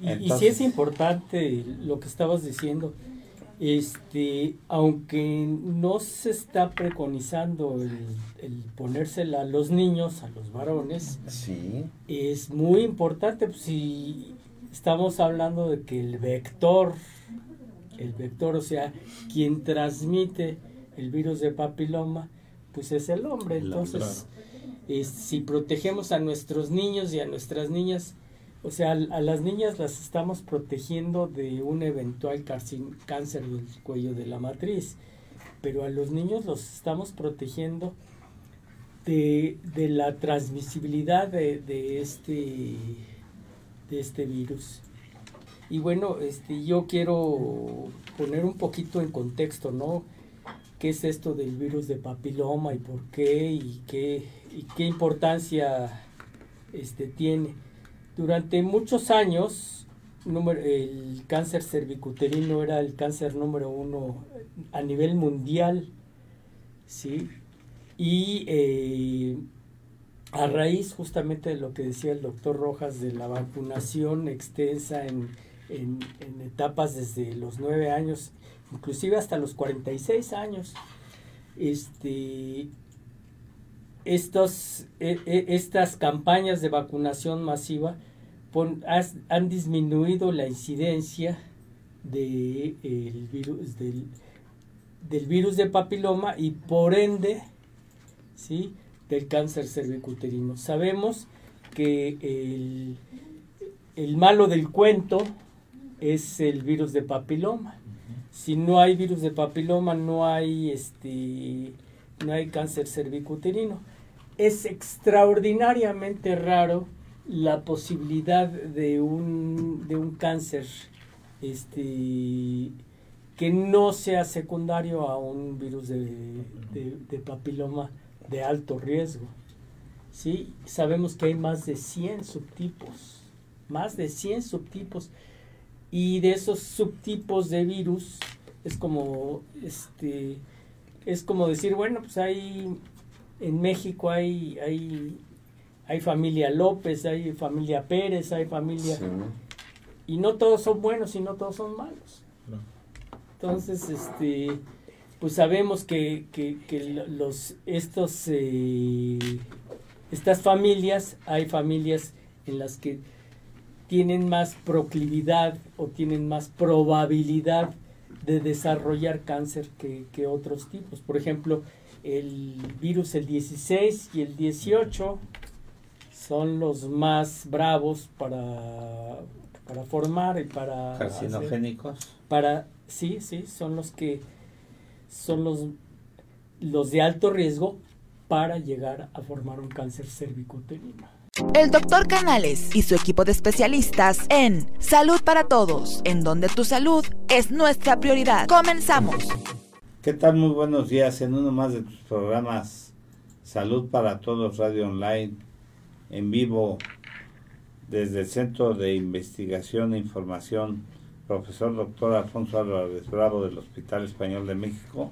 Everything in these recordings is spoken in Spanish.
y, sí es importante lo que estabas diciendo. Este, aunque no se está preconizando el, ponérsela a los niños, a los varones, sí. es muy importante. Pues, si estamos hablando de que el vector, el vector, o sea, quien transmite el virus de papiloma, pues es el hombre. Entonces, si protegemos a nuestros niños y a nuestras niñas, o sea, a las niñas las estamos protegiendo de un eventual cáncer del cuello de la matriz, pero a los niños los estamos protegiendo de, la transmisibilidad de, este, de este virus. Y bueno, este, yo quiero poner un poquito en contexto, ¿no? ¿Qué es esto del virus de papiloma y por qué y qué, y qué importancia este, tiene? Durante muchos años, el cáncer cervicuterino era el cáncer número uno a nivel mundial, ¿sí? Y eh, a raíz justamente de lo que decía el doctor Rojas de la vacunación extensa en, en, etapas desde los nueve años, inclusive hasta los 46 años, este, estos, e, e, estas campañas de vacunación masiva han disminuido la incidencia de, el virus, del, del, virus de papiloma y por ende ¿sí? del cáncer cervicuterino. Sabemos que el, el malo del cuento es el virus de papiloma. Si no hay virus de papiloma, no hay este no hay cáncer cervicuterino es extraordinariamente raro la posibilidad de un, de un cáncer este, que no sea secundario a un virus de, papiloma de alto riesgo. ¿sí? Sabemos que hay más de 100 subtipos, más de 100 subtipos, y de esos subtipos de virus es como, este, es como decir, bueno, pues hay en México hay, hay, hay familia López, hay familia Pérez, hay familia... Y no todos son buenos y no todos son malos. Entonces, este, pues sabemos que, que, los, estos, eh, estas familias, hay familias en las que tienen más proclividad o tienen más probabilidad de desarrollar cáncer que, que otros tipos. Por ejemplo, el virus el 16 y el 18 son los más bravos para, para formar y para... Carcinogénicos. para, sí, sí, son los que son los, los de alto riesgo para llegar a formar un cáncer cervicuterino. El doctor Canales y su equipo de especialistas en Salud para Todos, en donde tu salud es nuestra prioridad. Comenzamos. ¿Qué tal? Muy buenos días en uno más de tus programas Salud para Todos Radio Online en vivo desde el Centro de Investigación e Información profesor doctor Alfonso Álvarez Bravo del Hospital Español de México.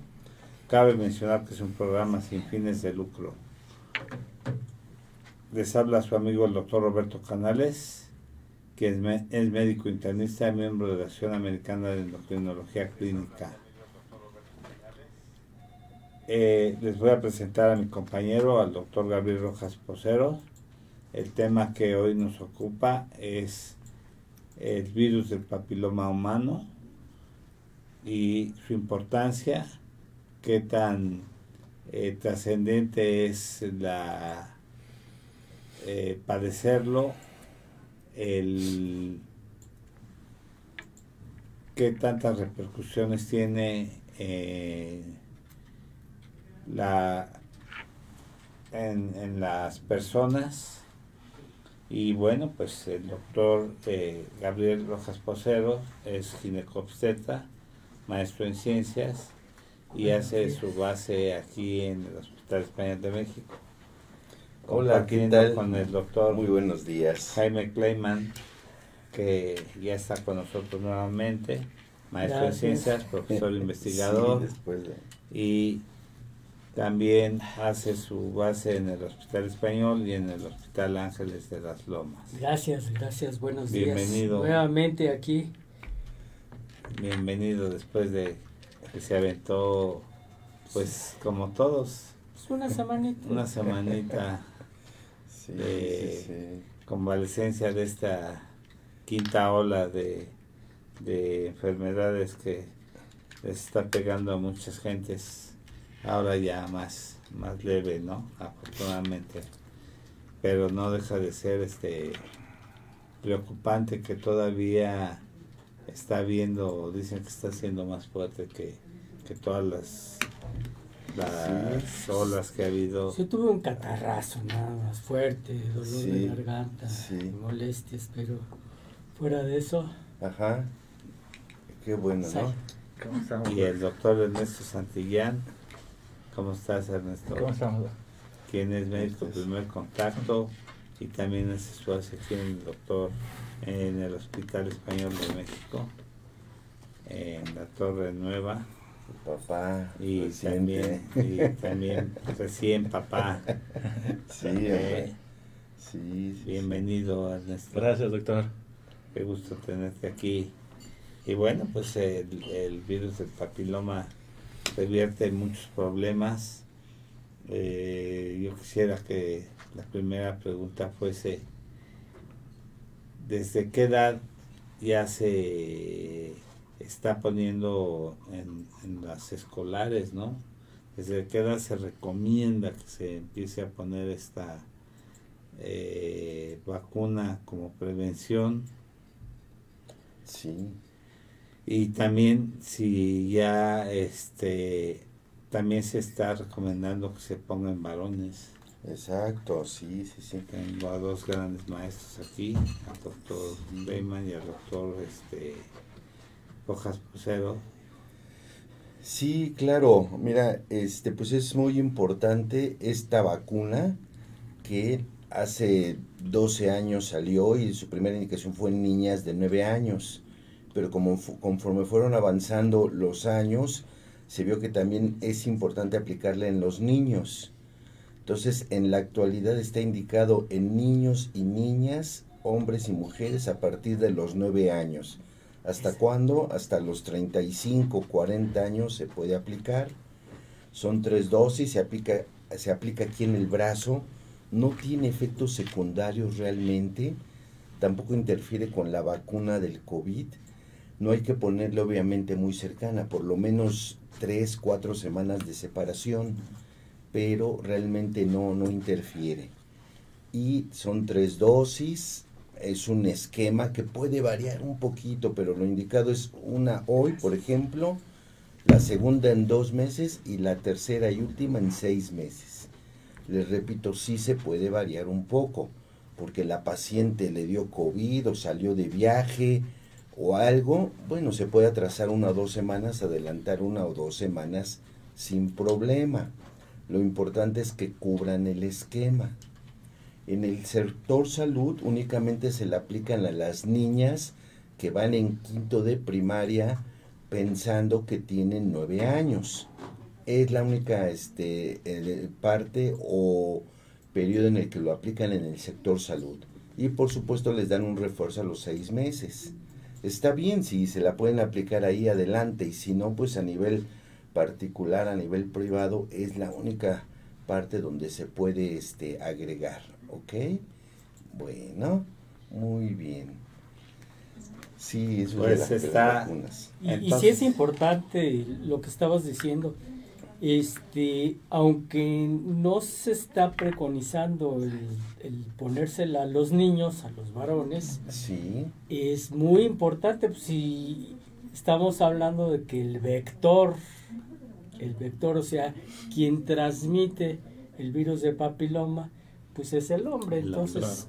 Cabe mencionar que es un programa sin fines de lucro. Les habla su amigo el doctor Roberto Canales, que es, médico internista y miembro de la Asociación Americana de Endocrinología Clínica. Eh, les voy a presentar a mi compañero, al doctor Gabriel Rojas Posero. El tema que hoy nos ocupa es el virus del papiloma humano y su importancia, qué tan eh, trascendente es la eh, padecerlo, el qué tantas repercusiones tiene la, en, las personas. Y bueno, pues el doctor eh, Gabriel Rojas Posero es ginecobstetra, maestro en ciencias y hace su base aquí en el Hospital Español de México. Hola, ¿qué tal? Con el doctor Muy buenos días. Jaime Kleiman, que ya está con nosotros nuevamente, maestro en ciencias, profesor investigador. después de... Y También hace su base en el Hospital Español y en el Hospital Ángeles de las Lomas. Gracias, gracias, buenos Bienvenido. días. Nuevamente aquí. Bienvenido después de que se aventó, pues como todos, pues una semanita. Una semanita Sí, de sí, sí. convalecencia de esta quinta ola de, de enfermedades que les está pegando a muchas gentes ahora ya más más leve no afortunadamente pero no deja de ser este preocupante que todavía está viendo dicen que está siendo más fuerte que, que todas las las olas que ha habido Yo tuve un catarrazo nada más fuerte, dolor Sí, de garganta, sí. molestias, pero fuera de eso, Ajá. Qué bueno. ¿no? y el doctor Ernesto Santillán ¿cómo estás Ernesto? ¿Cómo estamos? quien es médico primer contacto y también hace su sección el doctor en el Hospital Español de México, en la Torre Nueva, Papá. y reciente. también, y también recién papá. Eh, sí, sí, bienvenido Ernesto, Gracias, doctor. qué gusto tenerte aquí. Y bueno, pues el, el virus del papiloma revierte muchos problemas. Eh, yo quisiera que la primera pregunta fuese, ¿desde qué edad ya se está poniendo en, las escolares, no? ¿Desde qué edad se recomienda que se empiece a poner esta eh, vacuna como prevención? Sí. Y también si ya este también se está recomendando que se pongan varones. Exacto, sí, sí, sí. Tengo a dos grandes maestros aquí, al doctor Beyman y al doctor este Rojas Pusero. Sí, claro. Mira, este, pues es muy importante esta vacuna que hace 12 años salió y su primera indicación fue en niñas de 9 años. Pero como conforme fueron avanzando los años, se vio que también es importante aplicarla en los niños. Entonces, en la actualidad está indicado en niños y niñas, hombres y mujeres a partir de los 9 años. ¿Hasta cuándo? Hasta los 35, 40 años se puede aplicar. Son tres dosis, se aplica, se aplica aquí en el brazo. No tiene efectos secundarios realmente. Tampoco interfiere con la vacuna del COVID. No hay que ponerle obviamente muy cercana, por lo menos tres, cuatro semanas de separación, pero realmente no, no interfiere. Y son tres dosis, es un esquema que puede variar un poquito, pero lo indicado es una hoy, por ejemplo, la segunda en dos meses y la tercera y última en seis meses. Les repito, sí se puede variar un poco, porque la paciente le dio COVID o salió de viaje o algo, bueno, se puede atrasar una o dos semanas, adelantar una o dos semanas sin problema. Lo importante es que cubran el esquema. En el sector salud únicamente se le aplican a las niñas que van en quinto de primaria pensando que tienen nueve años. Es la única este, eh, parte o periodo en el que lo aplican en el sector salud. Y por supuesto les dan un refuerzo a los seis meses. Está bien si se la pueden aplicar ahí adelante y si no, pues a nivel particular, a nivel privado, es la única parte donde se puede este, agregar. ¿Ok? Bueno, muy bien. Sí, eso Pues es de, la- de las está-. Y, y sí Entonces- es importante lo que estabas diciendo. Este, aunque no se está preconizando el, el ponérsela a los niños, a los varones, Sí, es muy importante pues, si estamos hablando de que el vector, el vector, o sea, quien transmite el virus de papiloma, pues es el hombre. Entonces,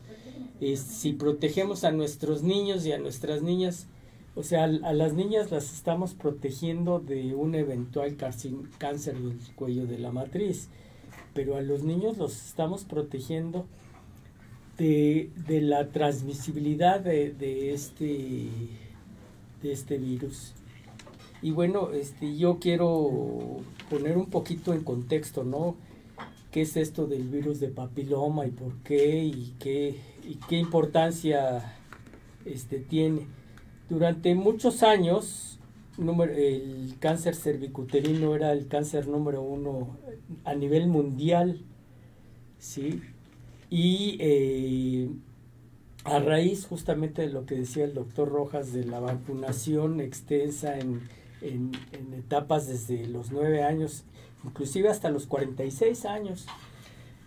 es- si protegemos a nuestros niños y a nuestras niñas, o sea, a, las niñas las estamos protegiendo de un eventual cáncer del cuello de la matriz, pero a los niños los estamos protegiendo de, de la transmisibilidad de, de este de este virus. Y bueno, este, yo quiero poner un poquito en contexto, ¿no? ¿Qué es esto del virus de papiloma y por qué y qué, y qué importancia este, tiene? Durante muchos años, el cáncer cervicuterino era el cáncer número uno a nivel mundial, ¿sí? Y eh, a raíz justamente de lo que decía el doctor Rojas de la vacunación extensa en, en, etapas desde los nueve años, inclusive hasta los 46 años,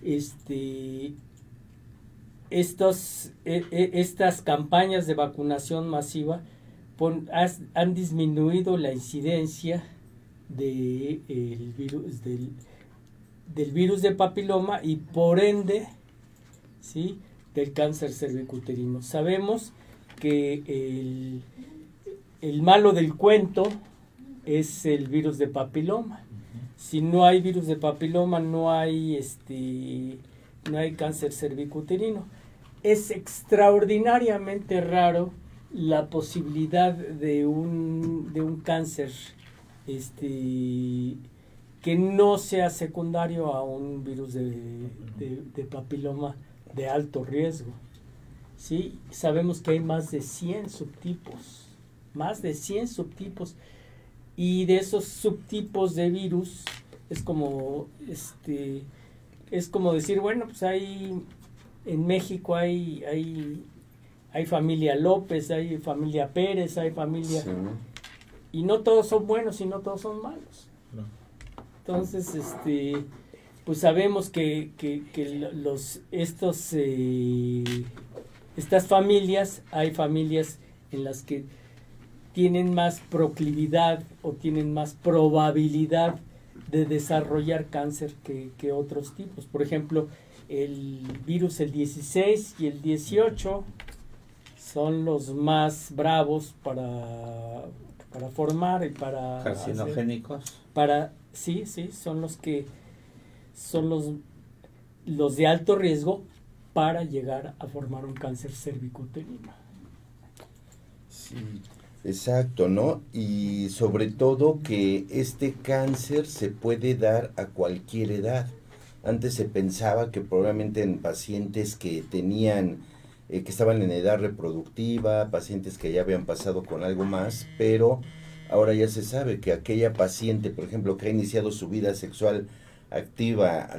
este, estos, e, e, estas campañas de vacunación masiva han disminuido la incidencia de, virus, del, del virus de papiloma y por ende, ¿sí? del cáncer cervicuterino. Sabemos que el, el malo del cuento es el virus de papiloma. Si no hay virus de papiloma, no hay este no hay cáncer cervicuterino. Es extraordinariamente raro la posibilidad de un, de un cáncer este, que no sea secundario a un virus de, de papiloma de alto riesgo. ¿sí? Sabemos que hay más de 100 subtipos, más de 100 subtipos, y de esos subtipos de virus es como, este, es como decir, bueno, pues hay, en México hay, hay, hay familia López, hay familia Pérez, hay familia... Y no todos son buenos y no todos son malos. Entonces, este pues sabemos que, los, estos, eh, estas familias, hay familias en las que tienen más proclividad o tienen más probabilidad de desarrollar cáncer que, que, otros tipos. Por ejemplo, el virus el 16 y el 18 son los más bravos para, para formar y para... Carcinogénicos. para, sí, sí, son los que son los, los de alto riesgo para llegar a formar un cáncer cervicuterino. Sí, exacto, ¿no? Y sobre todo que este cáncer se puede dar a cualquier edad. Antes se pensaba que probablemente en pacientes que tenían, eh, que estaban en edad reproductiva, pacientes que ya habían pasado con algo más, pero ahora ya se sabe que aquella paciente, por ejemplo, que ha iniciado su vida sexual activa a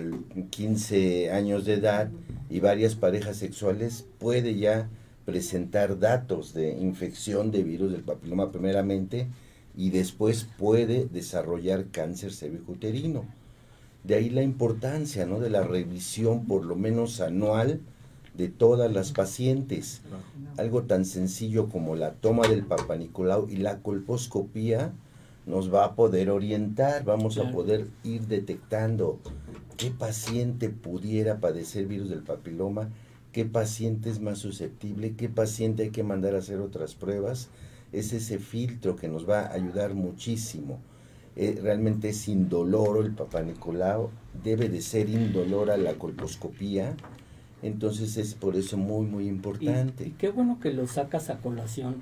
15 años de edad y varias parejas sexuales puede ya presentar datos de infección de virus del papiloma primeramente y después puede desarrollar cáncer cervicuterino. De ahí la importancia ¿no? de la revisión por lo menos anual de todas las pacientes. Algo tan sencillo como la toma del papanicolau y la colposcopía nos va a poder orientar, vamos a poder ir detectando qué paciente pudiera padecer virus del papiloma, qué paciente es más susceptible, qué paciente hay que mandar a hacer otras pruebas. Es ese filtro que nos va a ayudar muchísimo. Eh, realmente es indoloro el Papa Nicolau, debe de ser indolora la colposcopía, entonces es por eso muy, muy importante. y qué bueno que lo sacas a colación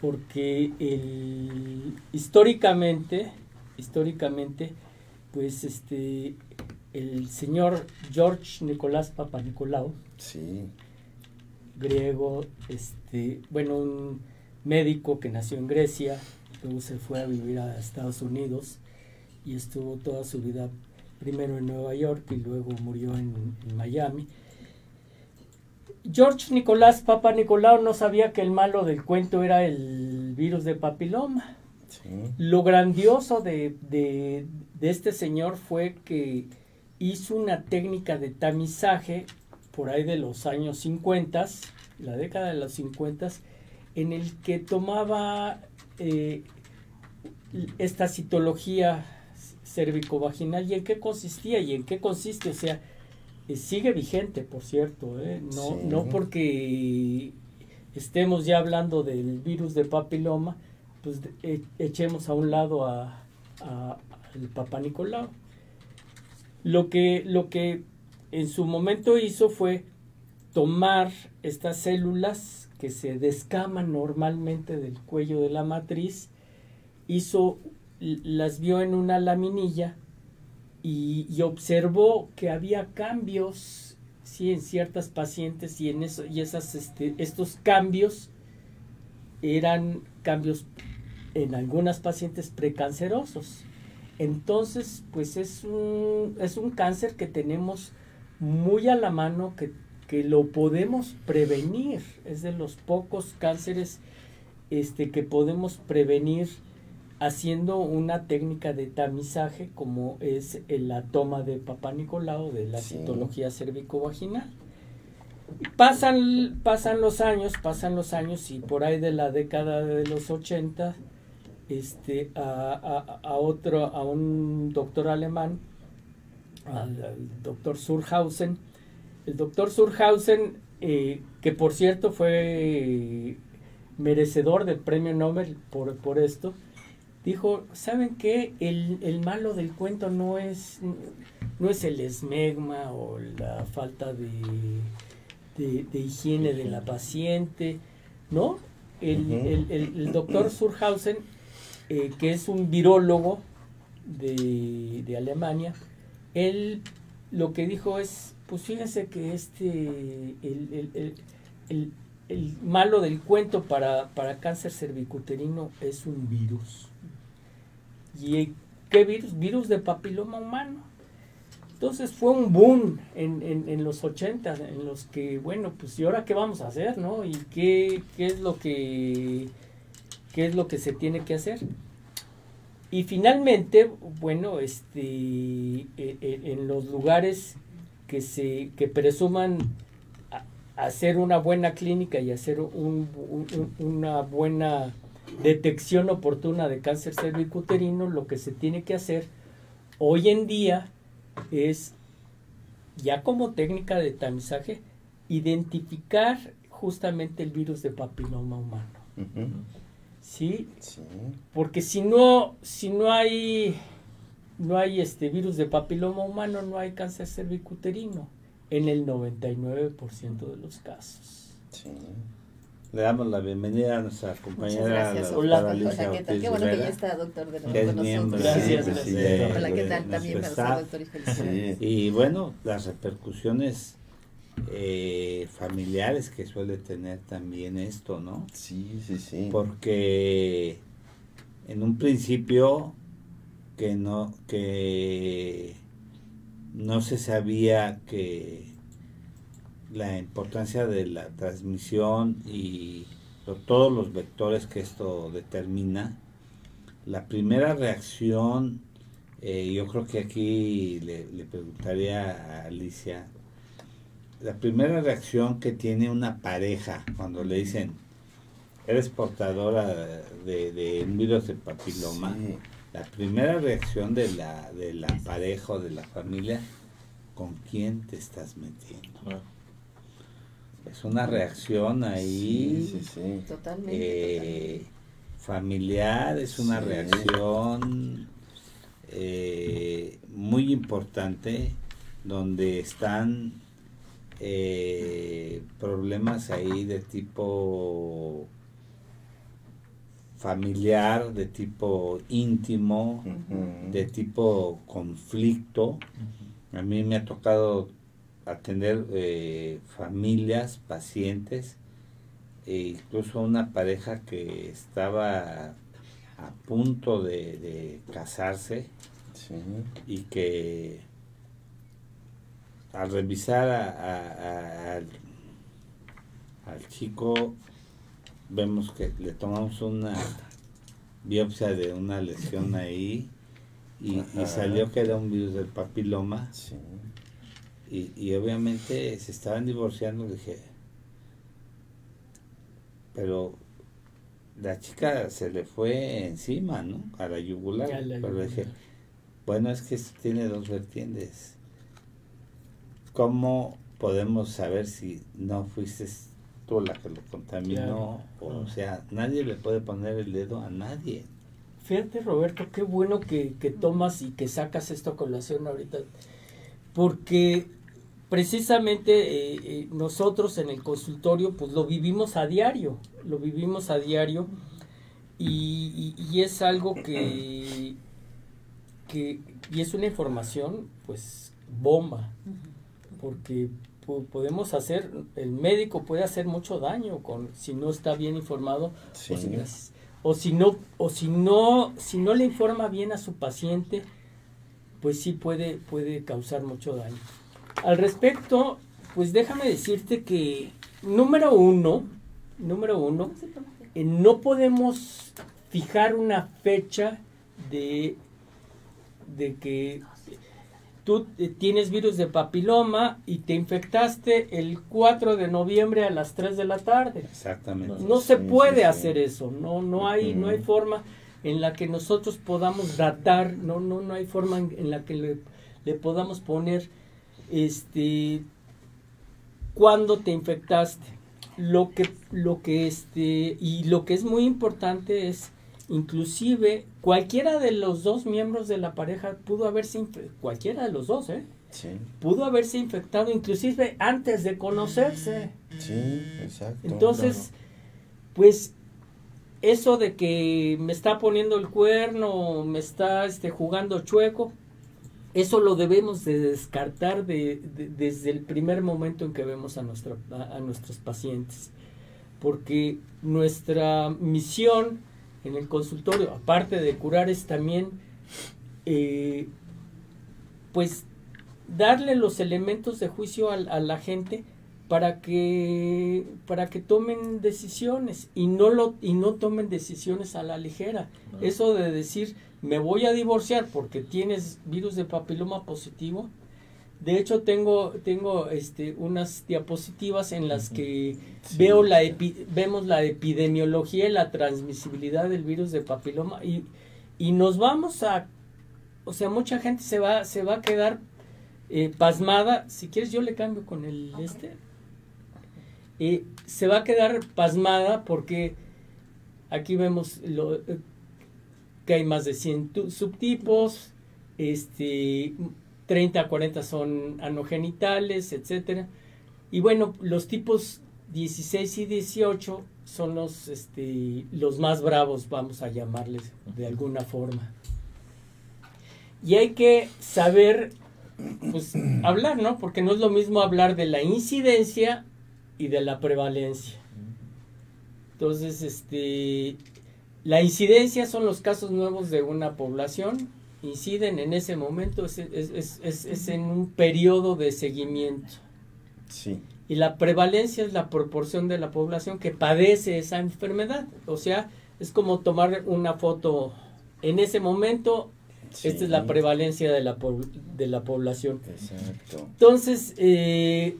porque el, históricamente, históricamente, pues este, el señor George Nicolás Papanicolau, sí. griego, este, bueno, un médico que nació en Grecia, luego se fue a vivir a Estados Unidos y estuvo toda su vida primero en Nueva York y luego murió en Miami George Nicolás Papa Nicolau no sabía que el malo del cuento era el virus de papiloma. Lo grandioso de, de, este señor fue que hizo una técnica de tamizaje por ahí de los años 50, la década de los 50, en el que tomaba eh, esta citología cervicovaginal y en qué consistía y en qué consiste, o sea, sigue vigente, por cierto, ¿eh? no, no porque estemos ya hablando del virus de papiloma, pues e, echemos a un lado a, el Papa Nicolau. Lo que, lo que en su momento hizo fue tomar estas células que se descaman normalmente del cuello de la matriz, hizo las vio en una laminilla y, observó que había cambios sí, en ciertas pacientes y en eso y esas este, estos cambios eran cambios en algunas pacientes precancerosos. Entonces, pues es un, es un cáncer que tenemos muy a la mano, que, que lo podemos prevenir. Es de los pocos cánceres este, que podemos prevenir haciendo una técnica de tamizaje como es la toma de Papá Nicolau de la citología cervicovaginal. Pasan, pasan los años, pasan los años y por ahí de la década de los 80 este, a, a, otro, a un doctor alemán, al, doctor Surhausen. El doctor Surhausen, eh, que por cierto fue merecedor del premio Nobel por, por esto, dijo, ¿saben qué? El, el, malo del cuento no es, no es el esmegma o la falta de, de, higiene de la paciente, ¿no? El, el, el doctor Surhausen eh, que es un virólogo de, de, Alemania, él lo que dijo es, pues fíjense que este, el, el, el, el malo del cuento para, para, cáncer cervicuterino es un virus. ¿Y qué virus? Virus de papiloma humano. Entonces fue un boom en, en, en, los 80, en los que, bueno, pues ¿y ahora qué vamos a hacer, no? ¿Y qué, qué es lo que qué es lo que se tiene que hacer. Y finalmente, bueno, este, e, e, en los lugares que se que presuman hacer una buena clínica y hacer un, una buena detección oportuna de cáncer cervicuterino, lo que se tiene que hacer hoy en día es, ya como técnica de tamizaje, identificar justamente el virus de papiloma humano. ¿sí? Porque si no, si no hay, no hay este virus de papiloma humano, no hay cáncer cervicuterino en el 99% de los casos. Sí. Le damos la bienvenida a nuestra compañera, la Hola, Alicia Hola, ¿qué tal? Qué bueno que ya está, doctor, de nuevo con nosotros. Gracias, Hola, ¿qué tal? También para usted, doctor, y felicidades. Y bueno, las repercusiones eh, familiares que suele tener también esto, ¿no? Sí, sí, sí. Porque en un principio que no, que no se sabía que la importancia de la transmisión y todos los vectores que esto determina, la primera reacción, eh, yo creo que aquí le, le preguntaría a Alicia, la primera reacción que tiene una pareja cuando le dicen, eres portadora de, un virus de papiloma, la primera reacción de la, de la pareja o de la familia, ¿con quién te estás metiendo? Es una reacción ahí eh, familiar, es una reacción eh, muy importante donde están eh, problemas ahí de tipo familiar, de tipo íntimo, de tipo conflicto. A mí me ha tocado atender eh, familias, pacientes, e incluso una pareja que estaba a punto de, casarse y que al revisar a, al, chico, vemos que le tomamos una biopsia de una lesión ahí y, salió que era un virus del papiloma. Y, y obviamente se estaban divorciando, dije, pero la chica se le fue encima, ¿no? A la yugular. Pero dije, bueno, es que tiene dos vertientes. ¿cómo podemos saber si no fuiste tú la que lo contaminó? O, sea, nadie le puede poner el dedo a nadie. Fíjate, Roberto, qué bueno que, tomas y que sacas esto a colación ahorita, porque precisamente eh, eh, nosotros en el consultorio pues lo vivimos a diario, lo vivimos a diario. Y, y, es algo que, que, y es una información, pues, bomba, porque podemos hacer, el médico puede hacer mucho daño con si no está bien informado o, si, no o si no si no le informa bien a su paciente, pues sí puede puede causar mucho daño. Al respecto, pues déjame decirte que número uno, número uno, eh, no podemos fijar una fecha de de que tú eh, tienes virus de papiloma y te infectaste el 4 de noviembre a las 3 de la tarde. Exactamente. No, se puede hacer eso, no, no, hay, no hay forma en la que nosotros podamos datar, no, no, no hay forma en, la que le, le, podamos poner este cuándo te infectaste. Lo que, lo que este, y lo que es muy importante es inclusive cualquiera de los dos miembros de la pareja pudo haberse cualquiera de los dos, ¿eh? Sí. Pudo haberse infectado inclusive antes de conocerse. Sí, exacto. Entonces, pues eso de que me está poniendo el cuerno, me está este, jugando chueco, eso lo debemos de descartar de, desde el primer momento en que vemos a, nuestra, a nuestros pacientes. Porque nuestra misión en el consultorio, aparte de curar, es también, eh, pues, darle los elementos de juicio a, la gente para que para que tomen decisiones y no lo y no tomen decisiones a la ligera eso de decir me voy a divorciar porque tienes virus de papiloma positivo. De hecho tengo tengo este unas diapositivas en las que veo la vemos la epidemiología y la transmisibilidad del virus de papiloma y, y nos vamos a o sea, mucha gente se va se va a quedar eh, pasmada, si quieres yo le cambio con el este. Eh, se va a quedar pasmada porque aquí vemos lo, eh, que hay más de 100 subtipos, este 30 a 40 son anogenitales, etcétera. Y bueno, los tipos 16 y 18 son los, este, los más bravos, vamos a llamarles de alguna forma. Y hay que saber, pues, hablar, ¿no? Porque no es lo mismo hablar de la incidencia y de la prevalencia. Entonces, este, la incidencia son los casos nuevos de una población inciden en ese momento es, es, es, es, en un periodo de seguimiento. Sí. Y la prevalencia es la proporción de la población que padece esa enfermedad. O sea, es como tomar una foto en ese momento. Esta es la prevalencia de la, de la población. Exacto. Entonces, eh,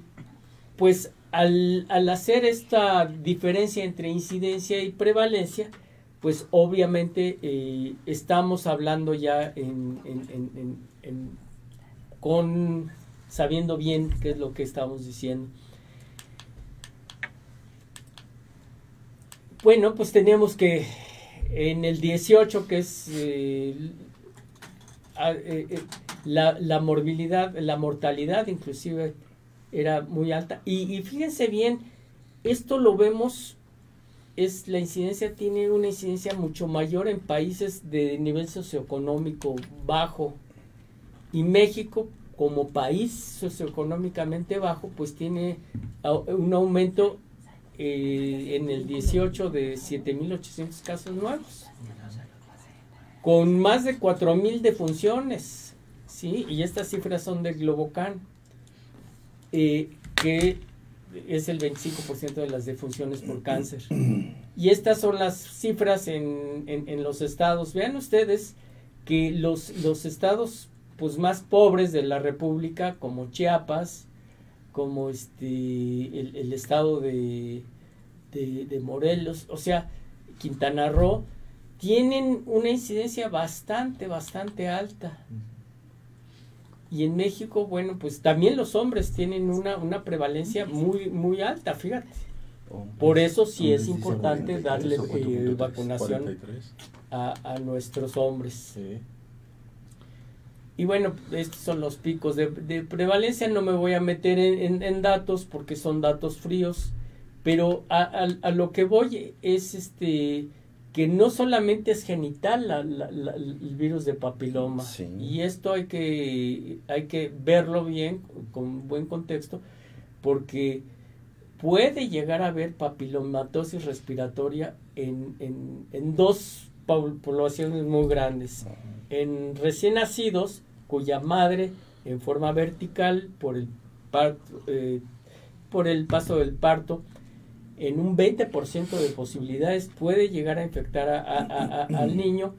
pues al, al hacer esta diferencia entre incidencia y prevalencia, pues obviamente eh, estamos hablando ya en, con sabiendo bien qué es lo que estamos diciendo. Bueno, pues teníamos que en el 18, que es eh, eh, la, la, morbilidad, la mortalidad inclusive era muy alta. Y, y fíjense bien, esto lo vemos es la incidencia tiene una incidencia mucho mayor en países de nivel socioeconómico bajo. Y México como país socioeconómicamente bajo pues tiene un aumento eh, en el 18 de 7.800 casos nuevos. Con más de 4.000 defunciones sí y estas cifras son de Globocan eh, que es el 25% de las defunciones por cáncer. Y estas son las cifras en, en, los estados. Vean ustedes que los, los estados pues más pobres de la República, como Chiapas, como este el, estado de, de, Morelos, o sea, Quintana Roo, tienen una incidencia bastante, bastante alta. Y en México, bueno, pues también los hombres tienen una, una prevalencia muy, muy alta, fíjate. Por eso sí es importante darle eh, vacunación a, a, nuestros hombres. Y bueno, estos son los picos de, de prevalencia. No me voy a meter en, en, datos porque son datos fríos, pero a, a, lo que voy es este que no solamente es genital el virus de papiloma. Y esto hay que hay que verlo bien con buen contexto porque puede llegar a haber papilomatosis respiratoria en, en, dos poblaciones muy grandes. En recién nacidos cuya madre en forma vertical por el parto, eh, por el paso del parto en un 20% de posibilidades puede llegar a infectar al niño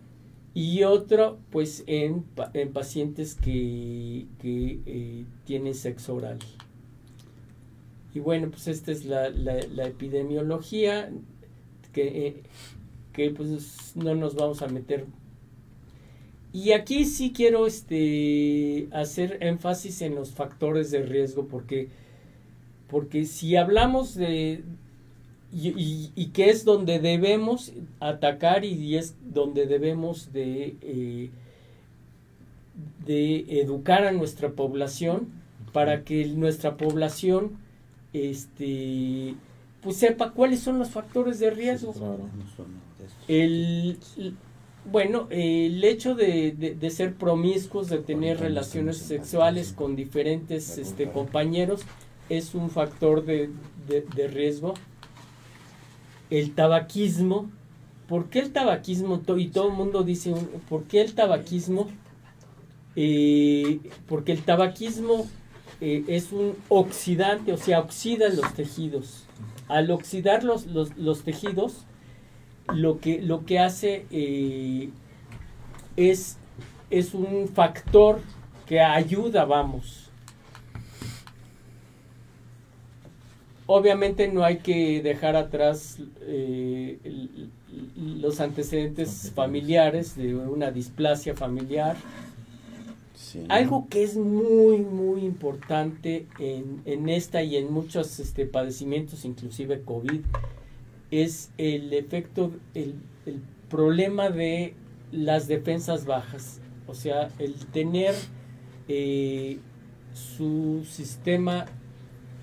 y otro pues en, en pacientes que, que eh, tienen sexo oral. Y bueno, pues esta es la, la, epidemiología que, eh, que pues no nos vamos a meter. Y aquí sí quiero este, hacer énfasis en los factores de riesgo porque, porque si hablamos de, y, y, que es donde debemos atacar y es donde debemos de, eh, de educar a nuestra población para que nuestra población este pues sepa cuáles son los factores de riesgo. El bueno el hecho de, de, ser promiscuos de tener relaciones sexuales con diferentes este compañeros es un factor de, de riesgo el tabaquismo. ¿Por qué el tabaquismo? Y todo el mundo dice, ¿por qué el tabaquismo? Eh, porque el tabaquismo eh, es un oxidante, o sea, oxida los tejidos. Al oxidar los, los, tejidos, lo que, lo que hace eh, es, es un factor que ayuda, vamos, Obviamente no hay que dejar atrás eh, los antecedentes familiares de una displasia familiar. Algo que es muy, muy importante en, en esta y en muchos este, padecimientos, inclusive COVID, es el efecto, el, el problema de las defensas bajas. O sea, el tener eh, su sistema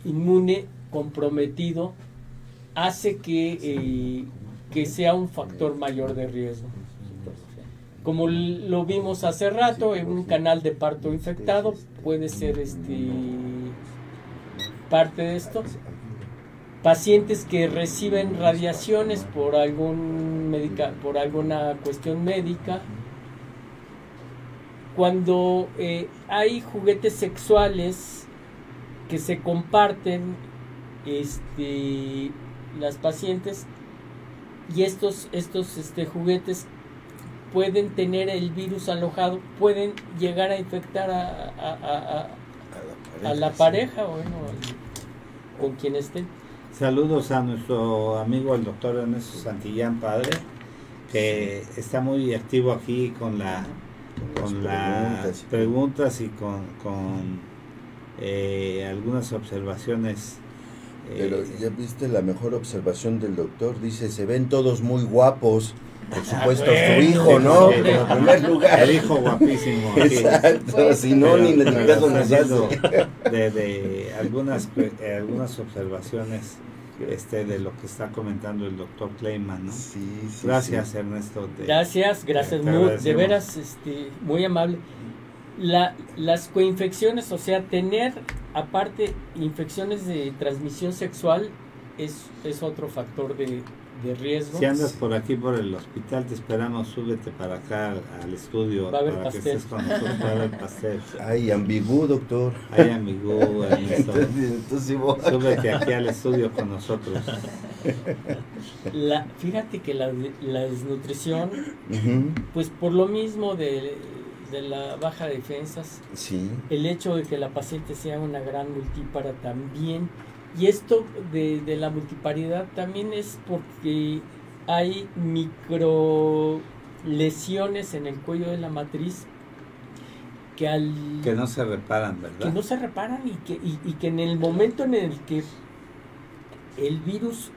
inmune comprometido hace que, eh, que sea un factor mayor de riesgo. Como lo vimos hace rato, en un canal de parto infectado puede ser este parte de esto. Pacientes que reciben radiaciones por algún por alguna cuestión médica. Cuando eh, hay juguetes sexuales que se comparten este, las pacientes y estos, estos este, juguetes pueden tener el virus alojado, pueden llegar a infectar a, a, la pareja, o bueno, con quien estén. Saludos a nuestro amigo el doctor Ernesto Santillán, padre, que está muy activo aquí con la con las preguntas y con, con eh, algunas observaciones pero eh, ya viste la mejor observación del doctor, dice, se ven todos muy guapos. Por ah, supuesto, su hijo, ¿no? en primer lugar. El hijo guapísimo. Exacto, si no, ni le digas de, de algunas, eh, algunas observaciones este de lo que está comentando el doctor Kleiman, ¿no? Sí, sí, gracias, Ernesto. gracias, gracias, muy, de veras, este, muy amable la, las coinfecciones, o sea, tener aparte infecciones de transmisión sexual es, es otro factor de, de, riesgo. Si andas por aquí por el hospital, te esperamos, súbete para acá al estudio Va a haber para pastel. que estés con nosotros para pastel. Ay, ambigú, doctor. Ay, ambigú, entonces, Súbete aquí al estudio con nosotros. La, fíjate que la, la desnutrición, pues por lo mismo de de la baja de defensas, sí. el hecho de que la paciente sea una gran multípara también, y esto de, de la multiparidad también es porque hay micro lesiones en el cuello de la matriz que al que no se reparan, ¿verdad? Que no se reparan y que, y, que en el momento en el que el virus,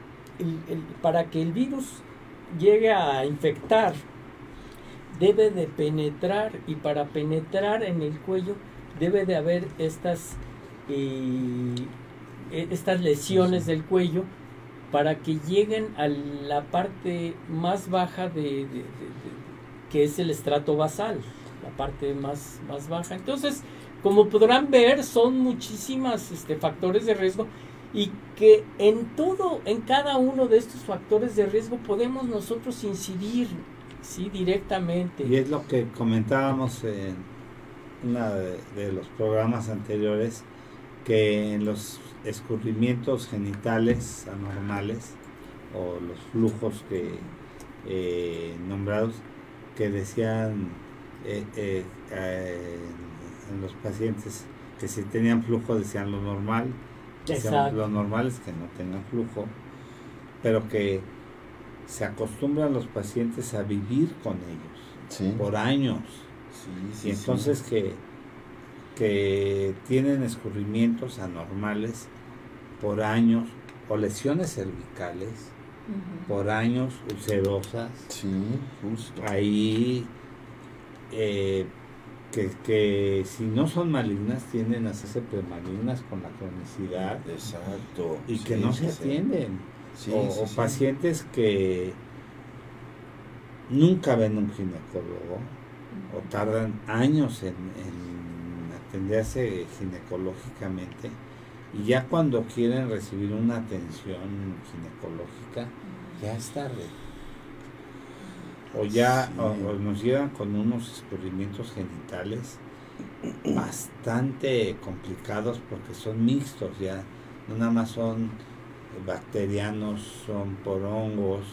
para que el virus llegue a infectar debe de penetrar y para penetrar en el cuello debe de haber estas, eh, e, estas lesiones del cuello para que lleguen a la parte más baja de, que es el estrato basal, la parte más, más baja. Entonces, como podrán ver, son muchísimas este, factores de riesgo y que en todo, en cada uno de estos factores de riesgo podemos nosotros incidir sí directamente. Y es lo que comentábamos en uno de, los programas anteriores, que en los escurrimientos genitales anormales o los flujos que eh, nombrados que decían eh, eh, en los pacientes que si tenían flujo decían lo normal lo normal es que no tengan flujo, pero que se acostumbran los pacientes a vivir con ellos por años. y entonces que, que tienen escurrimientos anormales por años o lesiones cervicales por años ulcerosas. Sí, justo. Ahí eh, que, si no son malignas tienden a hacerse premalignas con la cronicidad. Exacto. Y que no se atienden. O, pacientes que nunca ven un ginecólogo o tardan años en, atenderse ginecológicamente y ya cuando quieren recibir una atención ginecológica ya es tarde. O ya nos llegan con unos experimentios genitales bastante complicados porque son mixtos ya, no nada más son bacterianos, son por hongos,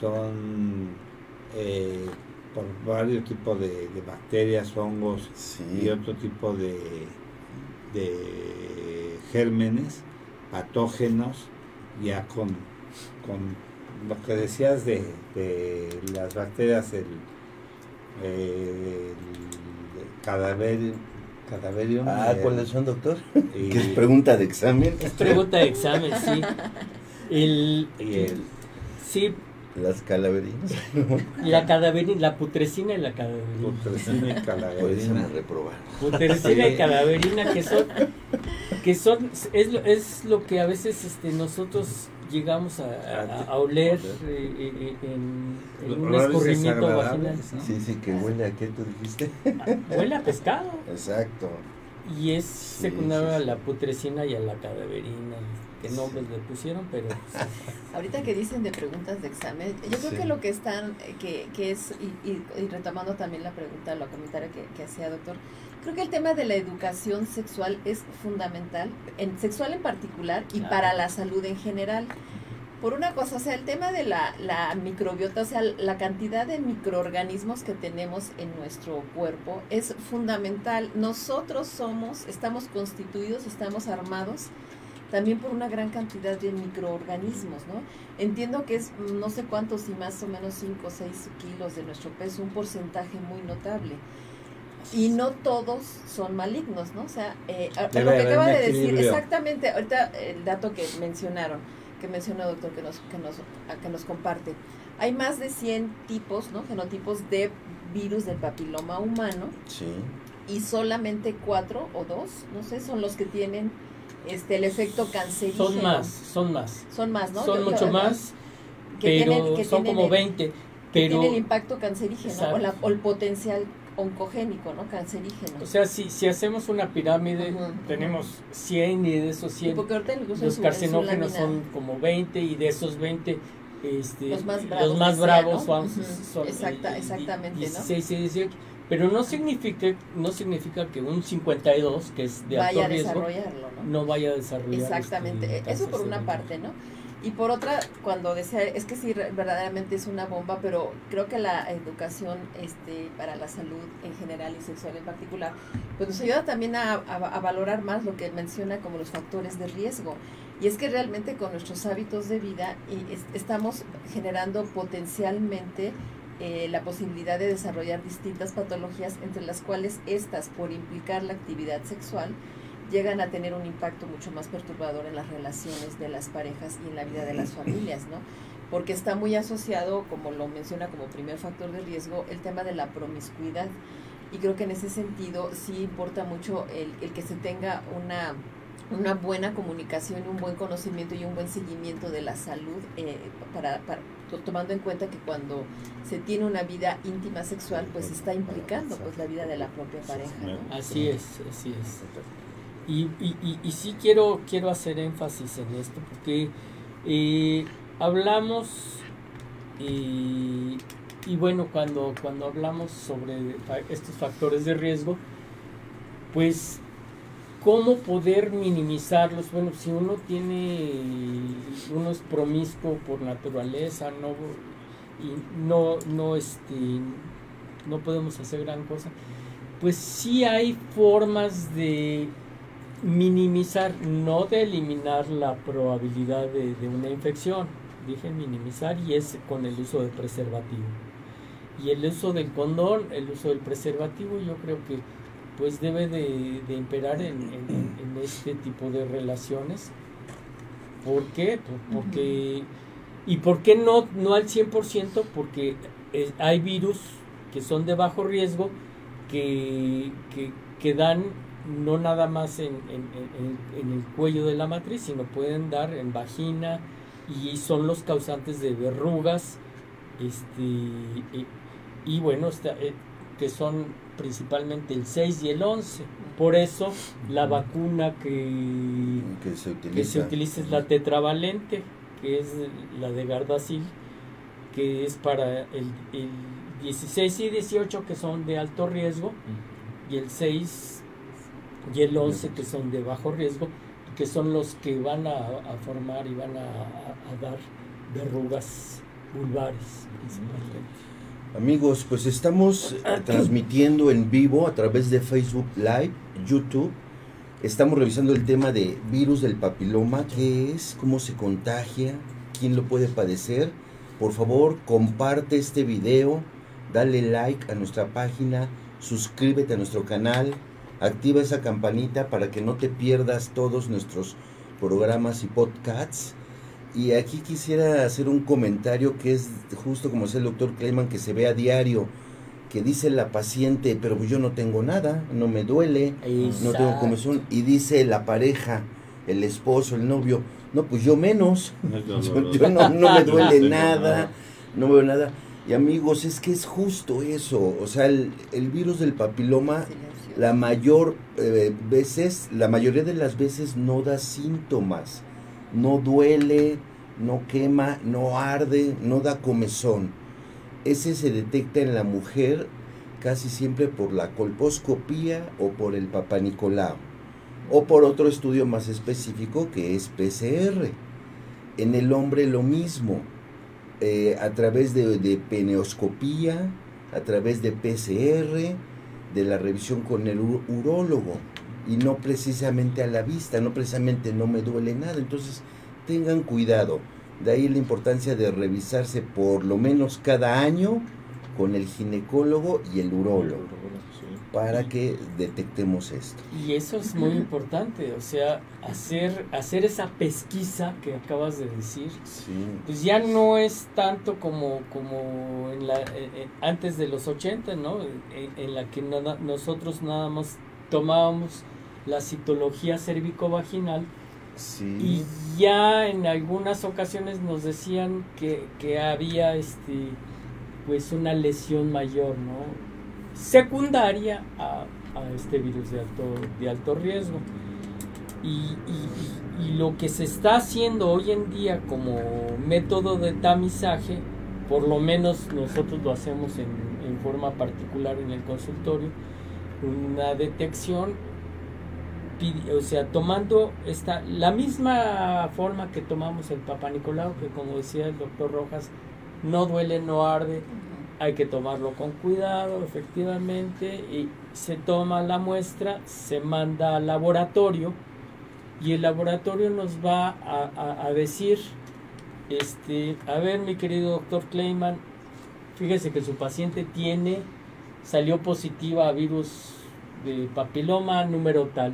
son eh, por varios tipos de, bacterias, hongos y otro tipo de, de gérmenes patógenos ya con, con lo que decías de, las bacterias, el, el cadaverium. Ah, eh, ¿cuáles son, doctor? es pregunta de examen? Es pregunta de examen, sí. El, y el, sí. Las calaverinas. La cadaverina, la putrescina y la cadaverina. Putrescina y cadaverina. reprobar. Putrescina y cadaverina, que son, que son, es lo, es lo que a veces este, nosotros llegamos a, oler eh, eh, eh, en, un escurrimiento vaginal. Sí, sí, que huele a qué tú dijiste. huele a pescado. Exacto. Y es secundario a la putrescina y a la cadaverina. ¿Qué nombres le pusieron? Pero. Ahorita que dicen de preguntas de examen, yo creo que lo que están, que, que es, y, retomando también la pregunta, la comentario que, que hacía doctor, Creo que el tema de la educación sexual es fundamental, en sexual en particular y para la salud en general. Por una cosa, o sea, el tema de la, la microbiota, o sea, la cantidad de microorganismos que tenemos en nuestro cuerpo es fundamental. Nosotros somos, estamos constituidos, estamos armados también por una gran cantidad de microorganismos, ¿no? Entiendo que es no sé cuántos y más o menos 5 o 6 kilos de nuestro peso, un porcentaje muy notable y no todos son malignos, ¿no? O sea, eh, lo que acaba de decir, exactamente, ahorita el dato que mencionaron, que mencionó el doctor que nos, que nos, que nos comparte, hay más de 100 tipos, ¿no? Genotipos de virus del papiloma humano. Sí. Y solamente cuatro o dos, no sé, son los que tienen este el efecto cancerígeno. Son más, son más. Son más, ¿no? Son mucho más, que pero son como 20. Pero, tiene el impacto cancerígeno o, o el potencial oncogénico, ¿no? Cancerígeno. O sea, si, si hacemos una pirámide, tenemos 100 y de esos 100 los carcinógenos son como 20 y de esos 20 este, los más bravos, los más bravos son, Exacta, exactamente, 16 y 18. Pero no significa, no significa que un 52, que es de vaya alto riesgo, ¿no? no vaya a desarrollar. Exactamente, este, eso por una parte, ¿no? Y por otra, cuando decía, es que sí, verdaderamente es una bomba, pero creo que la educación este, para la salud en general y sexual en particular, pues nos ayuda también a, a, valorar más lo que menciona como los factores de riesgo. Y es que realmente con nuestros hábitos de vida y estamos generando potencialmente eh, la posibilidad de desarrollar distintas patologías, entre las cuales estas, por implicar la actividad sexual, llegan a tener un impacto mucho más perturbador en las relaciones de las parejas y en la vida de las familias, ¿no? Porque está muy asociado, como lo menciona como primer factor de riesgo, el tema de la promiscuidad. Y creo que en ese sentido sí importa mucho el, el que se tenga una una buena comunicación, un buen conocimiento y un buen seguimiento de la salud, eh, para, para, tomando en cuenta que cuando se tiene una vida íntima sexual, pues está implicando pues la vida de la propia pareja. Así es, así es. Y, y, sí quiero, quiero hacer énfasis en esto, porque eh, hablamos, y bueno, cuando, cuando hablamos sobre estos factores de riesgo, pues cómo poder minimizarlos. Bueno, si uno tiene, uno es promiscuo por naturaleza, no, y no, no, este, no podemos hacer gran cosa, pues sí hay formas de minimizar, no de eliminar la probabilidad de, de una infección, dije minimizar y es con el uso de preservativo. Y el uso del condón, el uso del preservativo, yo creo que pues debe de, imperar en, este tipo de relaciones. ¿Por qué? Pues porque, ¿Y por qué no, no al 100%? Porque hay virus que son de bajo riesgo que, que, dan no nada más en, en, el cuello de la matriz, sino pueden dar en vagina y son los causantes de verrugas este, y, bueno, está, eh, que son principalmente el 6 y el 11. Por eso la vacuna que, que, se, utiliza. es la tetravalente, que es la de Gardasil, que es para el, el 16 y 18 que son de alto riesgo y el 6 y el 11 que son de bajo riesgo, que son los que van a, formar y van a, a dar verrugas vulvares principalmente. Amigos, pues estamos eh, transmitiendo en vivo a través de Facebook Live, YouTube. Estamos revisando el tema de virus del papiloma, qué es, cómo se contagia, quién lo puede padecer. Por favor, comparte este video, dale like a nuestra página, suscríbete a nuestro canal, activa esa campanita para que no te pierdas todos nuestros programas y podcasts. Y aquí quisiera hacer un comentario que es justo como dice el doctor Kleiman, que se ve a diario, que dice la paciente, pero yo no tengo nada, no me duele, no tengo comezón. Y dice la pareja, el esposo, el novio, no, pues yo menos, yo, no, me duele nada, no veo nada. Y amigos, es que es justo eso, o sea, el, virus del papiloma, la mayor eh, veces, la mayoría de las veces no da síntomas no duele, no quema, no arde, no da comezón. Ese se detecta en la mujer casi siempre por la colposcopía o por el papanicolao o por otro estudio más específico que es PCR. En el hombre lo mismo, eh, a través de, de peneoscopía, a través de PCR, de la revisión con el urólogo y no precisamente a la vista, no precisamente no me duele nada. Entonces, tengan cuidado. De ahí la importancia de revisarse por lo menos cada año con el ginecólogo y el urólogo para que detectemos esto. Y eso es muy importante, o sea, hacer, hacer esa pesquisa que acabas de decir, pues ya no es tanto como, como en la, antes de los 80, ¿no? En, la que nosotros nada más tomábamos la citología cervicovaginal y ya en algunas ocasiones nos decían que, había este pues una lesión mayor, ¿no? Secundaria a, este virus de alto, de alto riesgo. Y, lo que se está haciendo hoy en día como método de tamizaje, por lo menos nosotros lo hacemos en, forma particular en el consultorio, una detección o sea, tomando esta, la misma forma que tomamos el Papa Nicolau, que como decía el doctor Rojas, no duele, no arde, hay que tomarlo con cuidado, efectivamente, y se toma la muestra, se manda al laboratorio, y el laboratorio nos va a, a decir, este, a ver mi querido doctor Kleiman, fíjese que su paciente tiene, salió positiva a virus de papiloma número tal.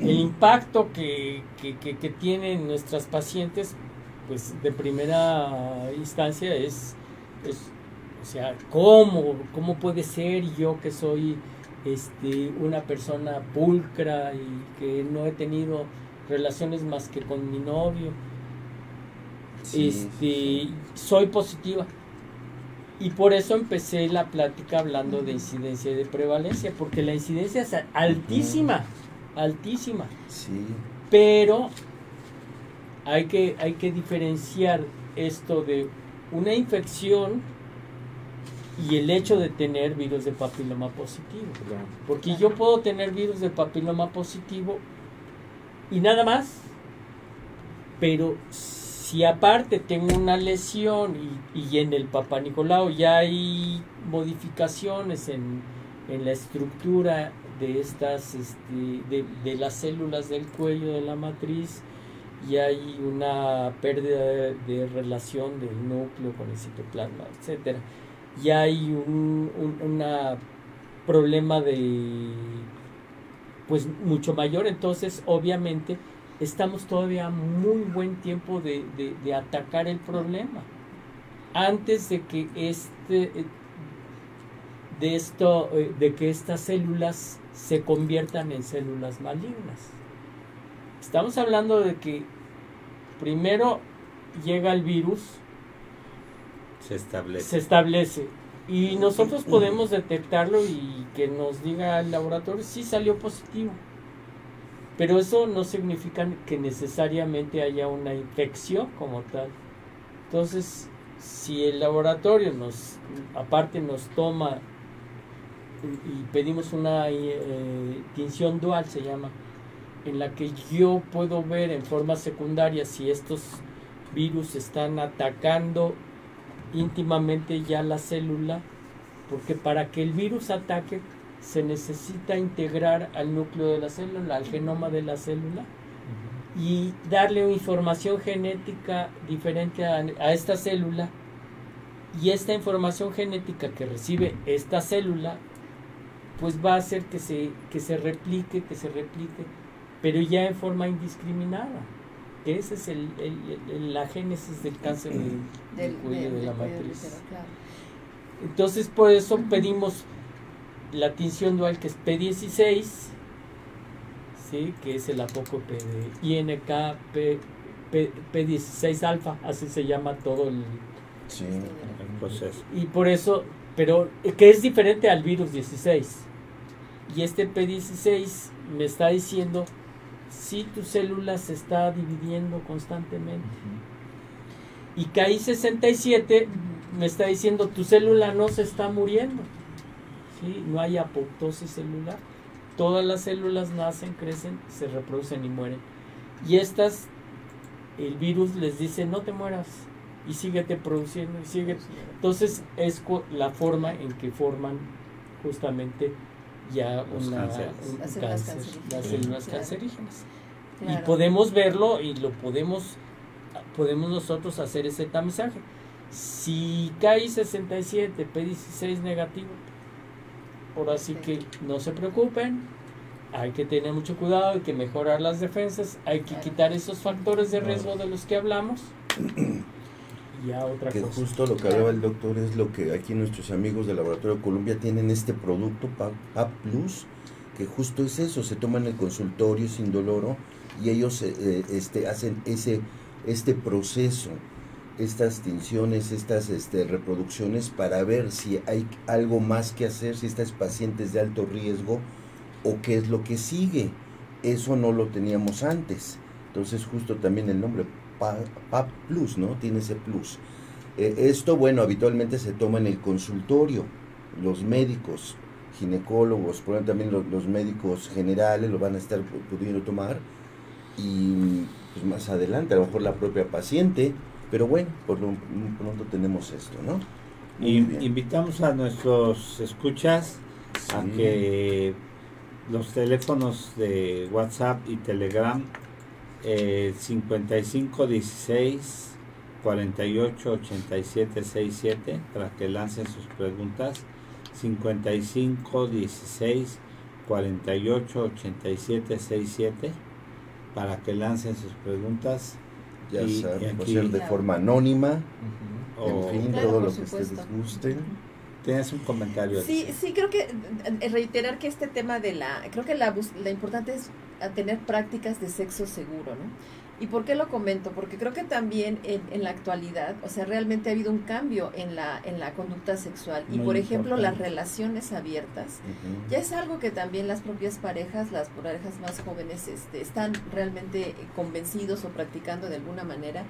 El impacto que, que, tienen nuestras pacientes, pues de primera instancia es, o sea, ¿cómo, cómo puede ser yo que soy este, una persona pulcra y que no he tenido relaciones más que con mi novio. este, soy positiva. Y por eso empecé la plática hablando de incidencia y de prevalencia, porque la incidencia es altísima, altísima. Sí. Pero hay que, hay que diferenciar esto de una infección y el hecho de tener virus de papiloma positivo. Porque yo puedo tener virus de papiloma positivo y nada más, pero si aparte tengo una lesión y, en el Papa Nicolau ya hay modificaciones en, la estructura de estas este, de, las células del cuello de la matriz y hay una pérdida de, relación del núcleo con el citoplasma, etcétera. Y hay un, una problema de pues mucho mayor. Entonces obviamente estamos todavía muy buen tiempo de, de, atacar el problema. Antes de que este de esto eh, de que estas células se conviertan en células malignas. Estamos hablando de que primero llega el virus se establece. Se establece. Y nosotros podemos detectarlo y que nos diga el laboratorio si salió positivo. Pero eso no significa que necesariamente haya una infección como tal. Entonces, si el laboratorio nos, aparte nos toma y pedimos una eh, tinción dual, se llama, en la que yo puedo ver en forma secundaria si estos virus están atacando íntimamente ya la célula, porque para que el virus ataque se necesita integrar al núcleo de la célula, al genoma de la célula, y darle información genética diferente a, esta célula, y esta información genética que recibe esta célula, pues va a hacer que se, que se replique, que se replique, pero ya en forma indiscriminada. Esa es el, la génesis del cáncer del, cuello de, la matriz. Entonces, por eso pedimos la tinción dual que es P16, ¿sí? que es el apócope de INK P, P, 16 alfa, así se llama todo el, proceso. Y por eso, pero que es diferente al virus 16. Y este P16 me está diciendo si tu célula se está dividiendo constantemente. Y KI67 me está diciendo tu célula no se está muriendo. ¿sí? No hay apoptosis celular. Todas las células nacen, crecen, se reproducen y mueren. Y estas, el virus les dice no te mueras y síguete produciendo y sigue. Entonces es la forma en que forman justamente ya una, las células cancerígenas. Y podemos verlo y lo podemos, podemos nosotros hacer ese tamizaje. Si cae 67, P16 negativo, ahora sí que no se preocupen, hay que tener mucho cuidado, hay que mejorar las defensas, hay que quitar esos factores de riesgo de los que hablamos. que justo lo que hablaba el doctor es lo que aquí nuestros amigos del Laboratorio de Colombia tienen este producto PAP, Plus, que justo es eso, se toma en el consultorio sin doloro y ellos eh, eh, este, hacen ese, este proceso, estas tinciones, estas este, reproducciones para ver si hay algo más que hacer, si estas pacientes de alto riesgo o qué es lo que sigue. Eso no lo teníamos antes. Entonces justo también el nombre PAP Plus, ¿no? Tiene ese plus. Eh, esto, bueno, habitualmente se toma en el consultorio. Los médicos, ginecólogos, por también los, médicos generales lo van a estar pudiendo tomar. Y pues más adelante, a lo mejor la propia paciente. Pero bueno, por lo pronto tenemos esto, ¿no? Y invitamos a nuestros escuchas a que los teléfonos de WhatsApp y Telegram eh, 55 16 48 87 67 para que lancen sus preguntas 55 16 48 87 67 para que lancen sus preguntas ya y, saben, ser de forma anónima en fin, todo lo que ustedes gusten. Tienes un comentario. Sí, sí, creo que eh, reiterar que este tema de la, creo que la, la importante es tener prácticas de sexo seguro, ¿no? ¿Y por qué lo comento? Porque creo que también en, en, la actualidad, o sea, realmente ha habido un cambio en la, en la conducta sexual. y por ejemplo, las relaciones abiertas, ya es algo que también las propias parejas, las parejas más jóvenes, este, están realmente convencidos o practicando de alguna manera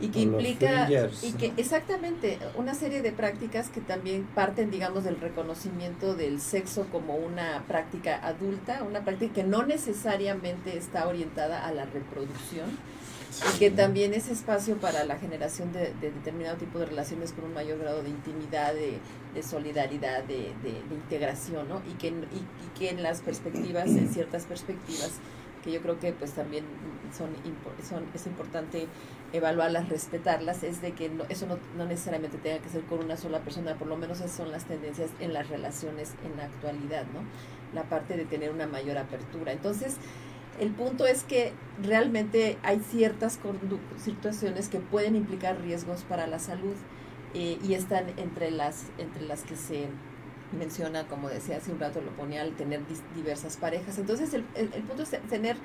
y que implica y que exactamente una serie de prácticas que también parten digamos del reconocimiento del sexo como una práctica adulta una práctica que no necesariamente está orientada a la reproducción y que también es espacio para la generación de, determinado tipo de relaciones con un mayor grado de intimidad de, solidaridad de, integración ¿no? y que y que en las perspectivas en ciertas perspectivas que yo creo que pues también son, son es importante evaluarlas, respetarlas, es de que eso no, no, necesariamente tenga que ser con una sola persona, por lo menos esas son las tendencias en las relaciones en la actualidad, ¿no? La parte de tener una mayor apertura. Entonces, el punto es que realmente hay ciertas situaciones que pueden implicar riesgos para la salud eh, y están entre las, entre las que se menciona, como decía hace un rato, lo ponía al tener diversas parejas. Entonces, el, el, el punto es tener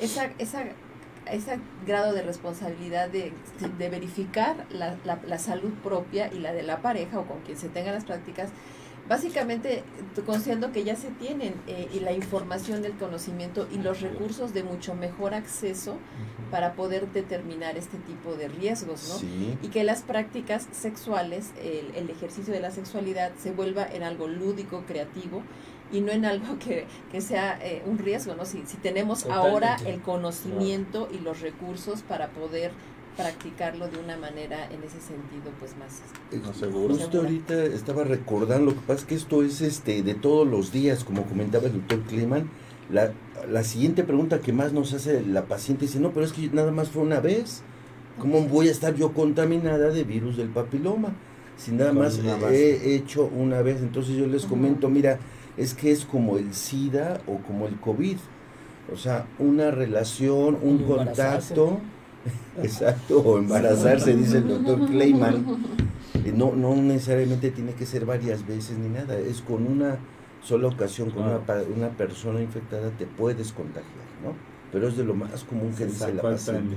esa, esa ese grado de responsabilidad de, de verificar la, la, salud propia y la de la pareja o con quien se tengan las prácticas, básicamente considerando que ya se tienen eh, y la información, el conocimiento y los recursos de mucho mejor acceso para poder determinar este tipo de riesgos, ¿no? Y que las prácticas sexuales, el, el ejercicio de la sexualidad se vuelva en algo lúdico, creativo y no en algo que, que sea eh, un riesgo, ¿no? Si, si tenemos ahora el conocimiento y los recursos para poder practicarlo de una manera en ese sentido pues más no, seguro. Justo ahorita estaba recordando, lo que pasa es que esto es este de todos los días, como comentaba el doctor Kliman, la, la siguiente pregunta que más nos hace la paciente dice, no, pero es que nada más fue una vez, ¿cómo voy a estar yo contaminada de virus del papiloma? Si nada más he hecho una vez, entonces yo les comento, mira, es que es como el SIDA o como el COVID. O sea, una relación, un contacto, exacto, o embarazarse, dice el doctor Kleiman. Eh, no, no necesariamente tiene que ser varias veces ni nada, es con una sola ocasión, con una, una persona infectada te puedes contagiar, ¿no? Pero es de lo más común que dice la paciente.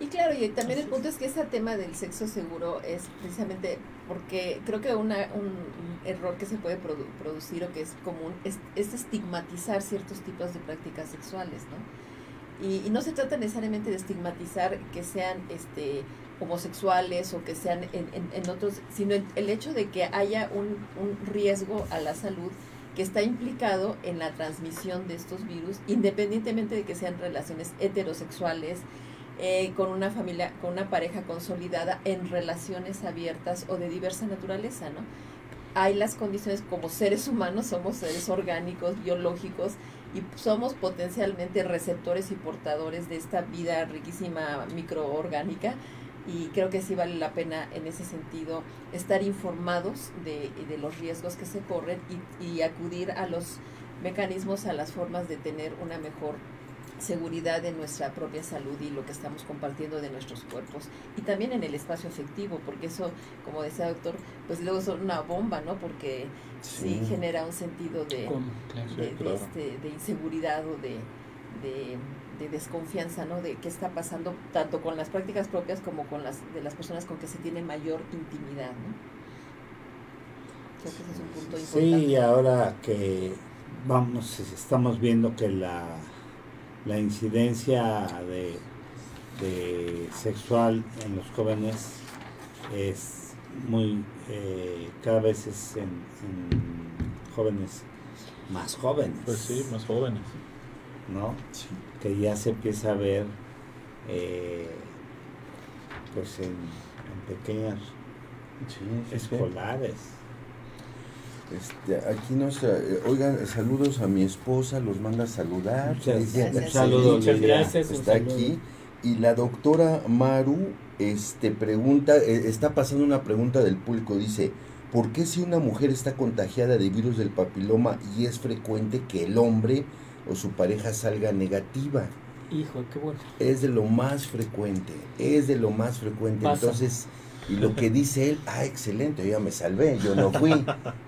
Y claro, y también el punto es que ese tema del sexo seguro es precisamente porque creo que una, un, error que se puede producir o que es común es, estigmatizar ciertos tipos de prácticas sexuales, ¿no? Y, no se trata necesariamente de estigmatizar que sean este homosexuales o que sean en, en, otros, sino el, hecho de que haya un, un riesgo a la salud que está implicado en la transmisión de estos virus, independientemente de que sean relaciones heterosexuales, eh, con una familia, con una pareja consolidada en relaciones abiertas o de diversa naturaleza, ¿no? Hay las condiciones como seres humanos, somos seres orgánicos, biológicos, y somos potencialmente receptores y portadores de esta vida riquísima microorgánica y creo que sí vale la pena en ese sentido estar informados de, los riesgos que se corren y acudir a los mecanismos, a las formas de tener una mejor seguridad de nuestra propia salud y lo que estamos compartiendo de nuestros cuerpos y también en el espacio afectivo porque eso como decía el doctor pues luego son una bomba no porque sí, genera un sentido de, de, este, de, inseguridad o de, de, desconfianza no de qué está pasando tanto con las prácticas propias como con las de las personas con que se tiene mayor intimidad no creo que ese es un punto importante. Sí ahora que vamos estamos viendo que la la incidencia de, sexual en los jóvenes es muy eh, cada vez es en, jóvenes más jóvenes. Pues sí más jóvenes. No que ya se empieza a ver eh, pues en, pequeñas escolares este, aquí nos, eh, oigan, saludos a mi esposa, los manda a saludar. Saludos, gracias. Está aquí. Y la doctora Maru este, pregunta, eh, está pasando una pregunta del público, dice, ¿por qué si una mujer está contagiada de virus del papiloma y es frecuente que el hombre o su pareja salga negativa? Hijo, qué bueno. Es de lo más frecuente, es de lo más frecuente. Entonces, Y lo que dice él, ah, excelente, yo ya me salvé, yo no fui.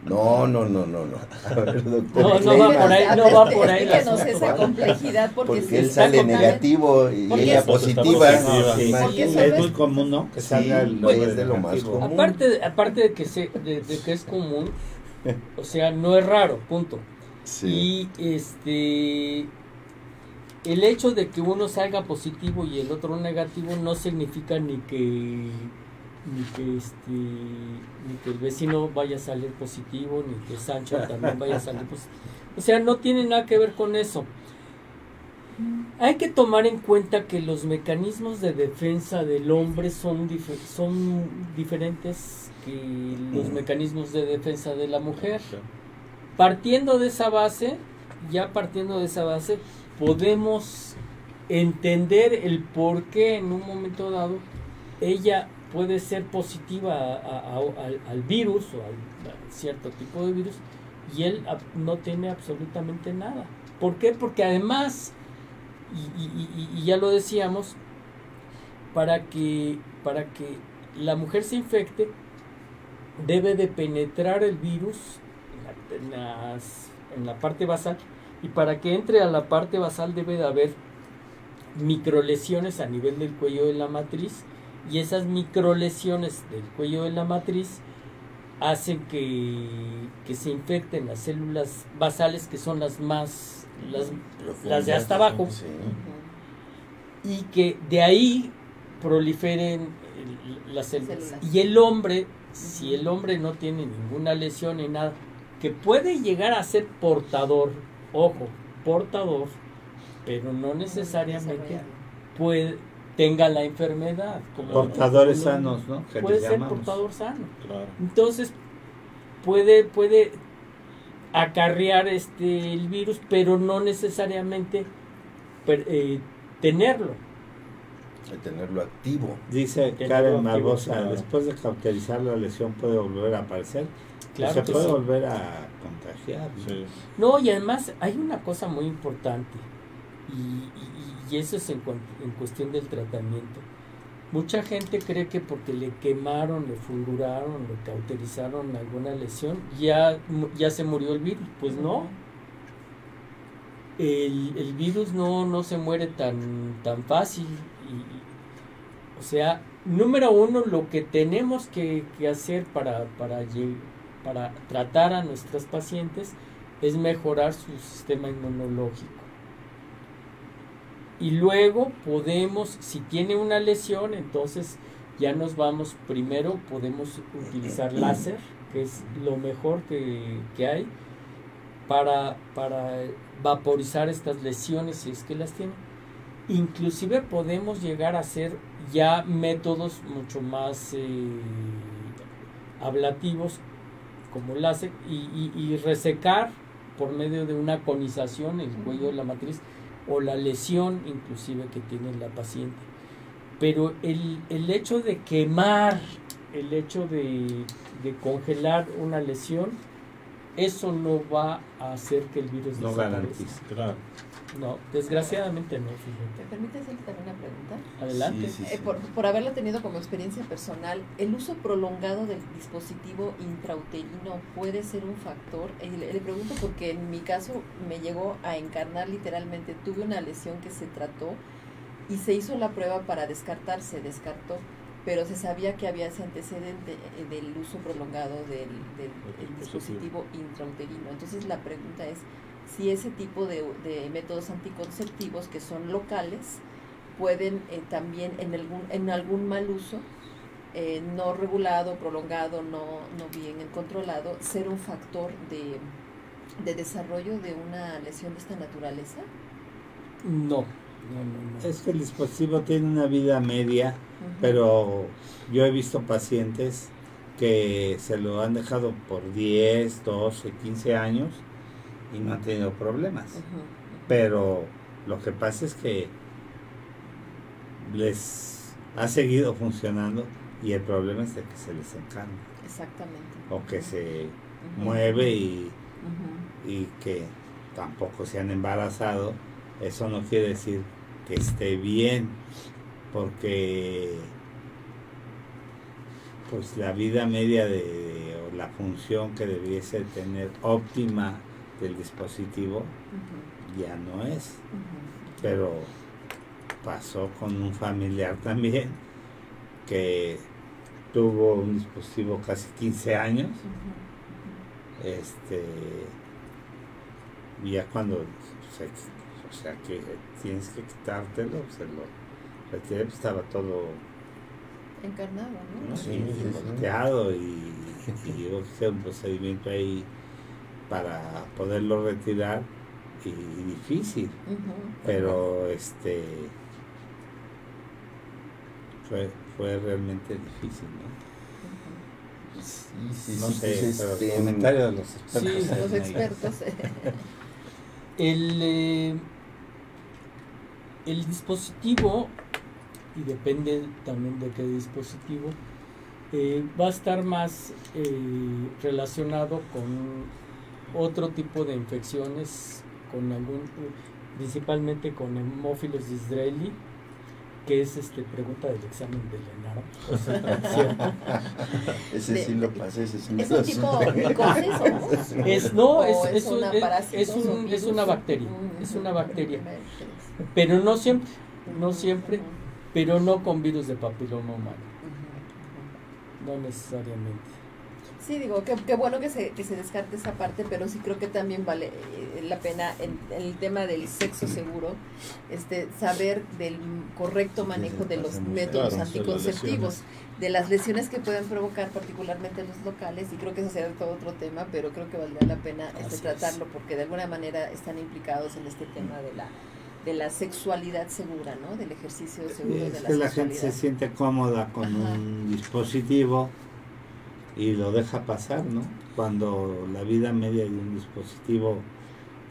No, no, no, no, no. A ver, doctor. No, no va por ahí, no va por ahí Explíquenos esa complejidad porque, Porque si él sale negativo y ella positiva. Es muy común, ¿no? Que Sí, salga pues, es de lo más común. Aparte, aparte de que se, de, de que es común, o sea, no es raro, punto. Sí. Y este el hecho de que uno salga positivo y el otro negativo no significa ni que ni que este ni que el vecino vaya a salir positivo ni que Sancho también vaya a salir positivo. O sea, no tiene nada que ver con eso. Hay que tomar en cuenta que los mecanismos de defensa del hombre son, dif- son diferentes que los mecanismos de defensa de la mujer. Partiendo de esa base, ya partiendo de esa base, podemos entender el por qué en un momento dado ella puede ser positiva al, virus o al- a cierto tipo de virus y él no tiene absolutamente nada. ¿Por qué? Porque además, y, ya lo decíamos, para que, para que la mujer se infecte, debe de penetrar el virus en la, en la parte basal y para que entre a la parte basal debe de haber microlesiones a nivel del cuello de la matriz y esas microlesiones del cuello de la matriz hacen que, que se infecten las células basales que son las más las, las de hasta abajo Sí. Y que de ahí proliferen las células. Células. Y el hombre, si el hombre no tiene ninguna lesión ni nada, que puede llegar a ser portador, ojo, portador, pero no necesariamente puede, tenga la enfermedad. como- Portadores sanos, ¿no? Que Puede ser llamamos. portador sano. Claro. Entonces, puede, puede acarrear este el virus, pero no necesariamente per- eh, tenerlo. De tenerlo activo. Dice Karen no, Barbosa, claro. después de cauterizar la lesión puede volver a aparecer. Claro se puede sí. volver a contagiar. Sí. No, y además hay una cosa muy importante, y, y- y eso es en, cuestión del tratamiento. Mucha gente cree que porque le quemaron, le fulguraron, le cauterizaron alguna lesión, ya, ya se murió el virus. Pues no, el, el virus no, no se muere tan, tan fácil. Y, y- o sea, número uno, lo que tenemos que, que hacer para, para, para tratar a nuestros pacientes es mejorar su sistema inmunológico. Y luego podemos, si tiene una lesión, entonces ya nos vamos, primero podemos utilizar láser, que es lo mejor que, que hay, para, para vaporizar estas lesiones si es que las tiene. Inclusive podemos llegar a hacer ya métodos mucho más eh, ablativos como láser y, y- y resecar por medio de una conización el cuello de la matriz o la lesión inclusive que tiene la paciente. Pero el, el hecho de quemar, el hecho de, de congelar una lesión, eso no va a hacer que el virus No desaparezca. garantiza. Claro. No, desgraciadamente no, fíjate. ¿Me permite hacerte también una pregunta? Adelante. Sí, sí, Eh, por, por haberlo tenido como experiencia personal, ¿el uso prolongado del dispositivo intrauterino puede ser un factor? Eh, le, le pregunto porque en mi caso me llegó a encarnar literalmente, tuve una lesión que se trató y se hizo la prueba para descartar, se descartó, pero se sabía que había ese antecedente eh, del uso prolongado del, del- El dispositivo intrauterino. Entonces la pregunta es si ese tipo de, de métodos anticonceptivos que son locales, pueden eh, también en algún, en algún mal uso, eh, no regulado, prolongado, no, no bien controlado, ser un factor de, de desarrollo de una lesión de esta naturaleza. No, no, no, no. Es que el dispositivo tiene una vida media, pero yo he visto pacientes que se lo han dejado por 10, 12, 15 años y no han tenido problemas. Pero lo que pasa es que les ha seguido funcionando y el problema es de que se les encanta Exactamente. o que se mueve y, y que tampoco se han embarazado. Eso no quiere decir que esté bien, porque pues la vida media de, o la función que debiese tener óptima del dispositivo ya no es. Pero pasó con un familiar también que tuvo un dispositivo casi 15 años. Este ya cuando o sea que tienes que quitártelo, se lo retiré, pues, estaba todo encarnado, ¿no? Sí, y, y yo hice un procedimiento ahí para poderlo retirar y, difícil, pero este fue, fue realmente difícil, ¿no? Sí, no sí, sé, pues, pero este, comentario de los expertos. Sí, los expertos. el, eh, el dispositivo, y depende también de qué dispositivo, eh, va a estar más eh, relacionado con otro tipo de infecciones, con algún, principalmente con hemófilos disraeli, que es este pregunta del examen de Lenaro. ese sí lo pasé, ese sí ¿Es un tipo de Es, no, es, es, un, es, un, es, una bacteria, es una bacteria. Pero no siempre, no siempre, pero no con virus de papiloma humano. No necesariamente. Sí, digo, qué bueno que se, que se descarte esa parte, pero sí creo que también vale eh, la pena en, el tema del sexo seguro, este saber del correcto manejo de los métodos anticonceptivos, de las lesiones que pueden provocar particularmente en los locales, y creo que eso sería todo otro tema, pero creo que valdría la pena este, tratarlo, porque de alguna manera están implicados en este tema de la de la sexualidad segura, ¿no? Del ejercicio seguro de la que la gente se siente cómoda con un dispositivo y lo deja pasar, ¿no? Cuando la vida media de un dispositivo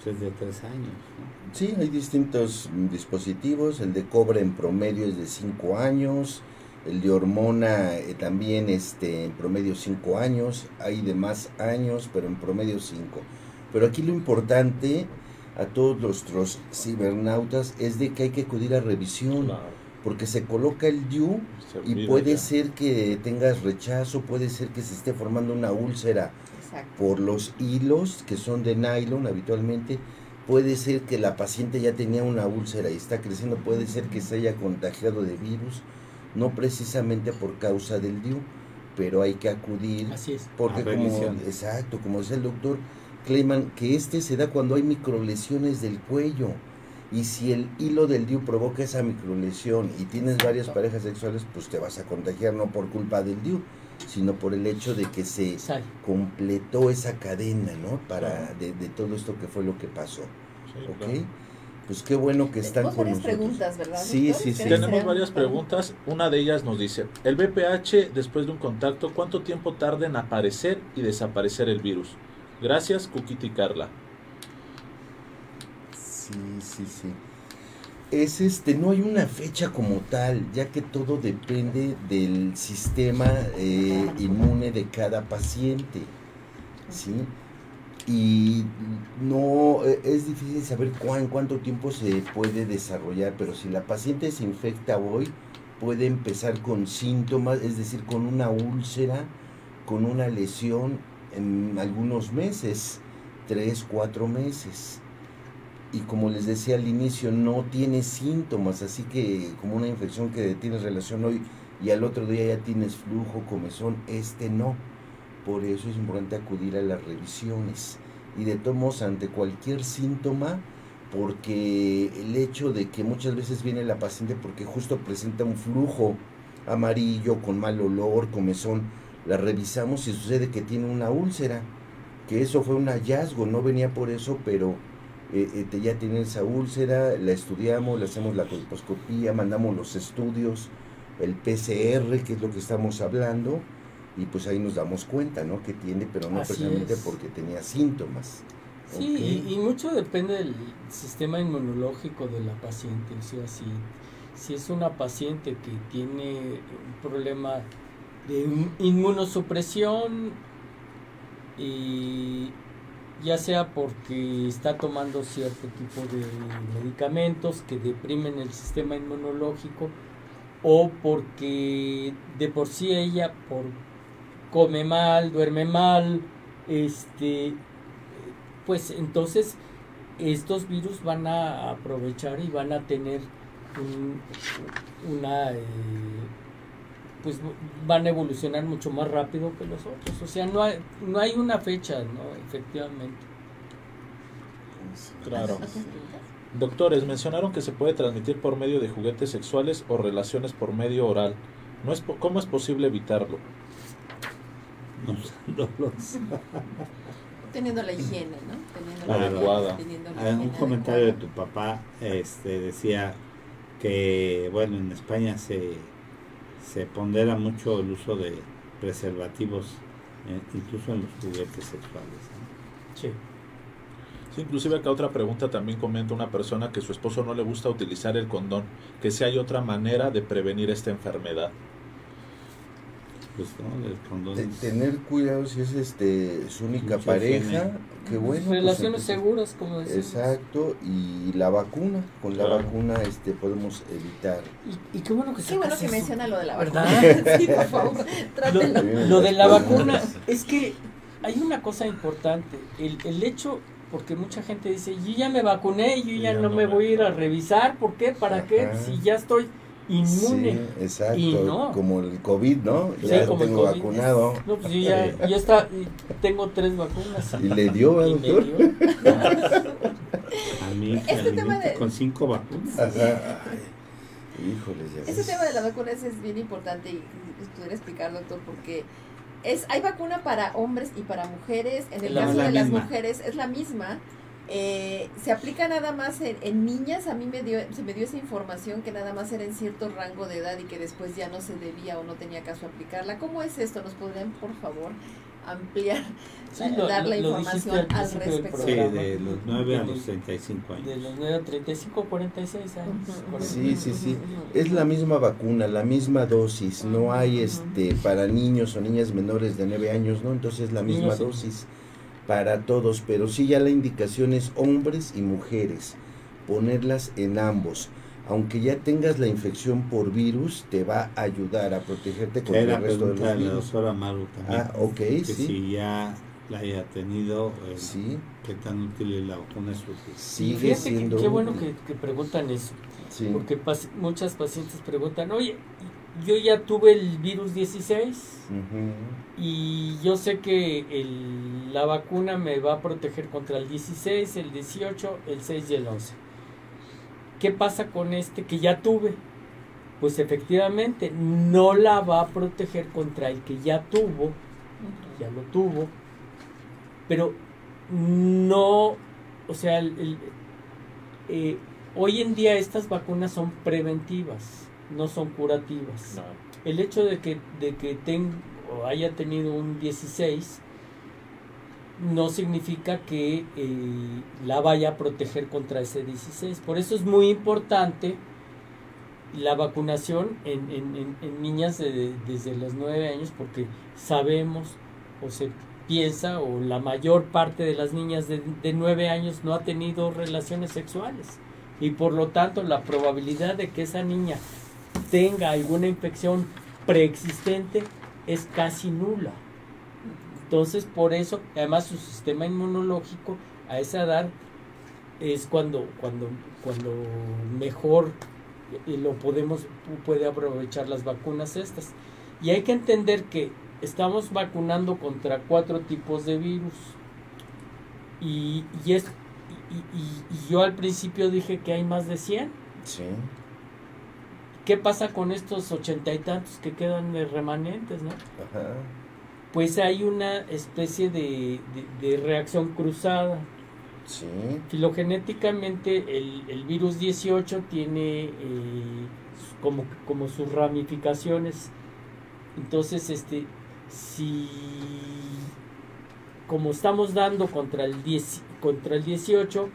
pues, es de tres años. ¿no? Sí, hay distintos dispositivos, el de cobre en promedio es de cinco años, el de hormona eh, también este, en promedio cinco años, hay de más años, pero en promedio cinco. Pero aquí lo importante a todos nuestros cibernautas es de que hay que acudir a revisión porque se coloca el DIU y puede ser que tengas rechazo, puede ser que se esté formando una úlcera por los hilos que son de nylon habitualmente, puede ser que la paciente ya tenía una úlcera y está creciendo, puede ser que se haya contagiado de virus, no precisamente por causa del DIU, pero hay que acudir Así es. porque como exacto, como dice el doctor Kleiman, que este se da cuando hay microlesiones del cuello y si el hilo del DIU provoca esa microlesión y tienes varias parejas sexuales, pues te vas a contagiar no por culpa del DIU, sino por el hecho de que se completó esa cadena, ¿no? Para de, todo esto que fue lo que pasó. ¿Ok? Pues qué bueno que están con nosotros. preguntas, ¿verdad? Sí, sí, sí. Tenemos varias preguntas. Una de ellas nos dice, el BPH después de un contacto, ¿cuánto tiempo tarda en aparecer y desaparecer el virus? Gracias, Kukiti Carla. Sí, sí, sí. Es este, no hay una fecha como tal, ya que todo depende del sistema eh, inmune de cada paciente. ¿Sí? Y no e, es difícil saber cuán, cuánto tiempo se puede desarrollar, pero si la paciente se infecta hoy, puede empezar con síntomas, es decir, con una úlcera, con una lesión en algunos meses, tres, cuatro meses y como les decía al inicio, no tiene síntomas, así que como una infección que tienes relación hoy y al otro día ya tienes flujo, comezón, este no. Por eso es importante acudir a las revisiones y de todos ante cualquier síntoma, porque el hecho de que muchas veces viene la paciente porque justo presenta un flujo amarillo con mal olor, comezón, la revisamos y sucede que tiene una úlcera, que eso fue un hallazgo, no venía por eso, pero eh, eh, ya tiene esa úlcera, la estudiamos, le hacemos la colposcopía, mandamos los estudios, el PCR, que es lo que estamos hablando, y pues ahí nos damos cuenta, ¿no? Que tiene, pero no precisamente porque tenía síntomas. Sí, y, mucho depende del sistema inmunológico de la paciente. O sea, si, si es una paciente que tiene un problema de inmunosupresión y ya sea porque está tomando cierto tipo de medicamentos que deprimen el sistema inmunológico o porque de por sí ella por come mal, duerme mal, este, pues entonces estos virus van a aprovechar y van a tener un, una, eh, pues van a evolucionar mucho más rápido que los otros. O sea, no hay, no hay una fecha, ¿no? Efectivamente. Claro. Doctores, mencionaron que se puede transmitir por medio de juguetes sexuales o relaciones por medio oral. No es ¿Cómo es posible evitarlo? No, no lo sé. Teniendo la higiene, ¿no? Teniendo La adecuada. teniendo la Un comentario de tu papá este, decía que, bueno, en España se, se pondera mucho el uso de preservativos, eh, incluso en los juguetes sexuales. Sí. Sí, inclusive acá otra pregunta también comenta una persona que su esposo no le gusta utilizar el condón, que si hay otra manera de prevenir esta enfermedad. Pues, ¿no? El condón tener cuidado si es este su única Mucha pareja, qué bueno. pues, Relaciones seguras, como decimos. Exacto, y la vacuna, con la Claro. vacuna este podemos evitar. Y, y qué bueno que Qué bueno que eso. menciona lo de la ¿Verdad? vacuna. sí, por favor, Lo, trátelo. lo de la vacuna es que hay una cosa importante. El, el hecho, porque mucha gente dice, yo ya me vacuné, yo ya, Ya no, no me voy a ir a revisar. ¿Por qué? ¿Para qué? Si ya estoy inmune. Sí, exacto, Y no. como el COVID, ¿no? Sí, Ya como el tengo COVID. vacunado. No, pues yo ya, yo está, y tengo tres vacunas. Y le dio, ¿verdad, Y me doctor? dio. a mí Este tema de- con cinco vacunas. Ajá. Híjoles, ya Ese tema de las vacunas es bien importante y, y pudiera explicar, doctor, porque es hay vacuna para hombres y para mujeres. En el La- caso la de las mujeres es la misma. Eh, se aplica nada más en, en niñas. A mí me dio, se me dio esa información que nada más era en cierto rango de edad y que después ya no se debía o no tenía caso aplicarla. ¿Cómo es esto? ¿Nos podrían, por favor, ampliar, Sí, lo- dar la lo- información al respecto? Sí, de los 9 a los 35 años. De los 9 a 35, 46 años. Sí, sí, sí. Es la misma vacuna, la misma dosis. No hay este para niños o niñas menores de 9 años, ¿no? Entonces es la misma sí. Para todos, pero sí ya la indicación es hombres y mujeres. Ponerlas en ambos. Aunque ya tengas la infección por virus, te va a ayudar a protegerte contra Era el resto de los la virus. doctora Maru también. Ah, ok, que sí. si ya la haya tenido, eh, Sí, qué tan útil es la vacuna sigue fíjate que- siendo qué bueno que, que preguntan eso. Sí. Porque pas- muchas pacientes preguntan, oye, yo ya tuve el virus 16 Ujú. Y yo sé que el- la vacuna me va a proteger contra el 16, el 18, el 6 y el 11. ¿Qué pasa con este que ya tuve? Pues efectivamente no la va a proteger contra el que ya tuvo, ya lo tuvo, pero no, o sea, el- el- eh, hoy en día estas vacunas son preventivas, no son curativas. No. El hecho de que, de que ten- o haya tenido un 16 no significa que eh, la vaya a proteger contra ese 16. Por eso es muy importante la vacunación en, niñas de- desde los 9 años porque sabemos o se piensa o la mayor parte de las niñas de, de 9 años no ha tenido relaciones sexuales y por lo tanto la probabilidad de que esa niña tenga alguna infección preexistente es casi nula. Entonces, por eso, además su sistema inmunológico a esa edad es cuando cuando cuando mejor eh, lo podemos puede aprovechar las vacunas estas. Y hay que entender que estamos vacunando contra cuatro tipos de virus. Y, y es y- y- yo al principio dije que hay más de 100. Sí. ¿Qué pasa con estos ochenta y tantos que quedan de remanentes, no? Ajá. Pues hay una especie de, de- de reacción cruzada. Sí. Filogenéticamente el, el virus 18 tiene eh, como, como sus ramificaciones. Entonces, este, si como estamos dando contra el 10, contra el 18,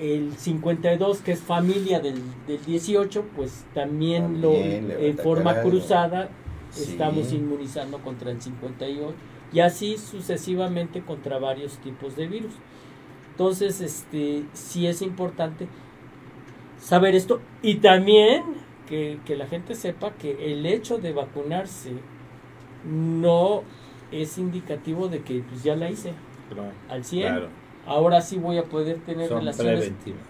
el 52 que es familia del, del 18, pues también, lo También en forma cruzada Sí. estamos inmunizando contra el 58 y así sucesivamente contra varios tipos de virus. Entonces, este sí es importante saber esto y también que, que la gente sepa que el hecho de vacunarse no es indicativo de que pues ya la hice Claro. al 100. Claro, Ahora sí voy a poder tener son relaciones preventivas.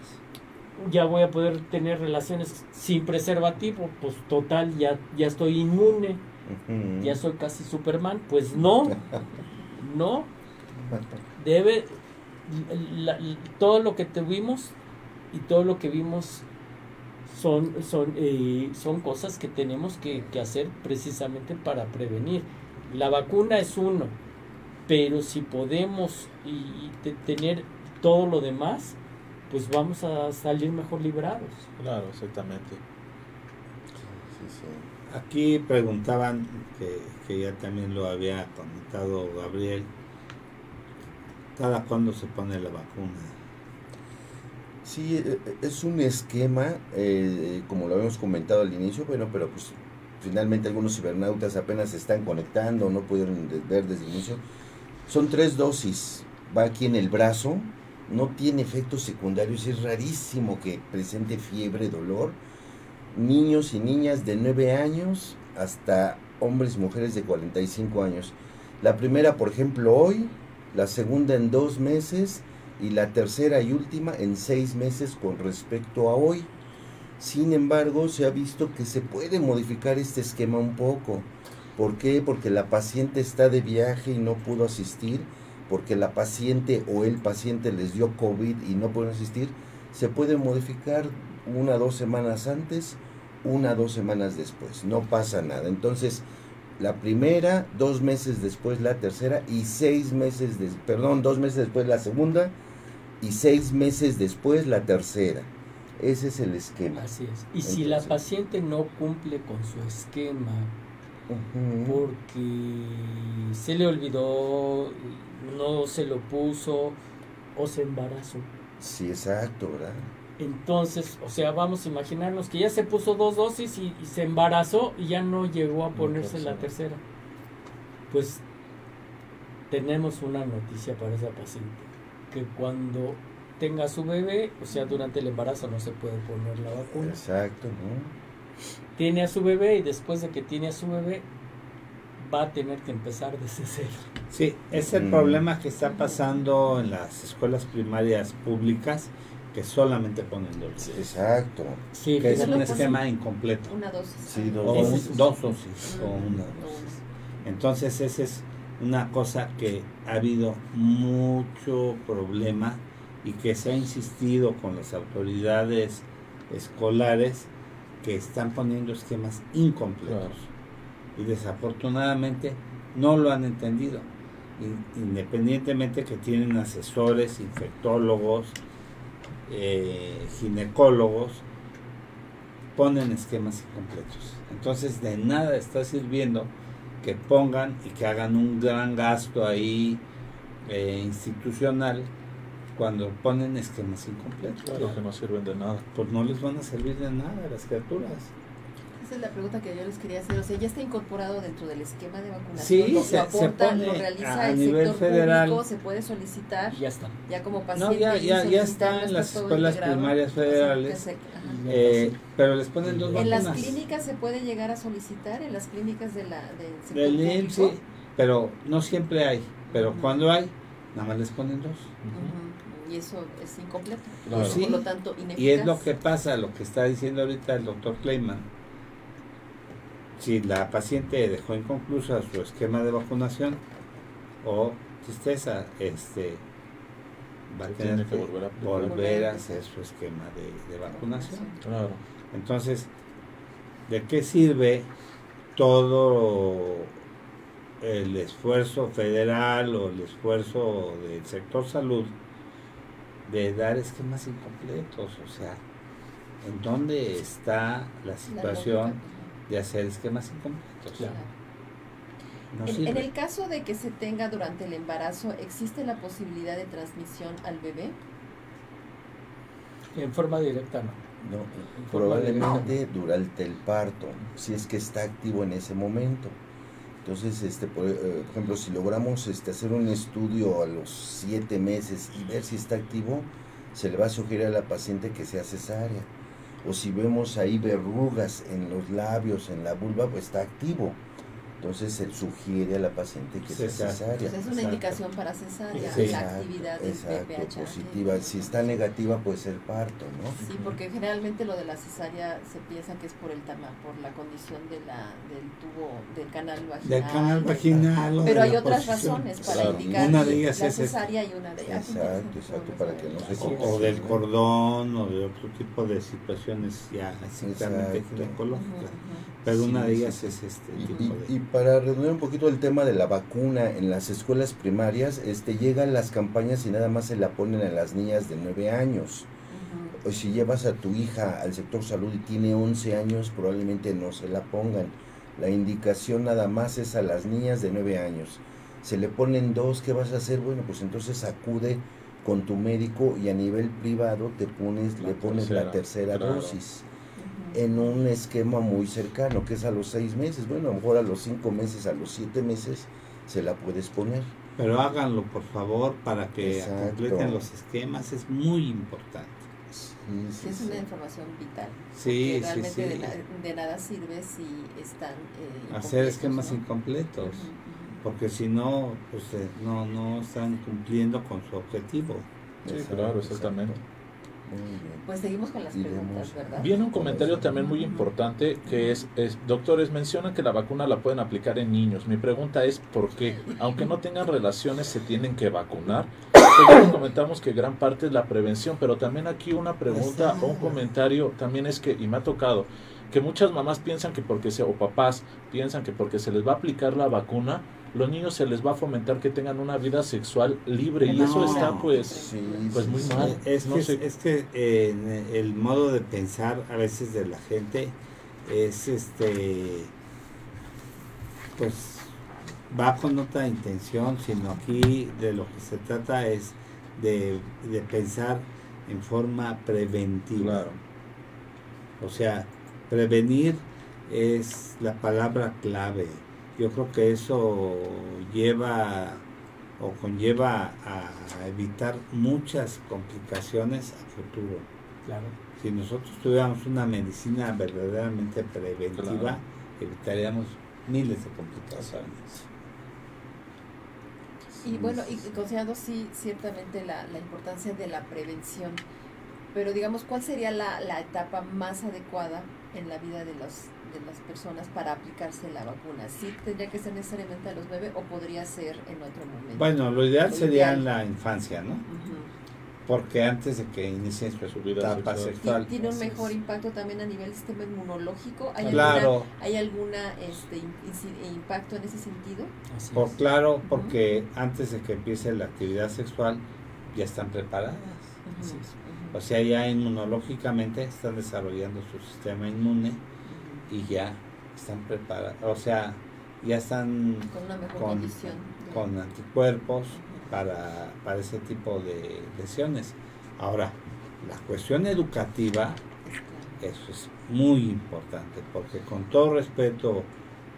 ya voy a poder tener relaciones sin preservativo, pues total, ya, ya estoy inmune, ya soy casi Superman, pues no, no, debe, la- la- todo lo que tuvimos y todo lo que vimos son, son, eh, son cosas que tenemos que, que hacer precisamente para prevenir. La vacuna es uno, pero si podemos y, y te- tener todo lo demás, pues vamos a salir mejor librados. Claro, exactamente. Sí, sí. Aquí preguntaban, que, que ya también lo había comentado Gabriel, ¿cada cuándo se pone la vacuna? Sí, e- e- es un esquema, eh, como lo habíamos comentado al inicio, bueno, pero pues finalmente algunos cibernautas apenas se están conectando, no pudieron ver desde el inicio. Son tres dosis, va aquí en el brazo, no tiene efectos secundarios, es rarísimo que presente fiebre, dolor. Niños y niñas de 9 años hasta hombres y mujeres de 45 años. La primera, por ejemplo, hoy, la segunda en dos meses y la tercera y última en seis meses con respecto a hoy. Sin embargo, se ha visto que se puede modificar este esquema un poco. ¿Por qué? Porque la paciente está de viaje y no pudo asistir, porque la paciente o el paciente les dio COVID y no pudo asistir, se puede modificar una o dos semanas antes, una o dos semanas después. No pasa nada. Entonces, la primera, dos meses después la tercera y seis meses, perdón, dos meses después la segunda y seis meses después la tercera. Ese es el esquema. Así es. Y si la paciente no cumple con su esquema Porque se le olvidó, no se lo puso o se embarazó. Sí, exacto, ¿verdad? Entonces, o sea, vamos a imaginarnos que ya se puso dos dosis y, y se embarazó y ya no llegó a ponerse la tercera. Pues tenemos una noticia para esa paciente, que cuando tenga su bebé, o sea, durante el embarazo no se puede poner la vacuna. Exacto, ¿no? Tiene a su bebé y después de que tiene a su bebé, va a tener que empezar desde cero. Sí, es el Mm. problema que está pasando en las escuelas primarias públicas, que solamente ponen dos. Exacto. Sí, Que es un esquema incompleto. Una dosis. Sí, dos O dosis. un- dos dosis o Mm, una no, dosis. Entonces esa es una cosa que ha habido mucho problema y que se ha insistido con las autoridades escolares que están poniendo esquemas incompletos. Y desafortunadamente no lo han entendido. In- Independientemente que tienen asesores, infectólogos, eh, ginecólogos, ponen esquemas incompletos. Entonces de nada está sirviendo que pongan y que hagan un gran gasto ahí eh, institucional cuando ponen esquemas incompletos. Claro que no sirven de nada. Pues no les van a servir de nada a las criaturas. Esa es la pregunta que yo les quería hacer. O sea, ¿ya está incorporado dentro del esquema de vacunación? Sí, ¿Lo, se- lo se aporta, pone lo realiza a el nivel sector federal. público? ¿Se puede solicitar? Ya está. Ya como No, paciente. ya, y ya, ya solicitar, está ¿no en las escuelas integrado? primarias O sea, federales. se- ajá. Eh, pero les ponen dos En las vacunas. clínicas se puede llegar a solicitar, en las clínicas de la, del sector Del público. IMSS, sí, pero no siempre hay. Pero Ujú. cuando hay, nada más les ponen dos. Ujú, Y eso es incompleto. Claro. Sí. Por lo tanto, ineficaz. Y es lo que pasa, lo que está diciendo ahorita el doctor Kleiman. Si la paciente dejó inconclusa su esquema de vacunación, o tristeza, este va a tener que que volver a aplicar. volver a hacer su esquema de, de vacunación. Claro. Entonces, ¿de qué sirve todo el esfuerzo federal o el esfuerzo del sector salud de dar esquemas incompletos? O sea, ¿en dónde está la situación de hacer esquemas incompletos? Claro. No En, el caso de que se tenga durante el embarazo, ¿existe la posibilidad de transmisión al bebé? En forma directa no. No, probablemente directa durante el parto, si es que está activo en ese momento. Entonces, este, por, eh, por ejemplo, si logramos este, hacer un estudio a los siete meses y ver si está activo, se le va a sugerir a la paciente que sea cesárea. O si vemos ahí verrugas en los labios, en la vulva, pues está activo. Entonces se sugiere a la paciente que sea Cesárea. cesárea. Pues es una Exacto. indicación para cesárea, Sí. la actividad del Exacto, BPH. positiva. Si está negativa puede ser parto, ¿no? Sí, porque generalmente lo de la cesárea se piensa que es por el tama, por la condición de la, del tubo, del canal vaginal. Del canal vaginal. Pero hay otras posición. razones para Claro. indicar Una de ellas la es cesárea y una de ellas. Exacto, exacto, para que no se O, confunda. o del cordón o de otro tipo de situaciones ya estrictamente ginecológicas. Pero una de ellas sí, es este tipo y- de... y para redondear un poquito el tema de la vacuna en las escuelas primarias, este llegan las campañas y nada más se la ponen a las niñas de 9 años. O si llevas a tu hija al sector salud y tiene 11 años, probablemente no se la pongan. La indicación nada más es a las niñas de 9 años. Se le ponen dos, ¿qué vas a hacer? Bueno, pues entonces acude con tu médico y a nivel privado te pones, La le pones la tercera, tercera claro. dosis en un esquema muy cercano, que es a los seis meses. Bueno, a lo mejor a los cinco meses, a los siete meses se la puedes poner. Pero háganlo por favor para que Exacto. completen los esquemas, es muy importante. Sí, Sí, es sí. una información vital. Sí, realmente sí. De, na- de nada sirve si están. eh, Hacer esquemas ¿no? incompletos, Ujú, ujú. porque si no, pues eh, no, no están cumpliendo con su objetivo. Sí, Exacto, claro, exactamente. exacto. Pues seguimos con las Iremos. preguntas, ¿verdad? Viene un comentario también muy importante que es, es, doctores, mencionan que la vacuna la pueden aplicar en niños. Mi pregunta es por qué, aunque no tengan relaciones, se tienen que vacunar. Comentamos que gran parte es la prevención, pero también aquí una pregunta o un comentario también es que, y me ha tocado, que muchas mamás piensan que porque se, o papás piensan que porque se les va a aplicar la vacuna, los niños se les va a fomentar que tengan una vida sexual libre y eso está pues, Sí, pues sí, muy sí. mal. Es No que, sé. es que eh, el modo de pensar a veces de la gente es este pues va con otra intención, sino aquí de lo que se trata es de, de pensar en forma preventiva. Claro. O sea, prevenir es la palabra clave. Yo creo que eso lleva o conlleva a evitar muchas complicaciones a futuro. Claro. Si nosotros tuviéramos una medicina verdaderamente preventiva, Claro. evitaríamos miles de complicaciones. Y bueno, y considerando sí ciertamente la, la importancia de la prevención, pero digamos, ¿cuál sería la, la etapa más adecuada en la vida de, los, de las personas para aplicarse la vacuna? ¿Sí tendría que ser necesariamente a los nueve o podría ser en otro momento? Bueno, lo ideal Lo sería ideal. en la infancia, ¿no? Porque antes de que inicien su vida etapa sexual. sexual. ¿Ti- ¿Tiene un mejor impacto también a nivel sistema inmunológico? ¿Hay Claro, alguna, ¿hay alguna este, inci- impacto en ese sentido? Así por es. claro, porque antes de que empiece la actividad sexual ya están preparadas. O sea, ya inmunológicamente están desarrollando su sistema inmune. Y ya están preparadas. O sea, ya están Con una mejor con, condición. con anticuerpos para, para ese tipo de lesiones. Ahora, la cuestión educativa, eso es muy importante, porque con todo respeto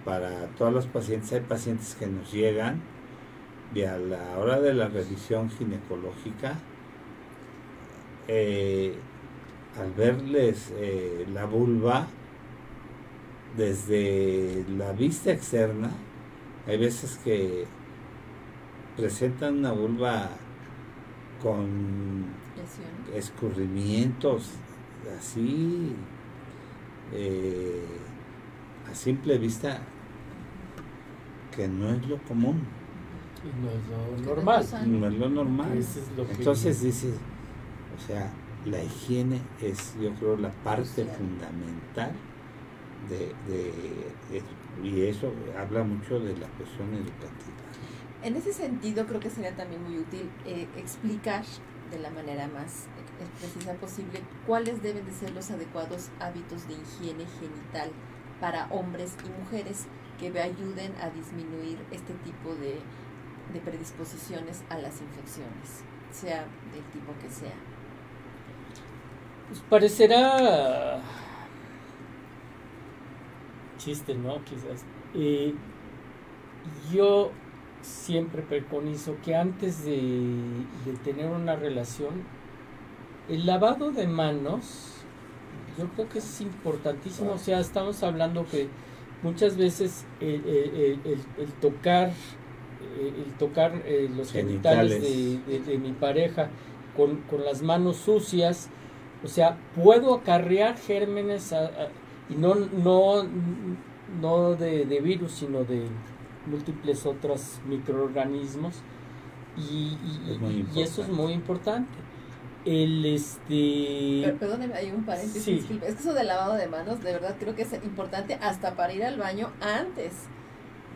para todos los pacientes, hay pacientes que nos llegan y a la hora de la revisión ginecológica, eh, al verles eh, la vulva desde la vista externa, hay veces que presentan una vulva con Lesión. escurrimientos así eh, a simple vista que no es lo común, Y no es lo normal. no es lo normal. Eso es lo que- Entonces dices, o sea, la higiene es yo creo la parte fundamental de, de- de- y eso habla mucho de la cuestión educativa. En ese sentido, creo que sería también muy útil eh, explicar de la manera más eh, precisa posible cuáles deben de ser los adecuados hábitos de higiene genital para hombres y mujeres que ayuden a disminuir este tipo de, de predisposiciones a las infecciones, sea del tipo que sea. Pues parecerá chiste, ¿no? Quizás. Eh, yo siempre preconizo que antes de, de tener una relación, el lavado de manos, yo creo que es importantísimo. O sea, estamos hablando que muchas veces el, el- el- el tocar el tocar eh, los genitales, Genitales. de, de- de mi pareja con, con las manos sucias, o sea, puedo acarrear gérmenes a- a- y no, no, no de, de virus, sino de múltiples otros microorganismos y, y- Es muy y eso es muy importante. El este Per- Perdóneme, hay un paréntesis. Sí. Es que eso del lavado de manos, de verdad creo que es importante hasta para ir al baño antes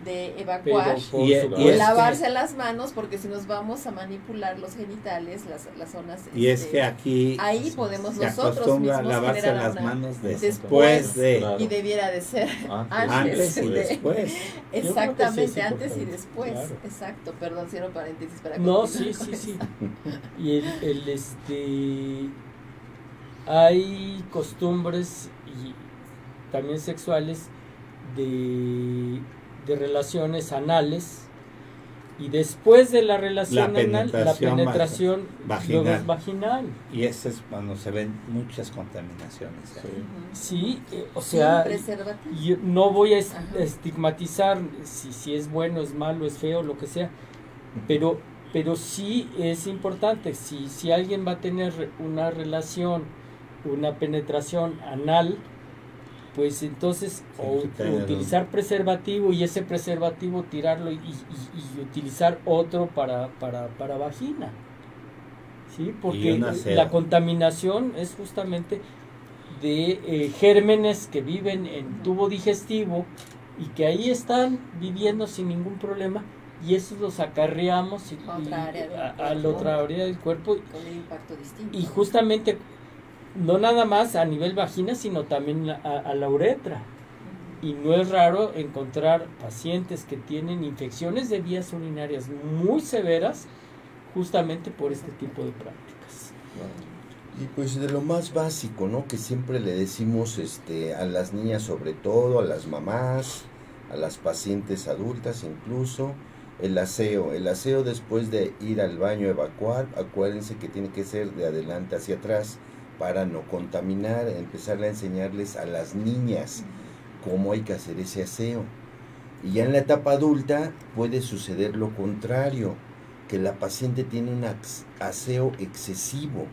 de evacuar. Y- y supuesto- es lavarse las manos porque si nos vamos a manipular los genitales, las, las zonas... Y es este, que aquí ahí podemos se nosotros mismos lavarse generar las una- manos después, después de Claro. Y debiera de ser Antes, antes y de- después. exactamente sí antes y después. claro. Exacto, perdón, cierro paréntesis para No, sí, sí, sí. Y el, el, este hay costumbres y también sexuales de, de relaciones anales y después de la relación La anal, la penetración vaginal. luego es vaginal. Y ese es cuando se ven muchas contaminaciones. Sí. Eh, o sea, yo no voy a Ajá. estigmatizar si, si es bueno, es malo, es feo, lo que sea, pero, pero sí es importante, si, si alguien va a tener una relación, una penetración anal, pues entonces Sí, o utilizar preservativo y ese preservativo tirarlo y, y- y utilizar otro para, para, para vagina. ¿Sí? Porque la contaminación es justamente de eh, gérmenes que viven en tubo digestivo y que ahí están viviendo sin ningún problema y esos los acarreamos y, A otra y- área del a- a cuerpo. la otra área del cuerpo Con un impacto distinto. y justamente no nada más a nivel vagina sino también a, la uretra y no es raro encontrar pacientes que tienen infecciones de vías urinarias muy severas justamente por este tipo de prácticas. Y pues de lo más básico, ¿no? Que siempre le decimos este, a las niñas sobre todo, a las mamás, a las pacientes adultas incluso, el aseo. El aseo después de ir al baño evacuar, acuérdense que tiene que ser de adelante hacia atrás para no contaminar, empezar a enseñarles a las niñas cómo hay que hacer ese aseo. Y ya en la etapa adulta puede suceder lo contrario, que la paciente tiene un aseo excesivo,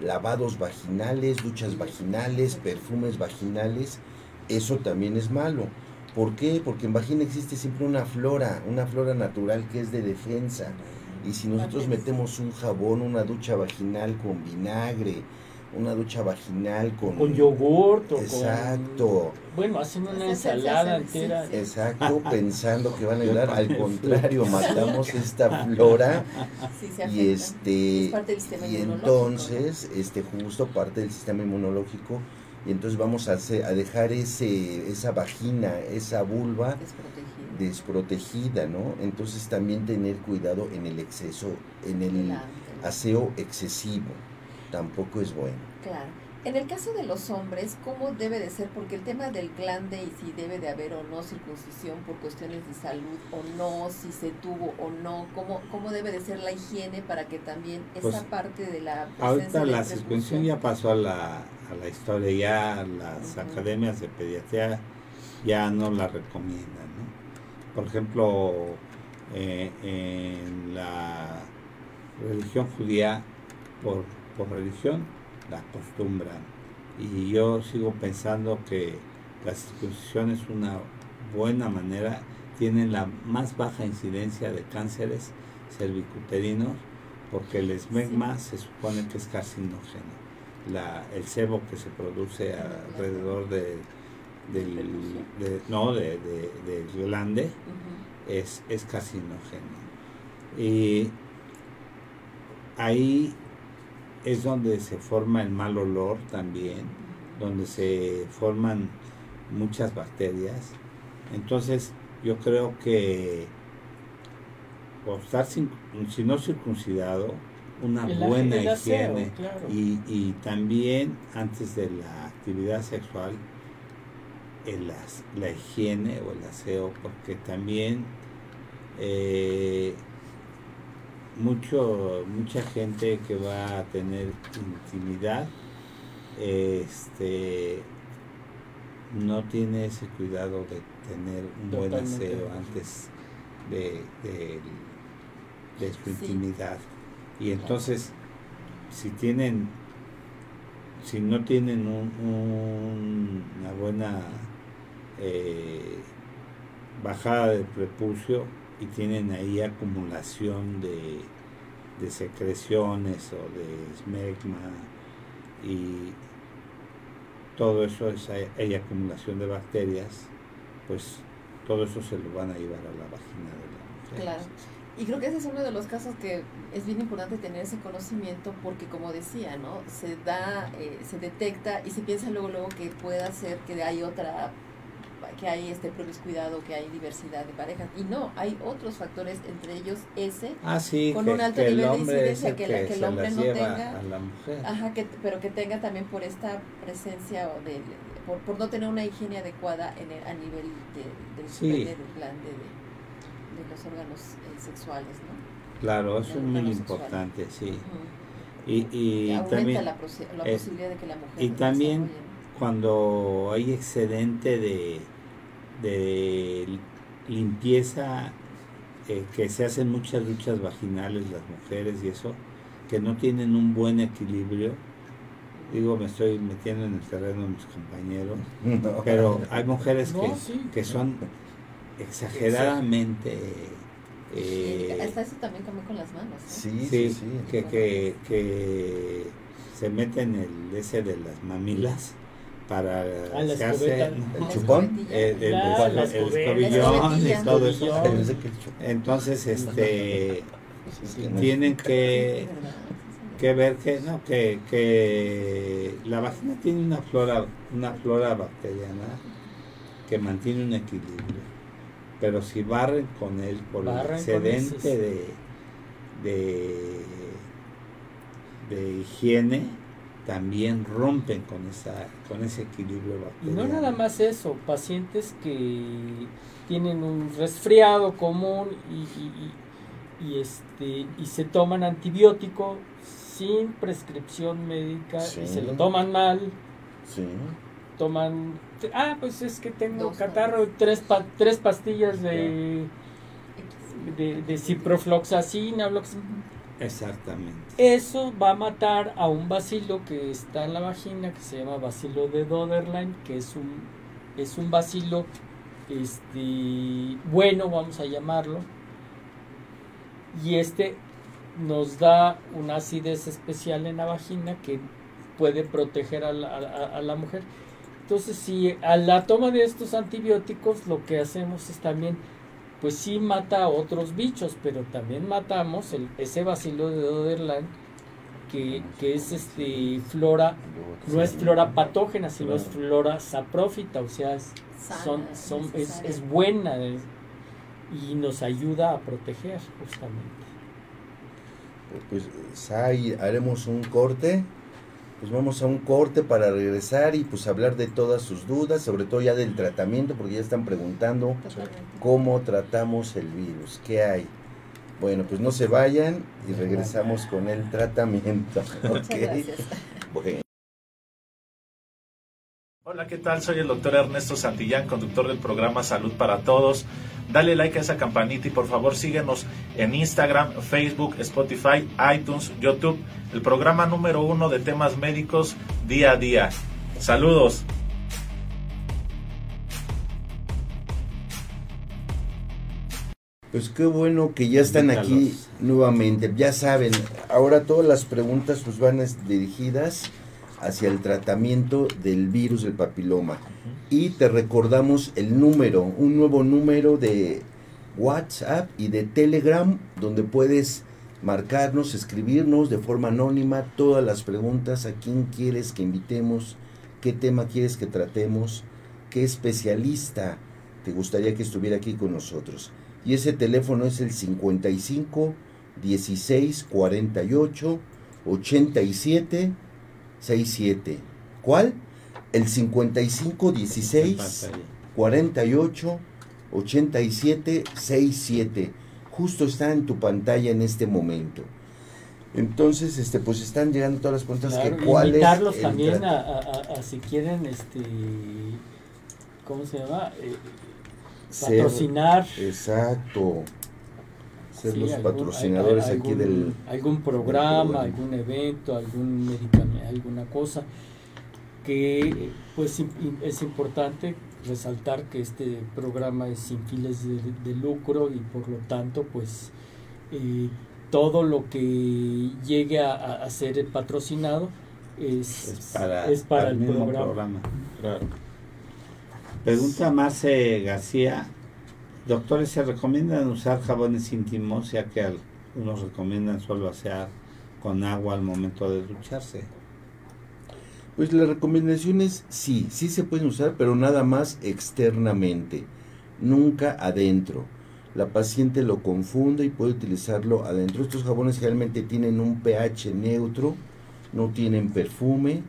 lavados vaginales, duchas vaginales, perfumes vaginales, eso también es malo. ¿Por qué? Porque en vagina existe siempre una flora, una flora natural que es de defensa. Y si nosotros metemos un jabón, una ducha vaginal con vinagre, una ducha vaginal con... Con yogurt o Exacto. con... Bueno, hacen una ensalada entera. sí. Exacto, pensando que van a ayudar. Al contrario, matamos esta flora Sí, se y este Es parte del sistema y entonces este justo parte del sistema inmunológico y entonces vamos a, hacer- a dejar ese esa vagina, esa vulva Desprotegido. desprotegida, ¿no? Entonces también tener cuidado en el exceso, en el aseo excesivo, tampoco es bueno. Claro. En el caso de los hombres, ¿cómo debe de ser? Porque el tema del glande y si debe de haber o no circuncisión por cuestiones de salud o no, si se tuvo o no, ¿cómo, cómo debe de ser la higiene para que también Pues, esa parte de la Ahorita de la circuncisión ya pasó a la, a la historia, ya las academias de pediatría ya no la recomiendan. ¿no? Por ejemplo, eh, en la religión judía, por, por religión, la acostumbran. Y yo sigo pensando que la circuncisión es una buena manera, tienen la más baja incidencia de cánceres cervicuterinos porque el esmegma se supone que es carcinógeno. La, el sebo que se produce alrededor de, del, de- no, de, de- glande Ujú. es, es carcinógeno. Y ahí es donde se forma el mal olor también, donde se forman muchas bacterias. Entonces yo creo que por estar sin, si no circuncidado, una El- buena el aseo, higiene claro. y, y también antes de la actividad sexual el as- la higiene o el aseo porque también eh, mucho mucha gente que va a tener intimidad este no tiene ese cuidado de tener un buen aseo antes de, de, de su Sí. intimidad. Y entonces, si tienen, si no tienen un- un- una buena eh, bajada de prepucio y tienen ahí acumulación de, de secreciones o de esmegma y todo eso es hay, hay acumulación de bacterias, pues todo eso se lo van a llevar a la vagina de la mujer. Claro. Y creo que ese es uno de los casos que es bien importante tener ese conocimiento porque como decía, ¿no? Se da, eh, se detecta y se piensa luego luego que pueda ser que hay otra que hay este promiscuidad que hay diversidad de parejas y no, hay otros factores entre ellos ese Ah, sí, Con que, un alto nivel de incidencia que la- que el hombre no tenga- a la mujer. Ajá, que, pero que tenga también por esta presencia o de, por, por no tener una higiene adecuada en el- a nivel de, del Sí. pene, del glande, de, de los órganos eh, sexuales, ¿no? Claro, eso es muy sexual. importante, sí. Y, y también la, la posibilidad de que la mujer y también cuando hay excedente de, de limpieza, eh, que se hacen muchas duchas vaginales las mujeres y eso, que no tienen un buen equilibrio. Digo, me estoy metiendo en el terreno de mis compañeros, No. pero hay mujeres No, que, sí. que son exageradamente... eh, hasta eso también come con las manos, ¿no? Sí, sí, Sí, sí. que, que, que se meten el ese de las mamilas para la se hace escobeta. ¿El chupón? escobetilla. el, el- Claro, el- la el escobeta. escobillón y todo eso. Entonces, este, tienen que, que ver que no que, que la vagina tiene una flora una flora bacteriana que mantiene un equilibrio pero si barren con él por Barren el excedente de, de de higiene también rompen con esa con ese equilibrio Y bacteriano no nada más eso, pacientes que tienen un resfriado común y, y- y- y, este y se toman antibiótico sin prescripción médica Sí. y se lo toman mal, Sí. toman ah pues es que tengo Dos, catarro tres pa- tres pastillas de de, de ciprofloxacina, exactamente eso va a matar a un bacilo que está en la vagina que se llama bacilo de Doderlein, que es un es un bacilo este bueno, vamos a llamarlo. Y este nos da una acidez especial en la vagina que puede proteger a la, a la mujer. Entonces, si a la toma de estos antibióticos lo que hacemos es también pues sí mata a otros bichos, pero también matamos el, ese bacilo de Doderlein que, que es este flora, no es flora patógena, sino es flora saprófita, o sea, es, son, son, es, es buena es- y nos ayuda a proteger justamente. Pues, Sai, haremos un corte. Pues vamos a un corte para regresar y pues hablar de todas sus dudas, sobre todo ya del tratamiento, porque ya están preguntando Totalmente. cómo tratamos el virus, qué hay. Bueno, pues no se vayan y regresamos con el tratamiento. Gracias. Bueno. Hola, ¿qué tal? Soy el doctor Ernesto Santillán, conductor del programa Salud para Todos. Dale like a esa campanita y por favor síguenos en Instagram, Facebook, Spotify, iTunes, YouTube, el programa número uno de temas médicos día a día. Saludos. Pues qué bueno que ya están aquí nuevamente. Ya saben, ahora todas las preguntas pues van dirigidas hacia el tratamiento del virus del papiloma. Y te recordamos el número, un nuevo número de WhatsApp y de Telegram donde puedes marcarnos, escribirnos de forma anónima todas las preguntas, a quién quieres que invitemos, qué tema quieres que tratemos, qué especialista te gustaría que estuviera aquí con nosotros. Y ese teléfono es el 55 16 48 87 67. ¿Cuál? El 55 en 16 pantalla. 48 87 67. Justo está en tu pantalla en este momento. Entonces, este, pues están llegando todas las preguntas Claro, que cuál es invitarlos el también a- a- a si quieren este ¿cómo se llama? Eh, patrocinar. exacto. Ser los patrocinadores aquí del... Algún programa, algún evento, algún medicamento, alguna cosa que pues es importante resaltar que este programa es sin fines de, lucro y por lo tanto pues eh, todo lo que llegue a, ser patrocinado es, para, el, programa. Pregunta Marce García, doctores, ¿se recomiendan usar jabones íntimos ya que algunos recomiendan solo hacer con agua al momento de ducharse? Pues la recomendación es sí, sí se pueden usar, pero nada más externamente, nunca adentro. La paciente lo confunde y puede utilizarlo adentro. Estos jabones generalmente tienen un pH neutro, no tienen perfume,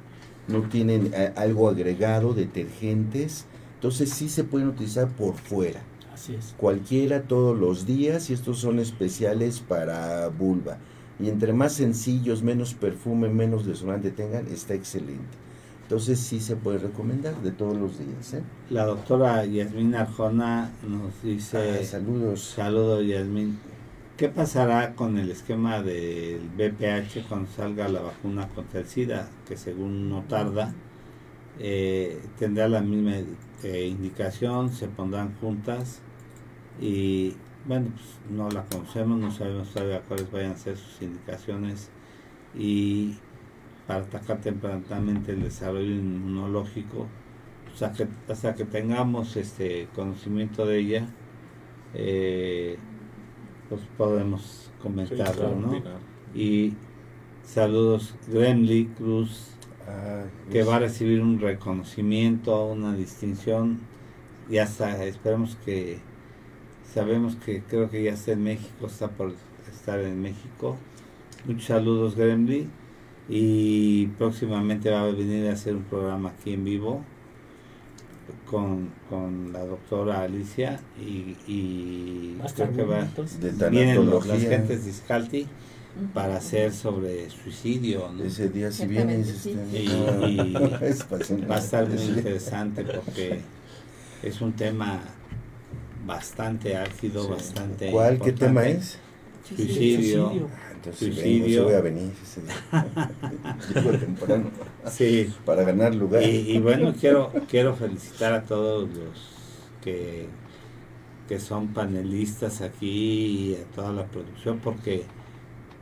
no tienen eh, algo agregado, detergentes. Entonces sí se pueden utilizar por fuera. Así es. Cualquiera todos los días y estos son especiales para vulva. Y entre más sencillos, menos perfume, menos desodorante tengan, está excelente. Entonces sí se puede recomendar de todos los días. ¿eh? La doctora Yasmin Arjona nos dice... Ah, saludos. Saludos Yasmin. ¿Qué pasará con el esquema del BPH cuando salga la vacuna contra el SIDA? Que según no tarda, eh, tendrá la misma eh, indicación, se pondrán juntas y bueno, pues no la conocemos, no sabemos todavía cuáles vayan a ser sus indicaciones. Y para atacar tempranamente el desarrollo inmunológico, hasta que, hasta que tengamos este conocimiento de ella, eh, pues podemos comentarlo, ¿no? Y saludos Gremly Cruz, que va a recibir un reconocimiento, una distinción, y hasta esperemos que Sabemos que creo que ya está en México, está por estar en México. Muchos saludos, Gremly. Y próximamente va a venir a hacer un programa aquí en vivo con, la doctora Alicia y, y creo que va, vienen los, las gentes de Scalti para hacer sobre suicidio. Ese día si viene este, y, va a estar muy interesante porque es un tema bastante ácido, bastante. ¿Cuál? ¿Qué tema es? Suicidio. Ah, entonces Suicidio. voy a venir. Llego temprano. Sí. Para ganar lugar. Y, bueno, quiero, quiero felicitar a todos los que, que son panelistas aquí y a toda la producción porque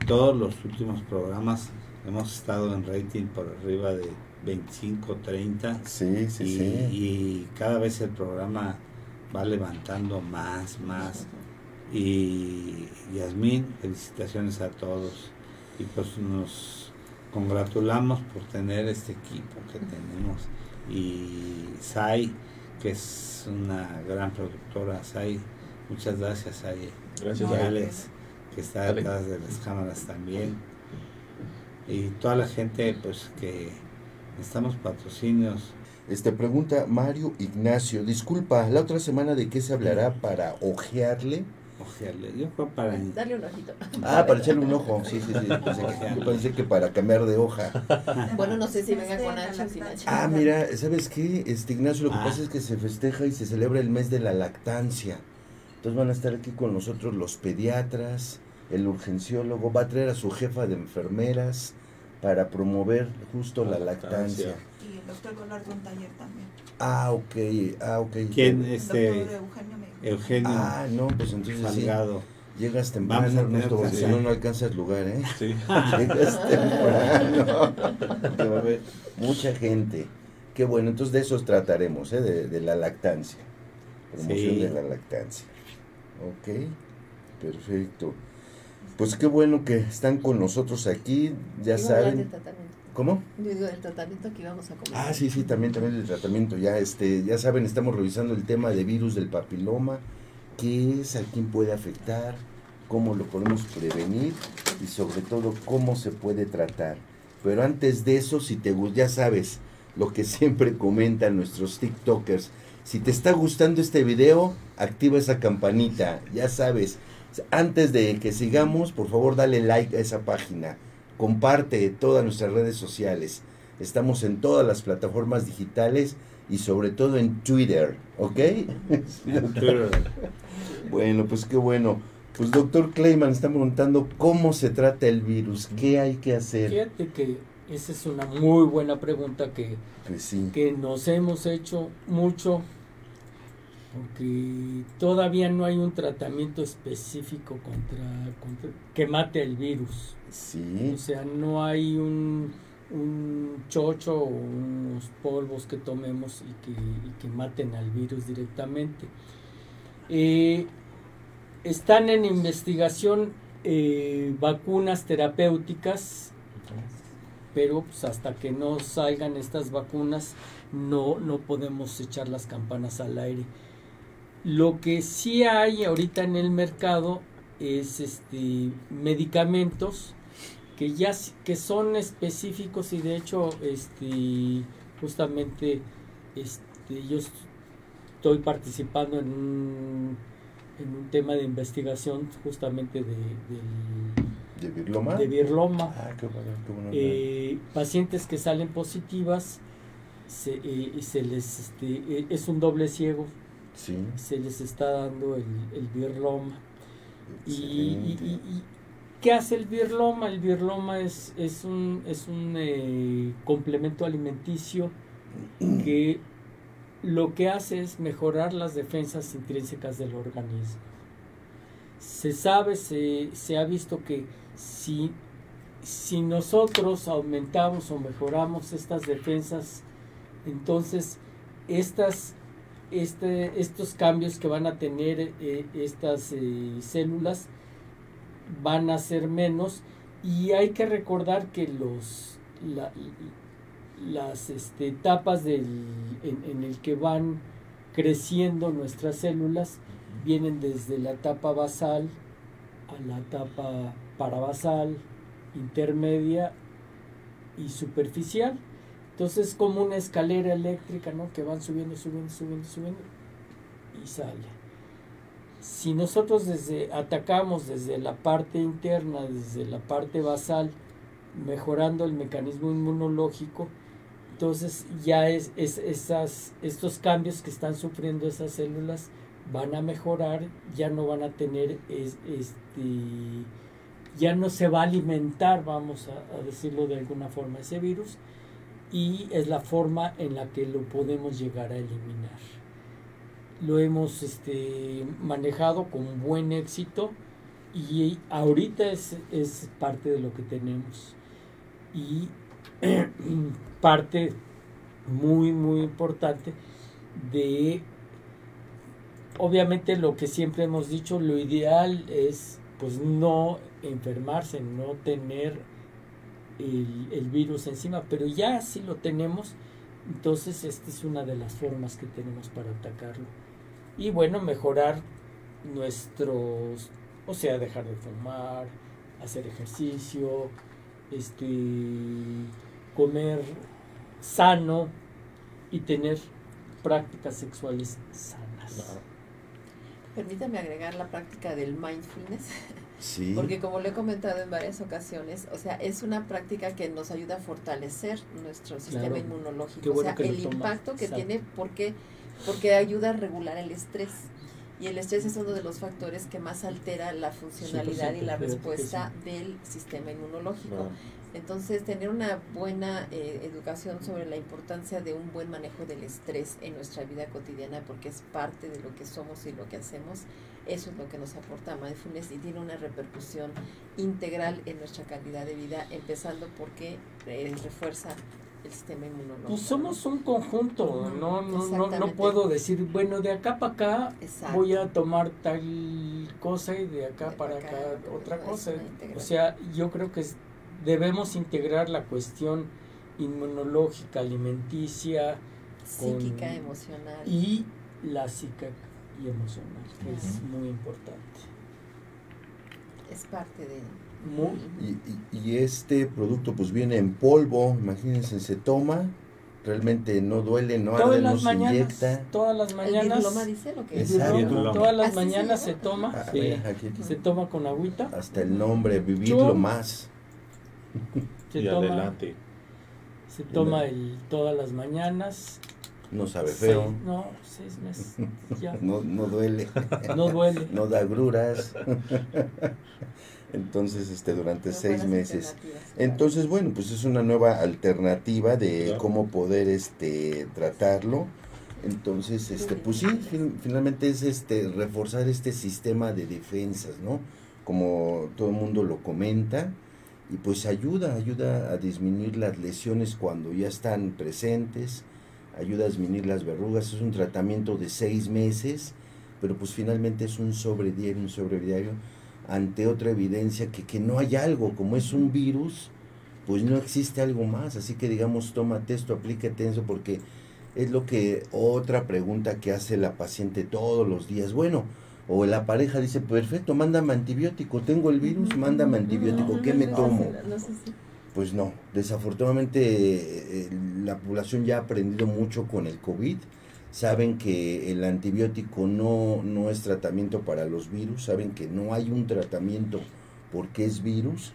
todos los últimos programas hemos estado en rating por arriba de 25, 30. Sí, sí, sí. Y cada vez el programa va levantando más, más. Y Yasmín, felicitaciones a todos. Y pues nos congratulamos por tener este equipo que tenemos. Y Sai, que es una gran productora, Sai, muchas gracias Sai. Gracias a Alex, que está detrás de las cámaras también. Y toda la gente pues que estamos patrocinios este pregunta Mario Ignacio, disculpa, la otra semana de qué se hablará para ojearle. Ojearle, yo creo para darle un ojito. Ah, para echarle un ojo, sí, sí, sí. yo pensé que para cambiar de hoja. Bueno, no sé si venga con o sin. Ah, mira, ¿sabes qué? Este Ignacio, lo que ah. pasa es que se festeja y se celebra el mes de la lactancia. Entonces van a estar aquí con nosotros los pediatras, el urgenciólogo, va a traer a su jefa de enfermeras para promover justo la lactancia doctor Golardo un taller también. Ah, ok, ah, ok. ¿Quién? Este, Eugenio. Ah, no, pues entonces Salgado. Llegas temprano, Ernesto, porque si no, no alcanzas lugar, ¿eh? Sí. Llegas temprano. va a haber mucha gente. Qué bueno, entonces de eso trataremos, ¿eh? De, de la lactancia. Promoción de la lactancia. Ok, perfecto. Pues qué bueno que están con nosotros aquí, ya saben. ¿Cómo? Digo, el tratamiento que íbamos a comer. Ah, sí, sí, también, también el tratamiento. Ya, este, ya saben, estamos revisando el tema de virus del papiloma, qué es, a quién puede afectar, cómo lo podemos prevenir y sobre todo cómo se puede tratar. Pero antes de eso, si te ya sabes lo que siempre comentan nuestros TikTokers, si te está gustando este video, activa esa campanita, ya sabes. Antes de que sigamos, por favor, dale like a esa página comparte todas nuestras redes sociales. Estamos en todas las plataformas digitales y sobre todo en Twitter, ¿ok? bueno, pues qué bueno. Pues doctor Clayman está preguntando cómo se trata el virus, qué hay que hacer. Fíjate que esa es una muy buena pregunta que, Pues sí. que nos hemos hecho mucho porque todavía no hay un tratamiento específico contra, contra- que mate el virus. Sí. O sea, no hay un, un chocho o unos polvos que tomemos y que, y que maten al virus directamente. Eh, están en investigación eh, vacunas terapéuticas, pero pues, hasta que no salgan estas vacunas no, no podemos echar las campanas al aire. Lo que sí hay ahorita en el mercado es este medicamentos que ya que son específicos y de hecho este justamente este yo est- estoy participando en un en un tema de investigación justamente de, ¿De virloma? de virloma Ah, qué bueno, qué bueno. eh, pacientes que salen positivas se, eh, y se les este, eh, es un doble ciego sí. se les está dando el, el virloma y, qué hace el virloma el virloma es es un es un eh, complemento alimenticio que lo que hace es mejorar las defensas intrínsecas del organismo. Se sabe se, se ha visto que si si nosotros aumentamos o mejoramos estas defensas entonces estas este, estos cambios que van a tener eh, estas eh, células van a ser menos y hay que recordar que los la- las este, etapas del, en, en el que van creciendo nuestras células vienen desde la etapa basal a la etapa parabasal, intermedia y superficial. Entonces es como una escalera eléctrica, ¿no? Que van subiendo, subiendo, subiendo, subiendo y sale. Si nosotros desde atacamos desde la parte interna, desde la parte basal, mejorando el mecanismo inmunológico, entonces ya es, es esas, estos cambios que están sufriendo esas células van a mejorar, ya no van a tener es- este ya no se va a alimentar, vamos a, a decirlo de alguna forma, ese virus, y es la forma en la que lo podemos llegar a eliminar. Lo hemos este, manejado con buen éxito y ahorita es, es parte de lo que tenemos. Y parte muy, muy importante de, obviamente lo que siempre hemos dicho, lo ideal es pues no enfermarse, no tener el, virus encima, pero ya si lo tenemos, entonces esta es una de las formas que tenemos para atacarlo. Y bueno, mejorar nuestros, o sea, dejar de fumar, hacer ejercicio, este, comer sano y tener prácticas sexuales sanas. Permítame agregar la práctica del mindfulness, Sí. porque como lo he comentado en varias ocasiones, o sea, es una práctica que nos ayuda a fortalecer nuestro sistema Claro. inmunológico. O sea, el impacto que exacto. tiene, porque, porque ayuda a regular el estrés. Y el estrés es uno de los factores que más altera la funcionalidad y la 100%, fíjate que respuesta del sistema inmunológico. Entonces, tener una buena eh, educación sobre la importancia de un buen manejo del estrés en nuestra vida cotidiana, porque es parte de lo que somos y lo que hacemos, eso es lo que nos aporta mindfulness y tiene una repercusión integral en nuestra calidad de vida, empezando porque eh, refuerza el sistema inmunológico. Pues somos un conjunto, no, no, no, no puedo decir, bueno, de acá para acá Exacto. voy a tomar tal cosa y de acá De para acá, acá otra cosa. O sea, yo creo que es- debemos integrar la cuestión inmunológica, alimenticia Psíquica, con- emocional. y la psíquica y emocional, que es muy importante. es parte de... Muy, Y, y- y este producto pues viene en polvo, imagínense, se toma, realmente no duele, no todas arde, no se mañanas, inyecta. todas las ¿El mañanas, virloma dice lo que el es? Exacto. todas las ¿Así se mañanas se, toma, Ah, sí, mira, aquí- se toma con agüita, hasta el nombre, vivirlo Yo- más. Se y toma, adelante. se toma el, todas las mañanas No sabe feo. Seis- no, seis meses. Ya. No, no duele. No duele. no da agruras. Entonces, este, durante Pero seis meses. Entonces, bueno, pues es una nueva alternativa de Claro. cómo poder este tratarlo. Entonces, este, pues sí, fin- finalmente es este reforzar este sistema de defensas, ¿no? Como todo el mundo lo comenta, y pues ayuda, ayuda a disminuir las lesiones cuando ya están presentes, ayuda a disminuir las verrugas, es un tratamiento de seis meses, pero pues finalmente es un sobrediario, un sobrediario ante otra evidencia que, que no hay algo, como es un virus, pues no existe algo más, así que digamos, tómate esto, aplícate eso, porque es lo que otra pregunta que hace la paciente todos los días, bueno, o la pareja dice, perfecto, mándame antibiótico, tengo el virus, mándame antibiótico, ¿qué me tomo? Pues no, desafortunadamente eh, la población ya ha aprendido mucho con el COVID. Saben que el antibiótico no, no es tratamiento para los virus, saben que no hay un tratamiento porque es virus,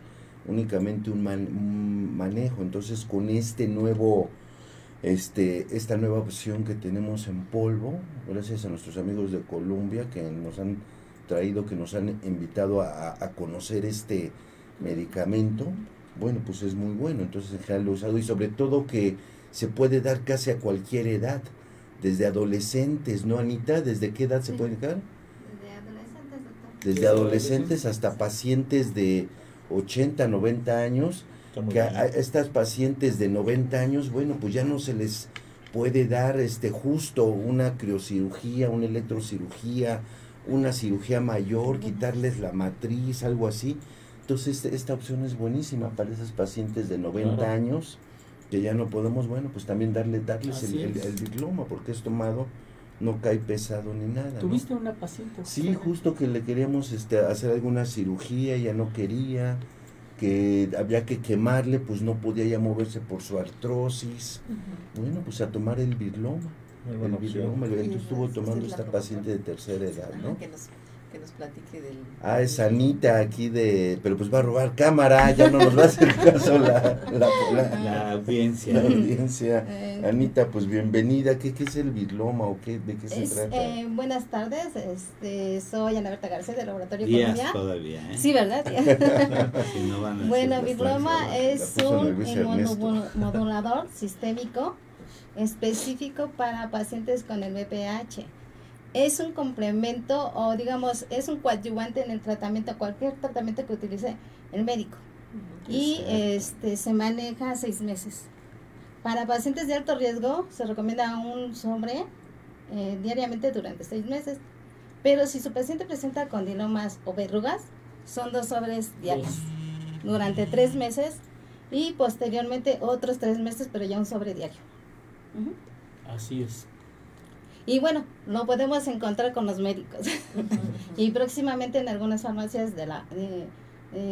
únicamente un, man- un manejo. Entonces con este nuevo, este, esta nueva opción que tenemos en polvo, gracias a nuestros amigos de Colombia que nos han traído, que nos han invitado a, a conocer este medicamento, bueno, pues es muy bueno. Entonces en general lo he usado y sobre todo que se puede dar casi a cualquier edad, desde adolescentes, ¿no, Anita? ¿Desde qué edad se puede dar? Desde adolescentes, doctor. Desde adolescentes hasta pacientes de 80, 90 años, que a, estas pacientes de 90 años, bueno, pues ya no se les puede dar este justo una criocirugía, una electrocirugía, una cirugía mayor, quitarles la matriz, algo así. Entonces esta opción es buenísima para esas pacientes de 90 Claro. años que ya no podemos, bueno, pues también darle, darles el, diploma porque es tomado, no cae pesado ni nada. ¿no? ¿Tuviste una paciente? Sí, justo que le queríamos este, hacer alguna cirugía, ella no quería, que había que quemarle, pues no podía ya moverse por su artrosis. Bueno, pues a tomar el birloma. Muy El él Sí, estuvo tomando esta paciente de tercera edad, Ajá, ¿no? Que, nos, que nos platique del... Ah, es Anita aquí de... Pero pues va a robar cámara, ya no nos va a hacer caso la, la, la- La audiencia. la audiencia. Eh, Anita, pues bienvenida. ¿Qué, qué es el birloma o qué, de qué se es, trata? eh, buenas tardes, este, soy Ana Berta García del Laboratorio Días Colombia. todavía, ¿eh? Sí, ¿verdad? Si no van a bueno, la es un inmunomodulador sistémico específico para pacientes con el VPH. Es un complemento o digamos es un coadyuvante en el tratamiento, cualquier tratamiento que utilice el médico. y este se maneja seis meses. Para pacientes de alto riesgo se recomienda un sobre eh, diariamente durante seis meses, pero si su paciente presenta condilomas o verrugas, son dos sobres diarios durante tres meses y posteriormente otros tres meses, pero ya un sobre diario. Así es. Y bueno, lo podemos encontrar con los médicos y próximamente en algunas farmacias de la de,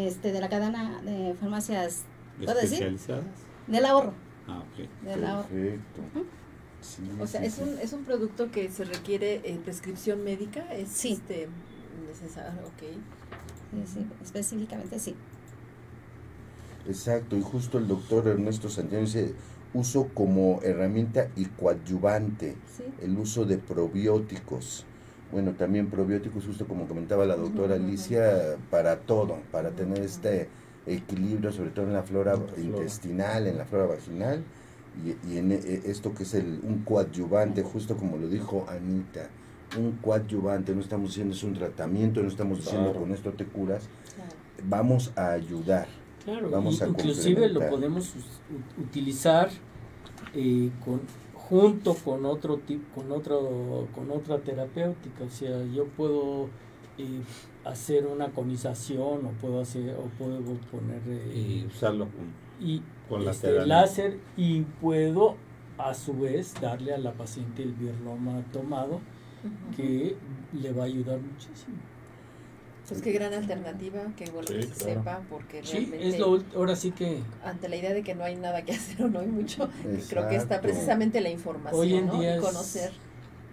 este de la cadena de farmacias ¿Puedo decir? ¿Especializadas? del ahorro, Ah, ok. del ahorro. Perfecto. Sí, O sea, sí, es sí. un, es un producto que se requiere eh, prescripción médica, es Sí. este, necesario, ok. Sí, sí, específicamente sí. Exacto, y justo el doctor Ernesto Santiago dice uso como herramienta y coadyuvante, Sí. el uso de probióticos. Bueno, también probióticos, justo como comentaba la doctora. Alicia, para todo, para tener este equilibrio, sobre todo en la flora En la flora. intestinal, en la flora vaginal, y, y en e- esto que es el, un coadyuvante, justo como lo dijo Anita, un coadyuvante, no estamos diciendo es un tratamiento, no estamos diciendo Claro. con esto te curas, Claro. vamos a ayudar. Claro, Vamos y a inclusive lo podemos utilizar eh, con junto con otro tipo, con otro, con otra terapéutica. O sea, yo puedo eh, hacer una conización o puedo hacer o puedo poner Y eh, usarlo con, y con la este, láser y puedo a su vez darle a la paciente el birloma tomado que le va a ayudar muchísimo. Pues qué gran alternativa, que bueno Sí, que se claro. sepa, porque Sí, realmente es lo ahora sí que ante la idea de que no hay nada que hacer o no hay mucho, que creo que está Exacto. precisamente la información, Hoy en ¿no? día Y es- conocer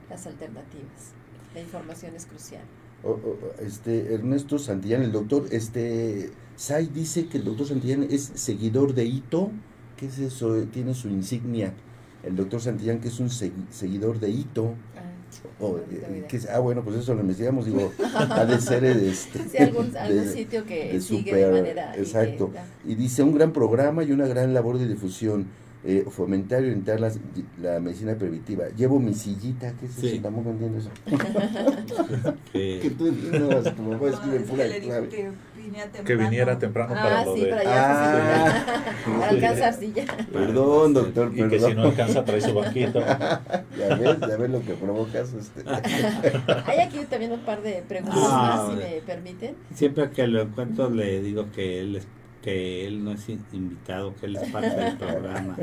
las alternativas. La información es crucial. O- o- este Ernesto Santillán, el doctor, este Sai dice que el doctor Santillán es seguidor de Ito. ¿Qué es eso? Tiene su insignia. el doctor Santillán, que es un seguidor de Ito. Ah, o, no tengo eh, que ah, bueno, pues eso lo investigamos, digo, ha de ser este, Sí, algún, algún de- sitio que de sigue super- de manera... y que- exacto. Y dice, un gran programa y una gran labor de difusión, eh, fomentar y orientar las- la medicina preventiva. Llevo mi sillita, ¿qué es Sí. eso? Tampoco entiendo eso. Que- tú entiendas, tu mamá No, escribe pura clave. Que viniera temprano. Que viniera temprano para Ah, lo sí, de... para. Ah. para alcanzar silla. Perdón, doctor, Y perdón. que si no alcanza trae su banquito. Ya ves, ya ves lo que provocas. Este. Hay aquí también un par de preguntas Ah, más, si me permiten. Siempre que lo encuentro le digo que él es, que él no es in- invitado, que él es parte del programa.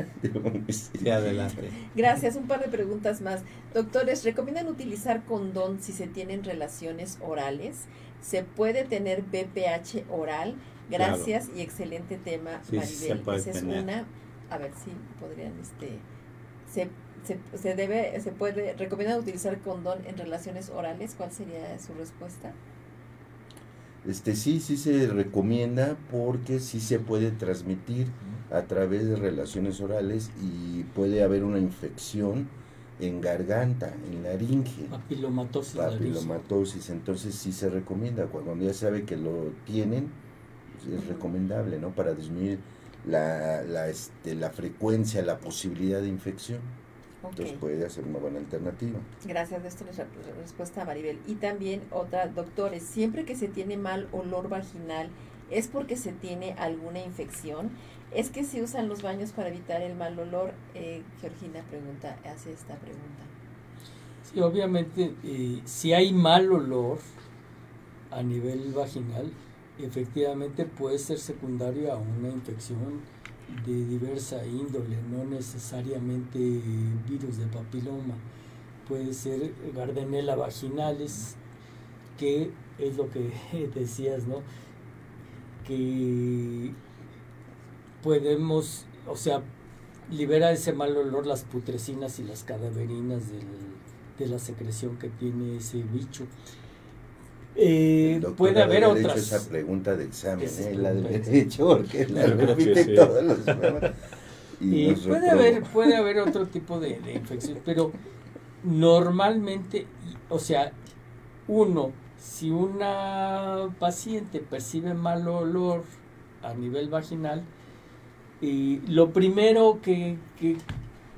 Sí, adelante. Gracias, un par de preguntas más. Doctores, ¿recomiendan utilizar condón si se tienen relaciones orales? ¿Se puede tener BPH oral? Gracias y excelente tema, Sí, sí se Maribel. puede Esa es tener. una. A ver si podrían, este, se, se, se debe, se puede, ¿recomiendan utilizar condón en relaciones orales? ¿Cuál sería su respuesta? Este sí, sí se recomienda porque sí se puede transmitir a través de relaciones orales y puede haber una infección en garganta, en laringe, Papilomatosis. laringe. papilomatosis, entonces sí se recomienda cuando ya sabe que lo tienen, pues, es recomendable, ¿no? Para disminuir la, la, este, la frecuencia, la posibilidad de infección, entonces puede ser una buena alternativa. Gracias, de esto es la respuesta a Maribel. Y también otra, doctores, siempre que se tiene mal olor vaginal, ¿es porque se tiene alguna infección? ¿Es que se usan los baños para evitar el mal olor? Eh, Georgina pregunta, hace esta pregunta. Sí, obviamente, eh, si hay mal olor a nivel vaginal, efectivamente puede ser secundario a una infección de diversa índole, no necesariamente virus de papiloma. Puede ser Gardnerella vaginalis, que es lo que decías, ¿no? Que podemos, o sea, libera ese mal olor las putrecinas y las cadaverinas del, de la secreción que tiene ese bicho. Eh, puede haber haber hecho otras. esa pregunta de examen, ¿eh? la pregunta debe de haber hecho porque la repite sí. todos los. Y puede haber, puede haber otro tipo de, de infección, pero normalmente, o sea, uno, si una paciente percibe mal olor a nivel vaginal, y lo primero que, que,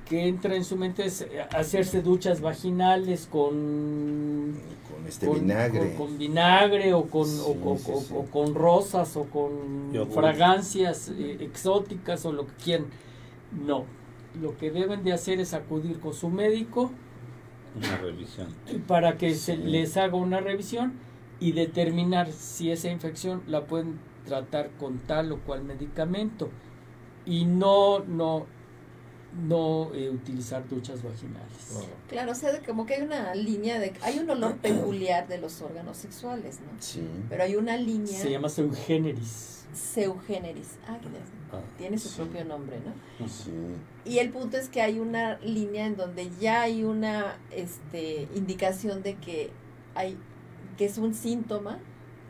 que entra en su mente es hacerse duchas vaginales con con este con, vinagre. con- con vinagre o con, o, Sí, o- sí, o- sí. o con rosas o con fragancias eh, exóticas o lo que quieran. No, lo que deben de hacer es acudir con su médico Una revisión. para que se les haga una revisión y determinar si esa infección la pueden tratar con tal o cual medicamento y no no no eh, utilizar duchas vaginales. Claro, o sea, como que hay una línea de... Hay un olor peculiar de los órganos sexuales, ¿no? Sí. Pero hay una línea... Se llama eugeneris. Seugeneris. Ah, Ah, tiene su Sí. propio nombre, ¿no? Sí. Y el punto es que hay una línea en donde ya hay una este, indicación de que hay que es un síntoma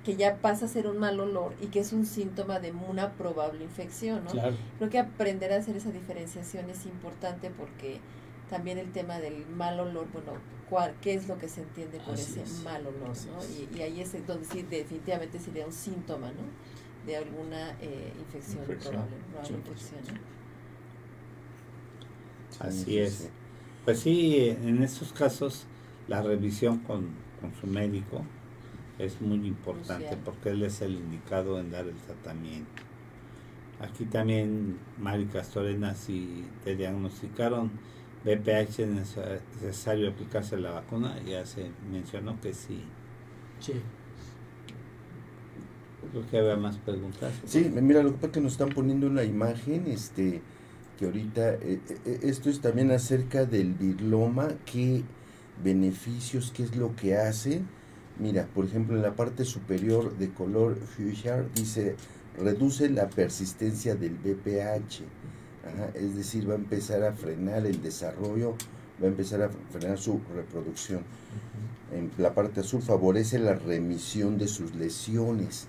que ya pasa a ser un mal olor y que es un síntoma de una probable infección, ¿no? Claro. Creo que aprender a hacer esa diferenciación es importante porque también el tema del mal olor, bueno, cuál, ¿qué es lo que se entiende por Así ese es. mal olor, Así ¿no? es. Y, y ahí es donde sí definitivamente sería un síntoma, ¿no? De alguna eh, infección, Infección. probable, probable Sí, infección, ¿no? Así Sí, es. Pues sí, en estos casos la revisión con, con su médico es muy importante Crucial. porque él es el indicado en dar el tratamiento. Aquí también Mari Castorena, si te diagnosticaron BPH, es nece- necesario aplicarse la vacuna, ya se mencionó que sí. Sí. Creo que había más preguntas. Sí, mira, lo que pasa es que nos están poniendo una imagen, este, que ahorita, eh, eh, esto es también acerca del virloma, qué beneficios, qué es lo que hace. Mira, por ejemplo, en la parte superior de color fuchsia dice, reduce la persistencia del BPH, Ajá, es decir, va a empezar a frenar el desarrollo, va a empezar a frenar su reproducción. En la parte azul favorece la remisión de sus lesiones.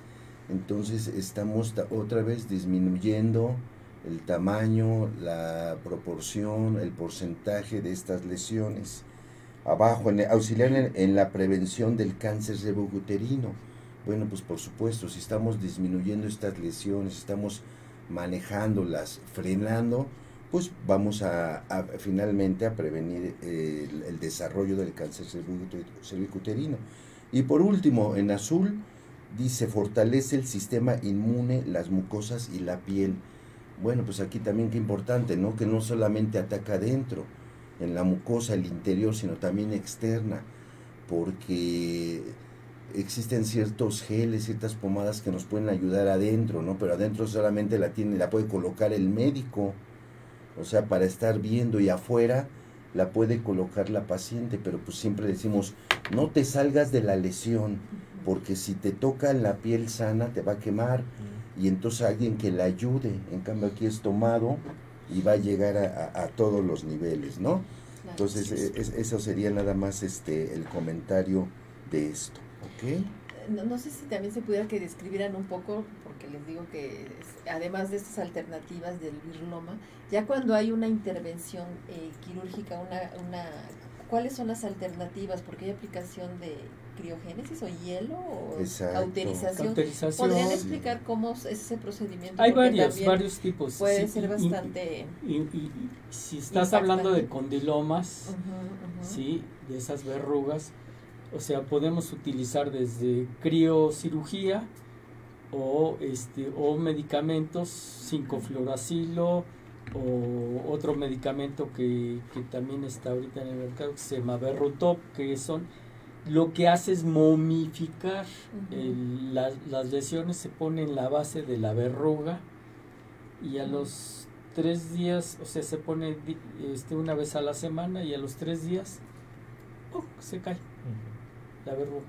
Entonces estamos ta- otra vez disminuyendo el tamaño, la proporción, el porcentaje de estas lesiones. Abajo, en, auxiliar en, la prevención del cáncer cervicuterino. Bueno, pues por supuesto, si estamos disminuyendo estas lesiones, estamos manejándolas, frenando, pues vamos a, finalmente a prevenir el, el, desarrollo del cáncer cervicuterino. Y por último, en azul, dice, fortalece el sistema inmune, las mucosas y la piel. Bueno, pues aquí también qué importante, ¿no? Que no solamente ataca adentro, en la mucosa, el interior, sino también externa, porque existen ciertos geles, ciertas pomadas que nos pueden ayudar adentro, ¿no? Pero adentro solamente la tiene, la puede colocar el médico, o sea, para estar viendo y afuera la puede colocar la paciente, pero pues siempre decimos, no te salgas de la lesión, porque si te toca en la piel sana te va a quemar. Y entonces alguien que la ayude, en cambio aquí es tomado y va a llegar a, a, a todos los niveles, ¿no? Entonces es, eso sería nada más este el comentario de esto, ¿ok? No, no, sé si también se pudiera que describieran un poco, porque les digo que además de estas alternativas del virloma, ya cuando hay una intervención eh, quirúrgica, una, una, ¿cuáles son las alternativas? Porque hay aplicación de criogénesis o hielo o cauterización. cauterización. ¿Podrían explicar cómo es ese procedimiento? Hay varios, varios tipos. Puede sí, ser bastante... Y, y, y, si estás hablando de condilomas, uh -huh, uh -huh. ¿sí? de esas verrugas, o sea, podemos utilizar desde criocirugía o, este, o medicamentos, 5-fluoracilo o otro medicamento que, que, también está ahorita en el mercado que se llama Berrutop, que son lo que hace es momificar uh -huh. el, la, las lesiones, se pone en la base de la verruga y a los tres días, o sea, se pone este, una vez a la semana y a los tres días oh, se cae. Uh -huh la verruga.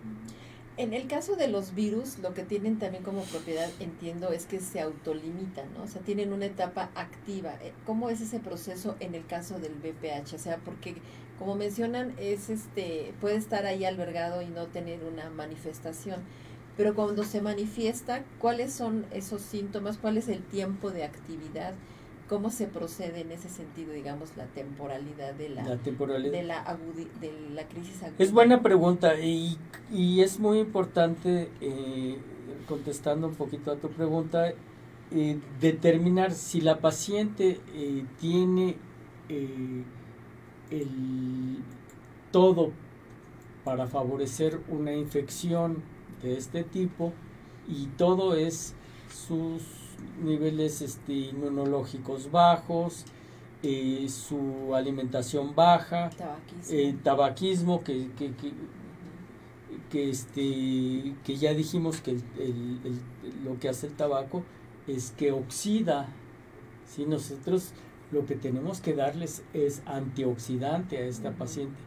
En el caso de los virus, lo que tienen también como propiedad, entiendo, es que se autolimitan, ¿no? O sea, tienen una etapa activa. ¿Cómo es ese proceso en el caso del BPH? O sea, porque como mencionan, es este puede estar ahí albergado y no tener una manifestación. Pero cuando se manifiesta, ¿cuáles son esos síntomas? ¿Cuál es el tiempo de actividad? cómo se procede en ese sentido, digamos, la temporalidad de la, la temporalidad. De, la de la crisis aguda? Es buena pregunta y, y es muy importante, eh, contestando un poquito a tu pregunta, eh, determinar si la paciente eh, tiene eh, el todo para favorecer una infección de este tipo y todo es sus niveles este, inmunológicos bajos, eh, su alimentación baja, tabaquismo, eh, tabaquismo que, que, que, que, este, que ya dijimos que el, el, el, lo que hace el tabaco es que oxida. Si nosotros lo que tenemos que darles es antioxidante a esta uh -huh. paciente.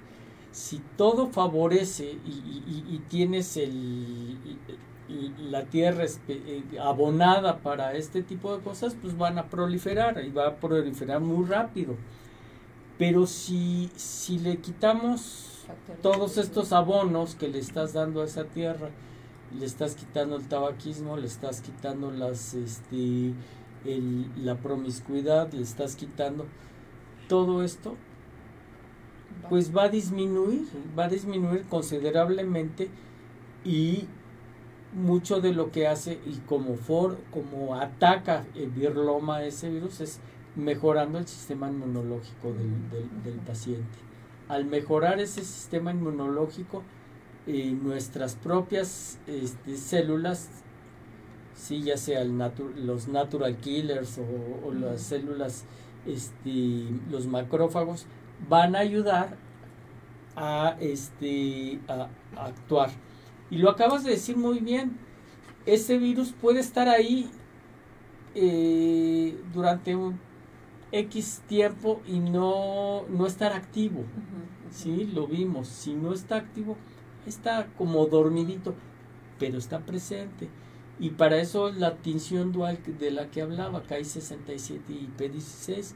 Si todo favorece y, y, y tienes el, la tierra eh, abonada para este tipo de cosas, pues van a proliferar y va a proliferar muy rápido. Pero si, si le quitamos todos estos abonos que le estás dando a esa tierra, le estás quitando el tabaquismo, le estás quitando las, este, el, la promiscuidad, le estás quitando todo esto, pues va a disminuir, va a disminuir considerablemente y mucho de lo que hace y como for, como ataca el virloma ese virus es mejorando el sistema inmunológico del, del, del paciente. Al mejorar ese sistema inmunológico, eh, nuestras propias este, células, sí, ya sea el natu los natural killers o, o las células, este, los macrófagos, van a ayudar a, este, a, a actuar. Y lo acabas de decir muy bien, ese virus puede estar ahí eh, durante un X tiempo y no, no estar activo. Uh -huh, uh -huh. Sí, lo vimos. Si no está activo, está como dormidito, pero está presente. Y para eso la tinción dual de la que hablaba, KI67 y P16,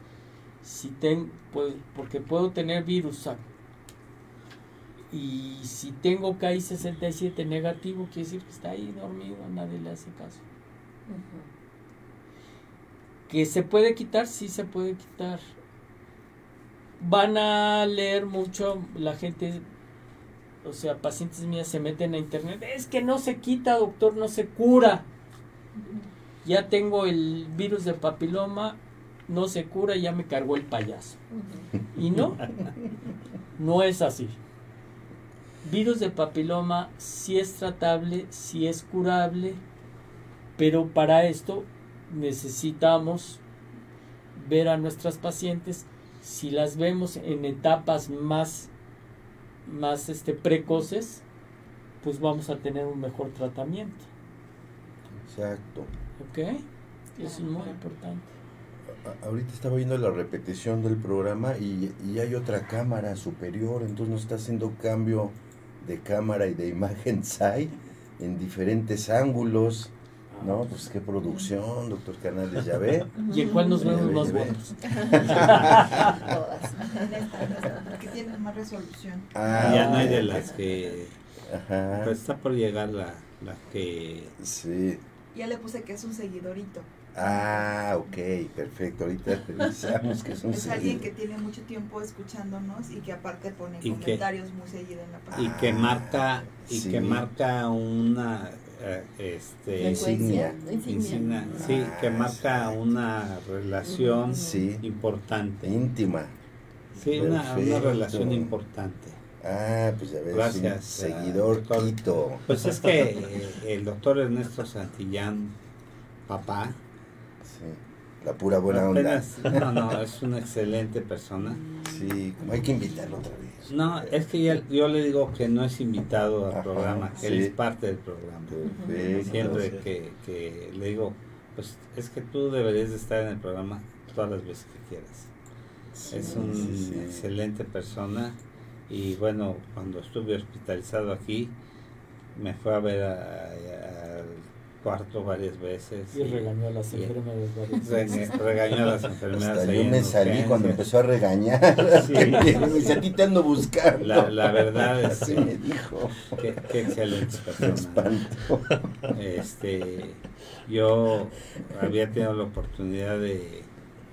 si ten, pues, porque puedo tener virus y si tengo KI67 negativo, quiere decir que está ahí dormido, nadie le hace caso. Uh -huh. Que se puede quitar, sí se puede quitar. Van a leer mucho, la gente, o sea, pacientes mías se meten a internet, es que no se quita, doctor, no se cura. Ya tengo el virus de papiloma, no se cura, ya me cargó el payaso. Y no, no es así. Virus de papiloma sí es tratable, sí es curable, pero para esto necesitamos ver a nuestras pacientes si las vemos en etapas más más este precoces pues vamos a tener un mejor tratamiento Exacto. ok eso es muy importante A- ahorita estaba viendo la repetición del programa y, y hay otra cámara superior, entonces nos está haciendo cambio de cámara y de imagen SAI en diferentes ángulos. No, pues qué producción, doctor Canales, ya ve. y en cuál nos vemos ve, más buenos Todas. En esta, que tienen más resolución. Ah, ya no hay de las que... Ajá. Pues está por llegar la, la que... Sí. Ya le puse que es un seguidorito. Ah, ok, perfecto. Ahorita revisamos que es un Es alguien que tiene mucho tiempo escuchándonos y que aparte pone Y que- comentarios muy seguido en la Y página. que Ah, marca... Y sí. que marca una... eh, este... Insignia. Sí, que Ah, marca sí. una relación Sí, importante. íntima. Sí, una, una relación importante. Ah, pues ya ves, Gracias, un seguidor doctor. Quito. Pues es que eh, el doctor Ernesto Santillán, papá, Sí, la pura buena onda. apenas- no, no, es una excelente persona. Sí, como hay que invitarlo otra vez. No, es que ya- yo le digo que no es invitado al Ajá, programa, que él es parte del programa. Perfecto. Siempre que, que le digo, pues es que tú deberías de estar en el programa todas las veces que quieras. Sí, Es un sí, sí. excelente persona y bueno, cuando estuve hospitalizado aquí, me fue a ver al cuarto varias veces. y regañó a las enfermeras varias Regañó, veces. regañó a las enfermeras. Hasta yo en me salí urgencias. cuando empezó a regañar. Sí. me dice, a ti te ando buscando. La, la verdad es Así me dijo. que qué excelente persona. Este, yo había tenido la oportunidad de,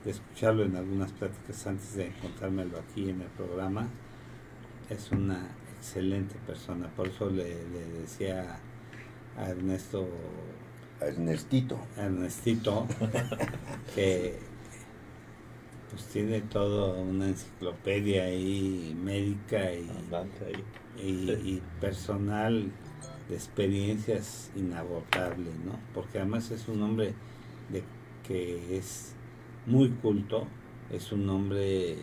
de escucharlo en algunas pláticas antes de encontrármelo aquí en el programa. Es una excelente persona, por eso le, le decía a Ernesto, Ernestito. Ernestito, que pues tiene toda una enciclopedia ahí médica y, y, y personal de experiencias inagotable, ¿no? Porque además es un hombre de que es muy culto, es un hombre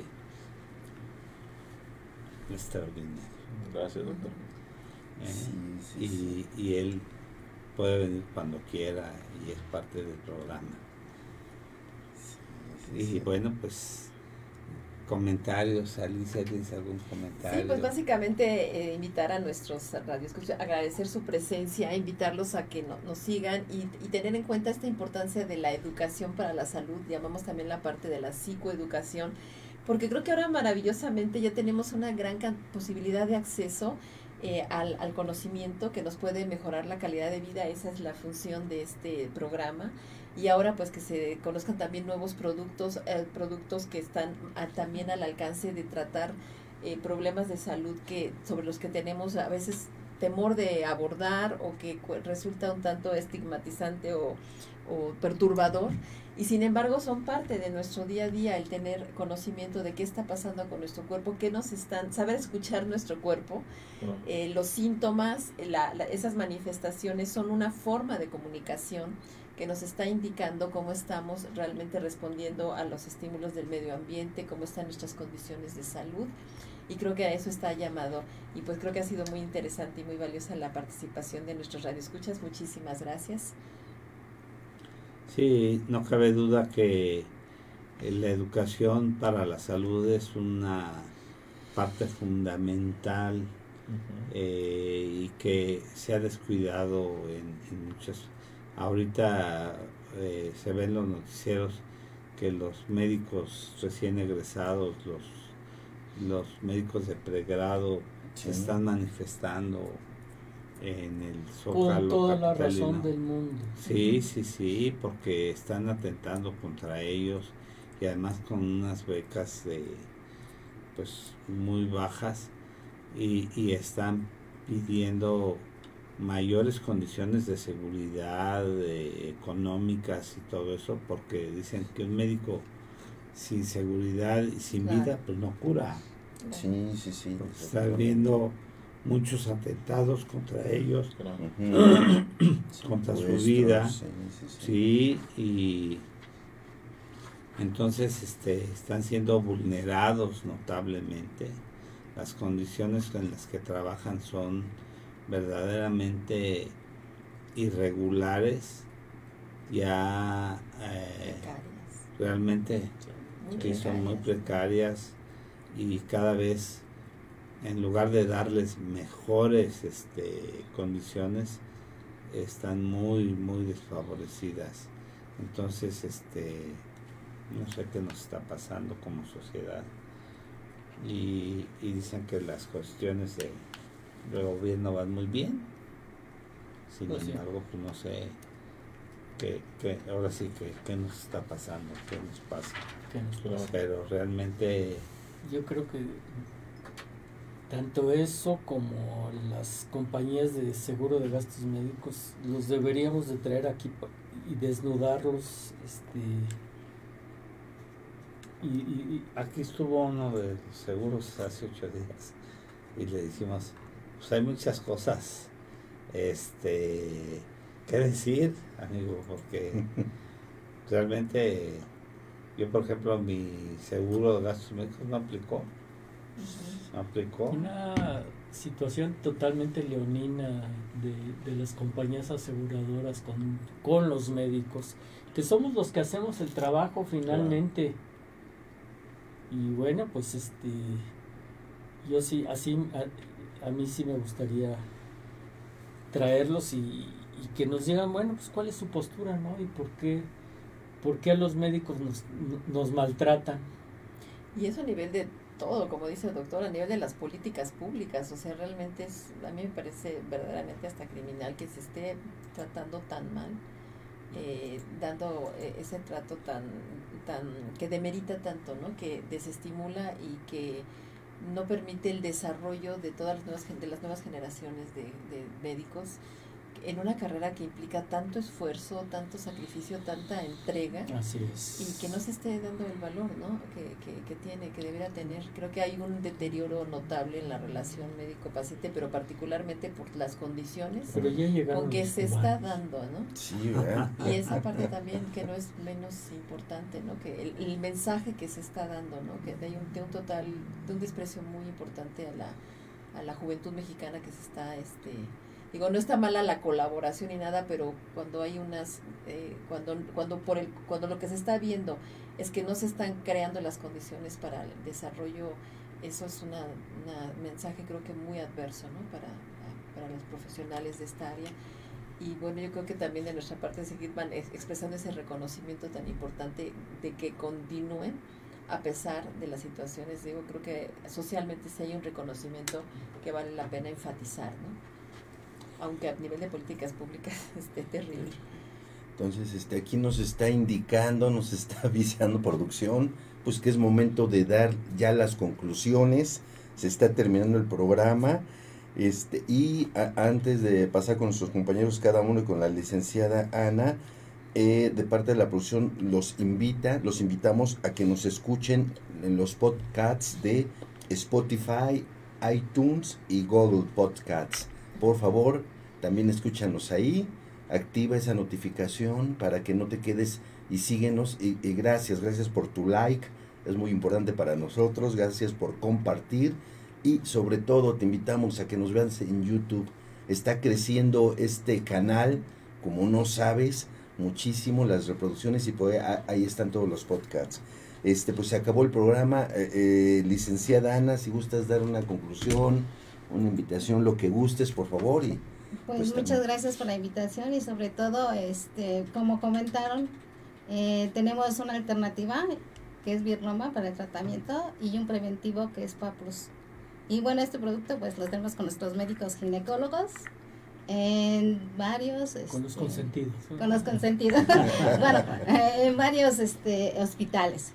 extraordinario. Gracias, doctor. ¿eh? Sí, sí, y, y él puede venir cuando quiera y es parte del programa. sí, Y sí. bueno, pues comentarios, Alicia, ¿tienes algún comentario? Sí, pues básicamente eh, invitar a nuestros radioescuchas, agradecer su presencia, invitarlos a que no- nos sigan y, y tener en cuenta esta importancia de la educación para la salud, llamamos también la parte de la psicoeducación, porque creo que ahora maravillosamente ya tenemos una gran posibilidad de acceso eh, al, conocimiento que nos puede mejorar la calidad de vida, esa es la función de este programa. Y ahora pues que se conozcan también nuevos productos, eh, productos que están también al alcance de tratar eh, problemas de salud que sobre los que tenemos a veces temor de abordar o que resulta un tanto estigmatizante o, o perturbador y sin embargo son parte de nuestro día a día el tener conocimiento de qué está pasando con nuestro cuerpo, qué nos están, saber escuchar nuestro cuerpo, eh, los síntomas, la- la- esas manifestaciones son una forma de comunicación que nos está indicando cómo estamos realmente respondiendo a los estímulos del medio ambiente, cómo están nuestras condiciones de salud. Y creo que a eso está llamado. Y pues creo que ha sido muy interesante y muy valiosa la participación de nuestros radioescuchas. Muchísimas gracias. Sí, no cabe duda que la educación para la salud es una parte fundamental eh, y que se ha descuidado en, en muchas. Ahorita eh, se ven los noticieros que los médicos recién egresados, los, los médicos de pregrado, Sí. se están manifestando en el Zócalo Con toda la razón del mundo. Sí, sí, sí, porque están atentando contra ellos y además con unas becas de pues muy bajas y, y están pidiendo mayores condiciones de seguridad de- económicas y todo eso porque dicen que un médico sin seguridad y sin Claro. vida pues no cura Sí, sí, sí. porque está habiendo muchos atentados contra ellos. Contra su vida. Sí, sí, sí. Sí, y entonces este, están siendo vulnerados notablemente. Las condiciones en las que trabajan son verdaderamente irregulares, ya eh, Precarias. realmente Muy que son muy precarias y cada vez en lugar de darles mejores este, condiciones están muy muy desfavorecidas entonces este no sé qué nos está pasando como sociedad y, y dicen que las cuestiones de, gobierno van muy bien sin Pues sí. embargo pues no sé qué, qué- ahora sí que qué nos está pasando qué nos pasa que nos pasa. pero realmente Yo creo que tanto eso como las compañías de seguro de gastos médicos los deberíamos de traer aquí y desnudarlos este y, y- y- aquí estuvo uno de los seguros hace ocho días y le dijimos pues hay muchas cosas este que decir amigo porque realmente yo por ejemplo mi seguro de gastos médicos no aplicó aplicó una situación totalmente leonina de, de las compañías aseguradoras con, con los médicos, que somos los que hacemos el trabajo finalmente. Y bueno, pues este, yo sí, así, a, a mí sí me gustaría traerlos y, y que nos digan, bueno, pues cuál es su postura, ¿no? Y por qué, por qué a los médicos nos, nos maltratan. Y eso a nivel de todo, como dice el doctor, a nivel de las políticas públicas. O sea, realmente es, a mí me parece verdaderamente hasta criminal que se esté tratando tan mal, eh, dando eh, ese trato tan, tan, que demerita tanto, ¿no? Que desestimula y que no permite el desarrollo de todas las nuevas, de las nuevas generaciones de médicos en una carrera que implica tanto esfuerzo, tanto sacrificio, tanta entrega Así es. y que no se esté dando el valor ¿no? que, que, que tiene, que debería tener. Creo que hay un deterioro notable en la relación médico-paciente, pero particularmente por las condiciones Pero ya llegaron con que se está dando, ¿no? Sí, ¿verdad? Y esa parte también que no es menos importante, ¿no? Que el, el mensaje que se está dando, ¿no? Que de un, de un total, de un desprecio muy importante a la, a la juventud mexicana que se está, este, digo, no está mala la colaboración ni nada, pero cuando hay unas, eh, cuando, cuando por el, cuando lo que se está viendo es que no se están creando las condiciones para el desarrollo, eso es una mensaje creo que muy adverso, ¿no? Para, para los profesionales de esta área. Y bueno, yo creo que también de nuestra parte seguir van ex- expresando ese reconocimiento tan importante de que continúen a pesar de las situaciones. Digo, creo que socialmente sí hay un reconocimiento que vale la pena enfatizar, ¿no? Aunque a nivel de políticas públicas esté terrible. Entonces, este, aquí nos está indicando, nos está avisando producción, pues que es momento de dar ya las conclusiones. Se está terminando el programa. Este, y antes de pasar con nuestros compañeros cada uno y con la licenciada Ana, eh, de parte de la producción los invita, los invitamos a que nos escuchen en los podcasts de Spotify, iTunes y Google Podcasts. Por favor, también escúchanos ahí, activa esa notificación para que no te quedes y síguenos y, gracias, gracias por tu like, es muy importante para nosotros, gracias por compartir y sobre todo te invitamos a que nos vean en YouTube. Está creciendo este canal, como no sabes, muchísimo las reproducciones y pues, ahí están todos los podcasts. Este, pues se acabó el programa. Eh, eh, licenciada Ana, si gustas dar una conclusión, una invitación, lo que gustes, por favor. Y Pues, Pues muchas también. gracias por la invitación y sobre todo, este, como comentaron, eh, tenemos una alternativa que es Birroma para el tratamiento y un preventivo que es Paplus. Y bueno, este producto pues lo tenemos con nuestros médicos ginecólogos En varios... Con los este, consentidos. Con los consentidos. bueno, eh, en varios este, hospitales.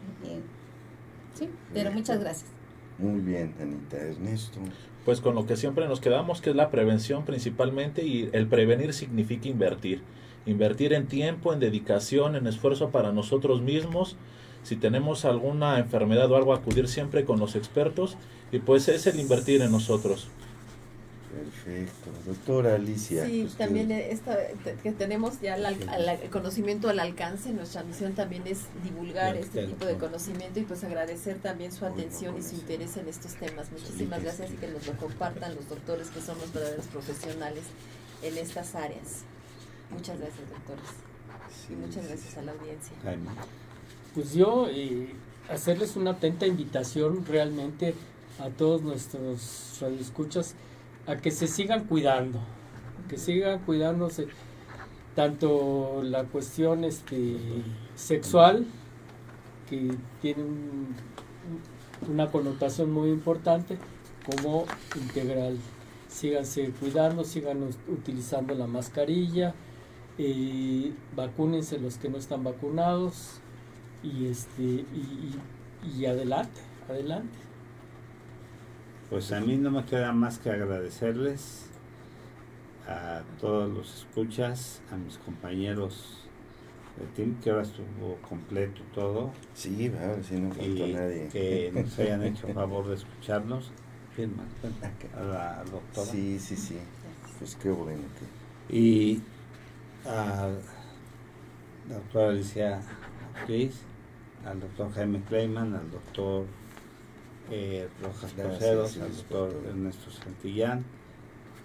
Sí, pero muchas gracias. Muy bien, Anita. Ernesto. Pues con lo que siempre nos quedamos, que es la prevención principalmente, y el prevenir significa invertir. Invertir en tiempo, en dedicación, en esfuerzo para nosotros mismos. Si tenemos alguna enfermedad o algo, acudir siempre con los expertos. Y pues es el invertir en nosotros. Perfecto. Doctora Alicia. Sí, usted- también esta, que tenemos ya el, al- al- el conocimiento al alcance, nuestra misión también es divulgar este tipo de no. conocimiento y pues agradecer también su atención y su interés en estos temas. Muchísimas gracias y que nos lo compartan los doctores que son los verdaderos profesionales en estas áreas. Muchas gracias, doctores. Sí, Y muchas sí, gracias sí. a la audiencia. Pues yo eh, hacerles una atenta invitación realmente a todos nuestros radioescuchas a que se sigan cuidando, que sigan cuidándose tanto la cuestión este sexual que tiene un- una connotación muy importante como integral. Síganse cuidando, sigan utilizando la mascarilla, eh, vacúnense los que no están vacunados y este y adelante, adelante. Pues a mí no me queda más que agradecerles a todos los escuchas, a mis compañeros de team, que ahora estuvo completo todo, Sí, ahora sí no faltó y nadie. que nos hayan hecho favor de escucharnos. Firma, a la doctora. Sí, sí, sí. Pues qué bueno que. Y a la doctora Alicia Ortiz, al doctor Jaime Kleiman, al doctor eh, Rojas Gracias, sí, al doctor. Ernesto Santillán,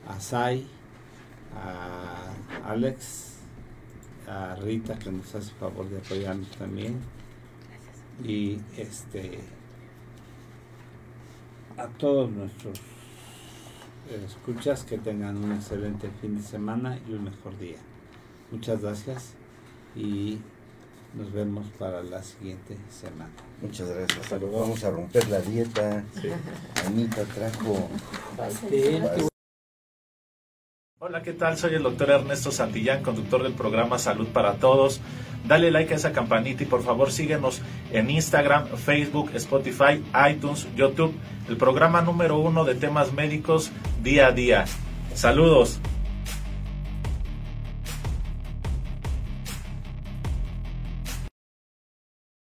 a Sai, a Alex, a Rita que nos hace favor de apoyarnos también y este a todos nuestros escuchas que tengan un excelente fin de semana y un mejor día. Muchas gracias y nos vemos para la siguiente semana. Muchas gracias. Luego. Vamos a romper la dieta. Anita trajo. Pastel, Hola, ¿qué tal? Soy el doctor Ernesto Santillán, conductor del programa Salud para Todos. Dale like a esa campanita y por favor síguenos en Instagram, Facebook, Spotify, iTunes, YouTube, el programa número uno de temas médicos día a día. Saludos.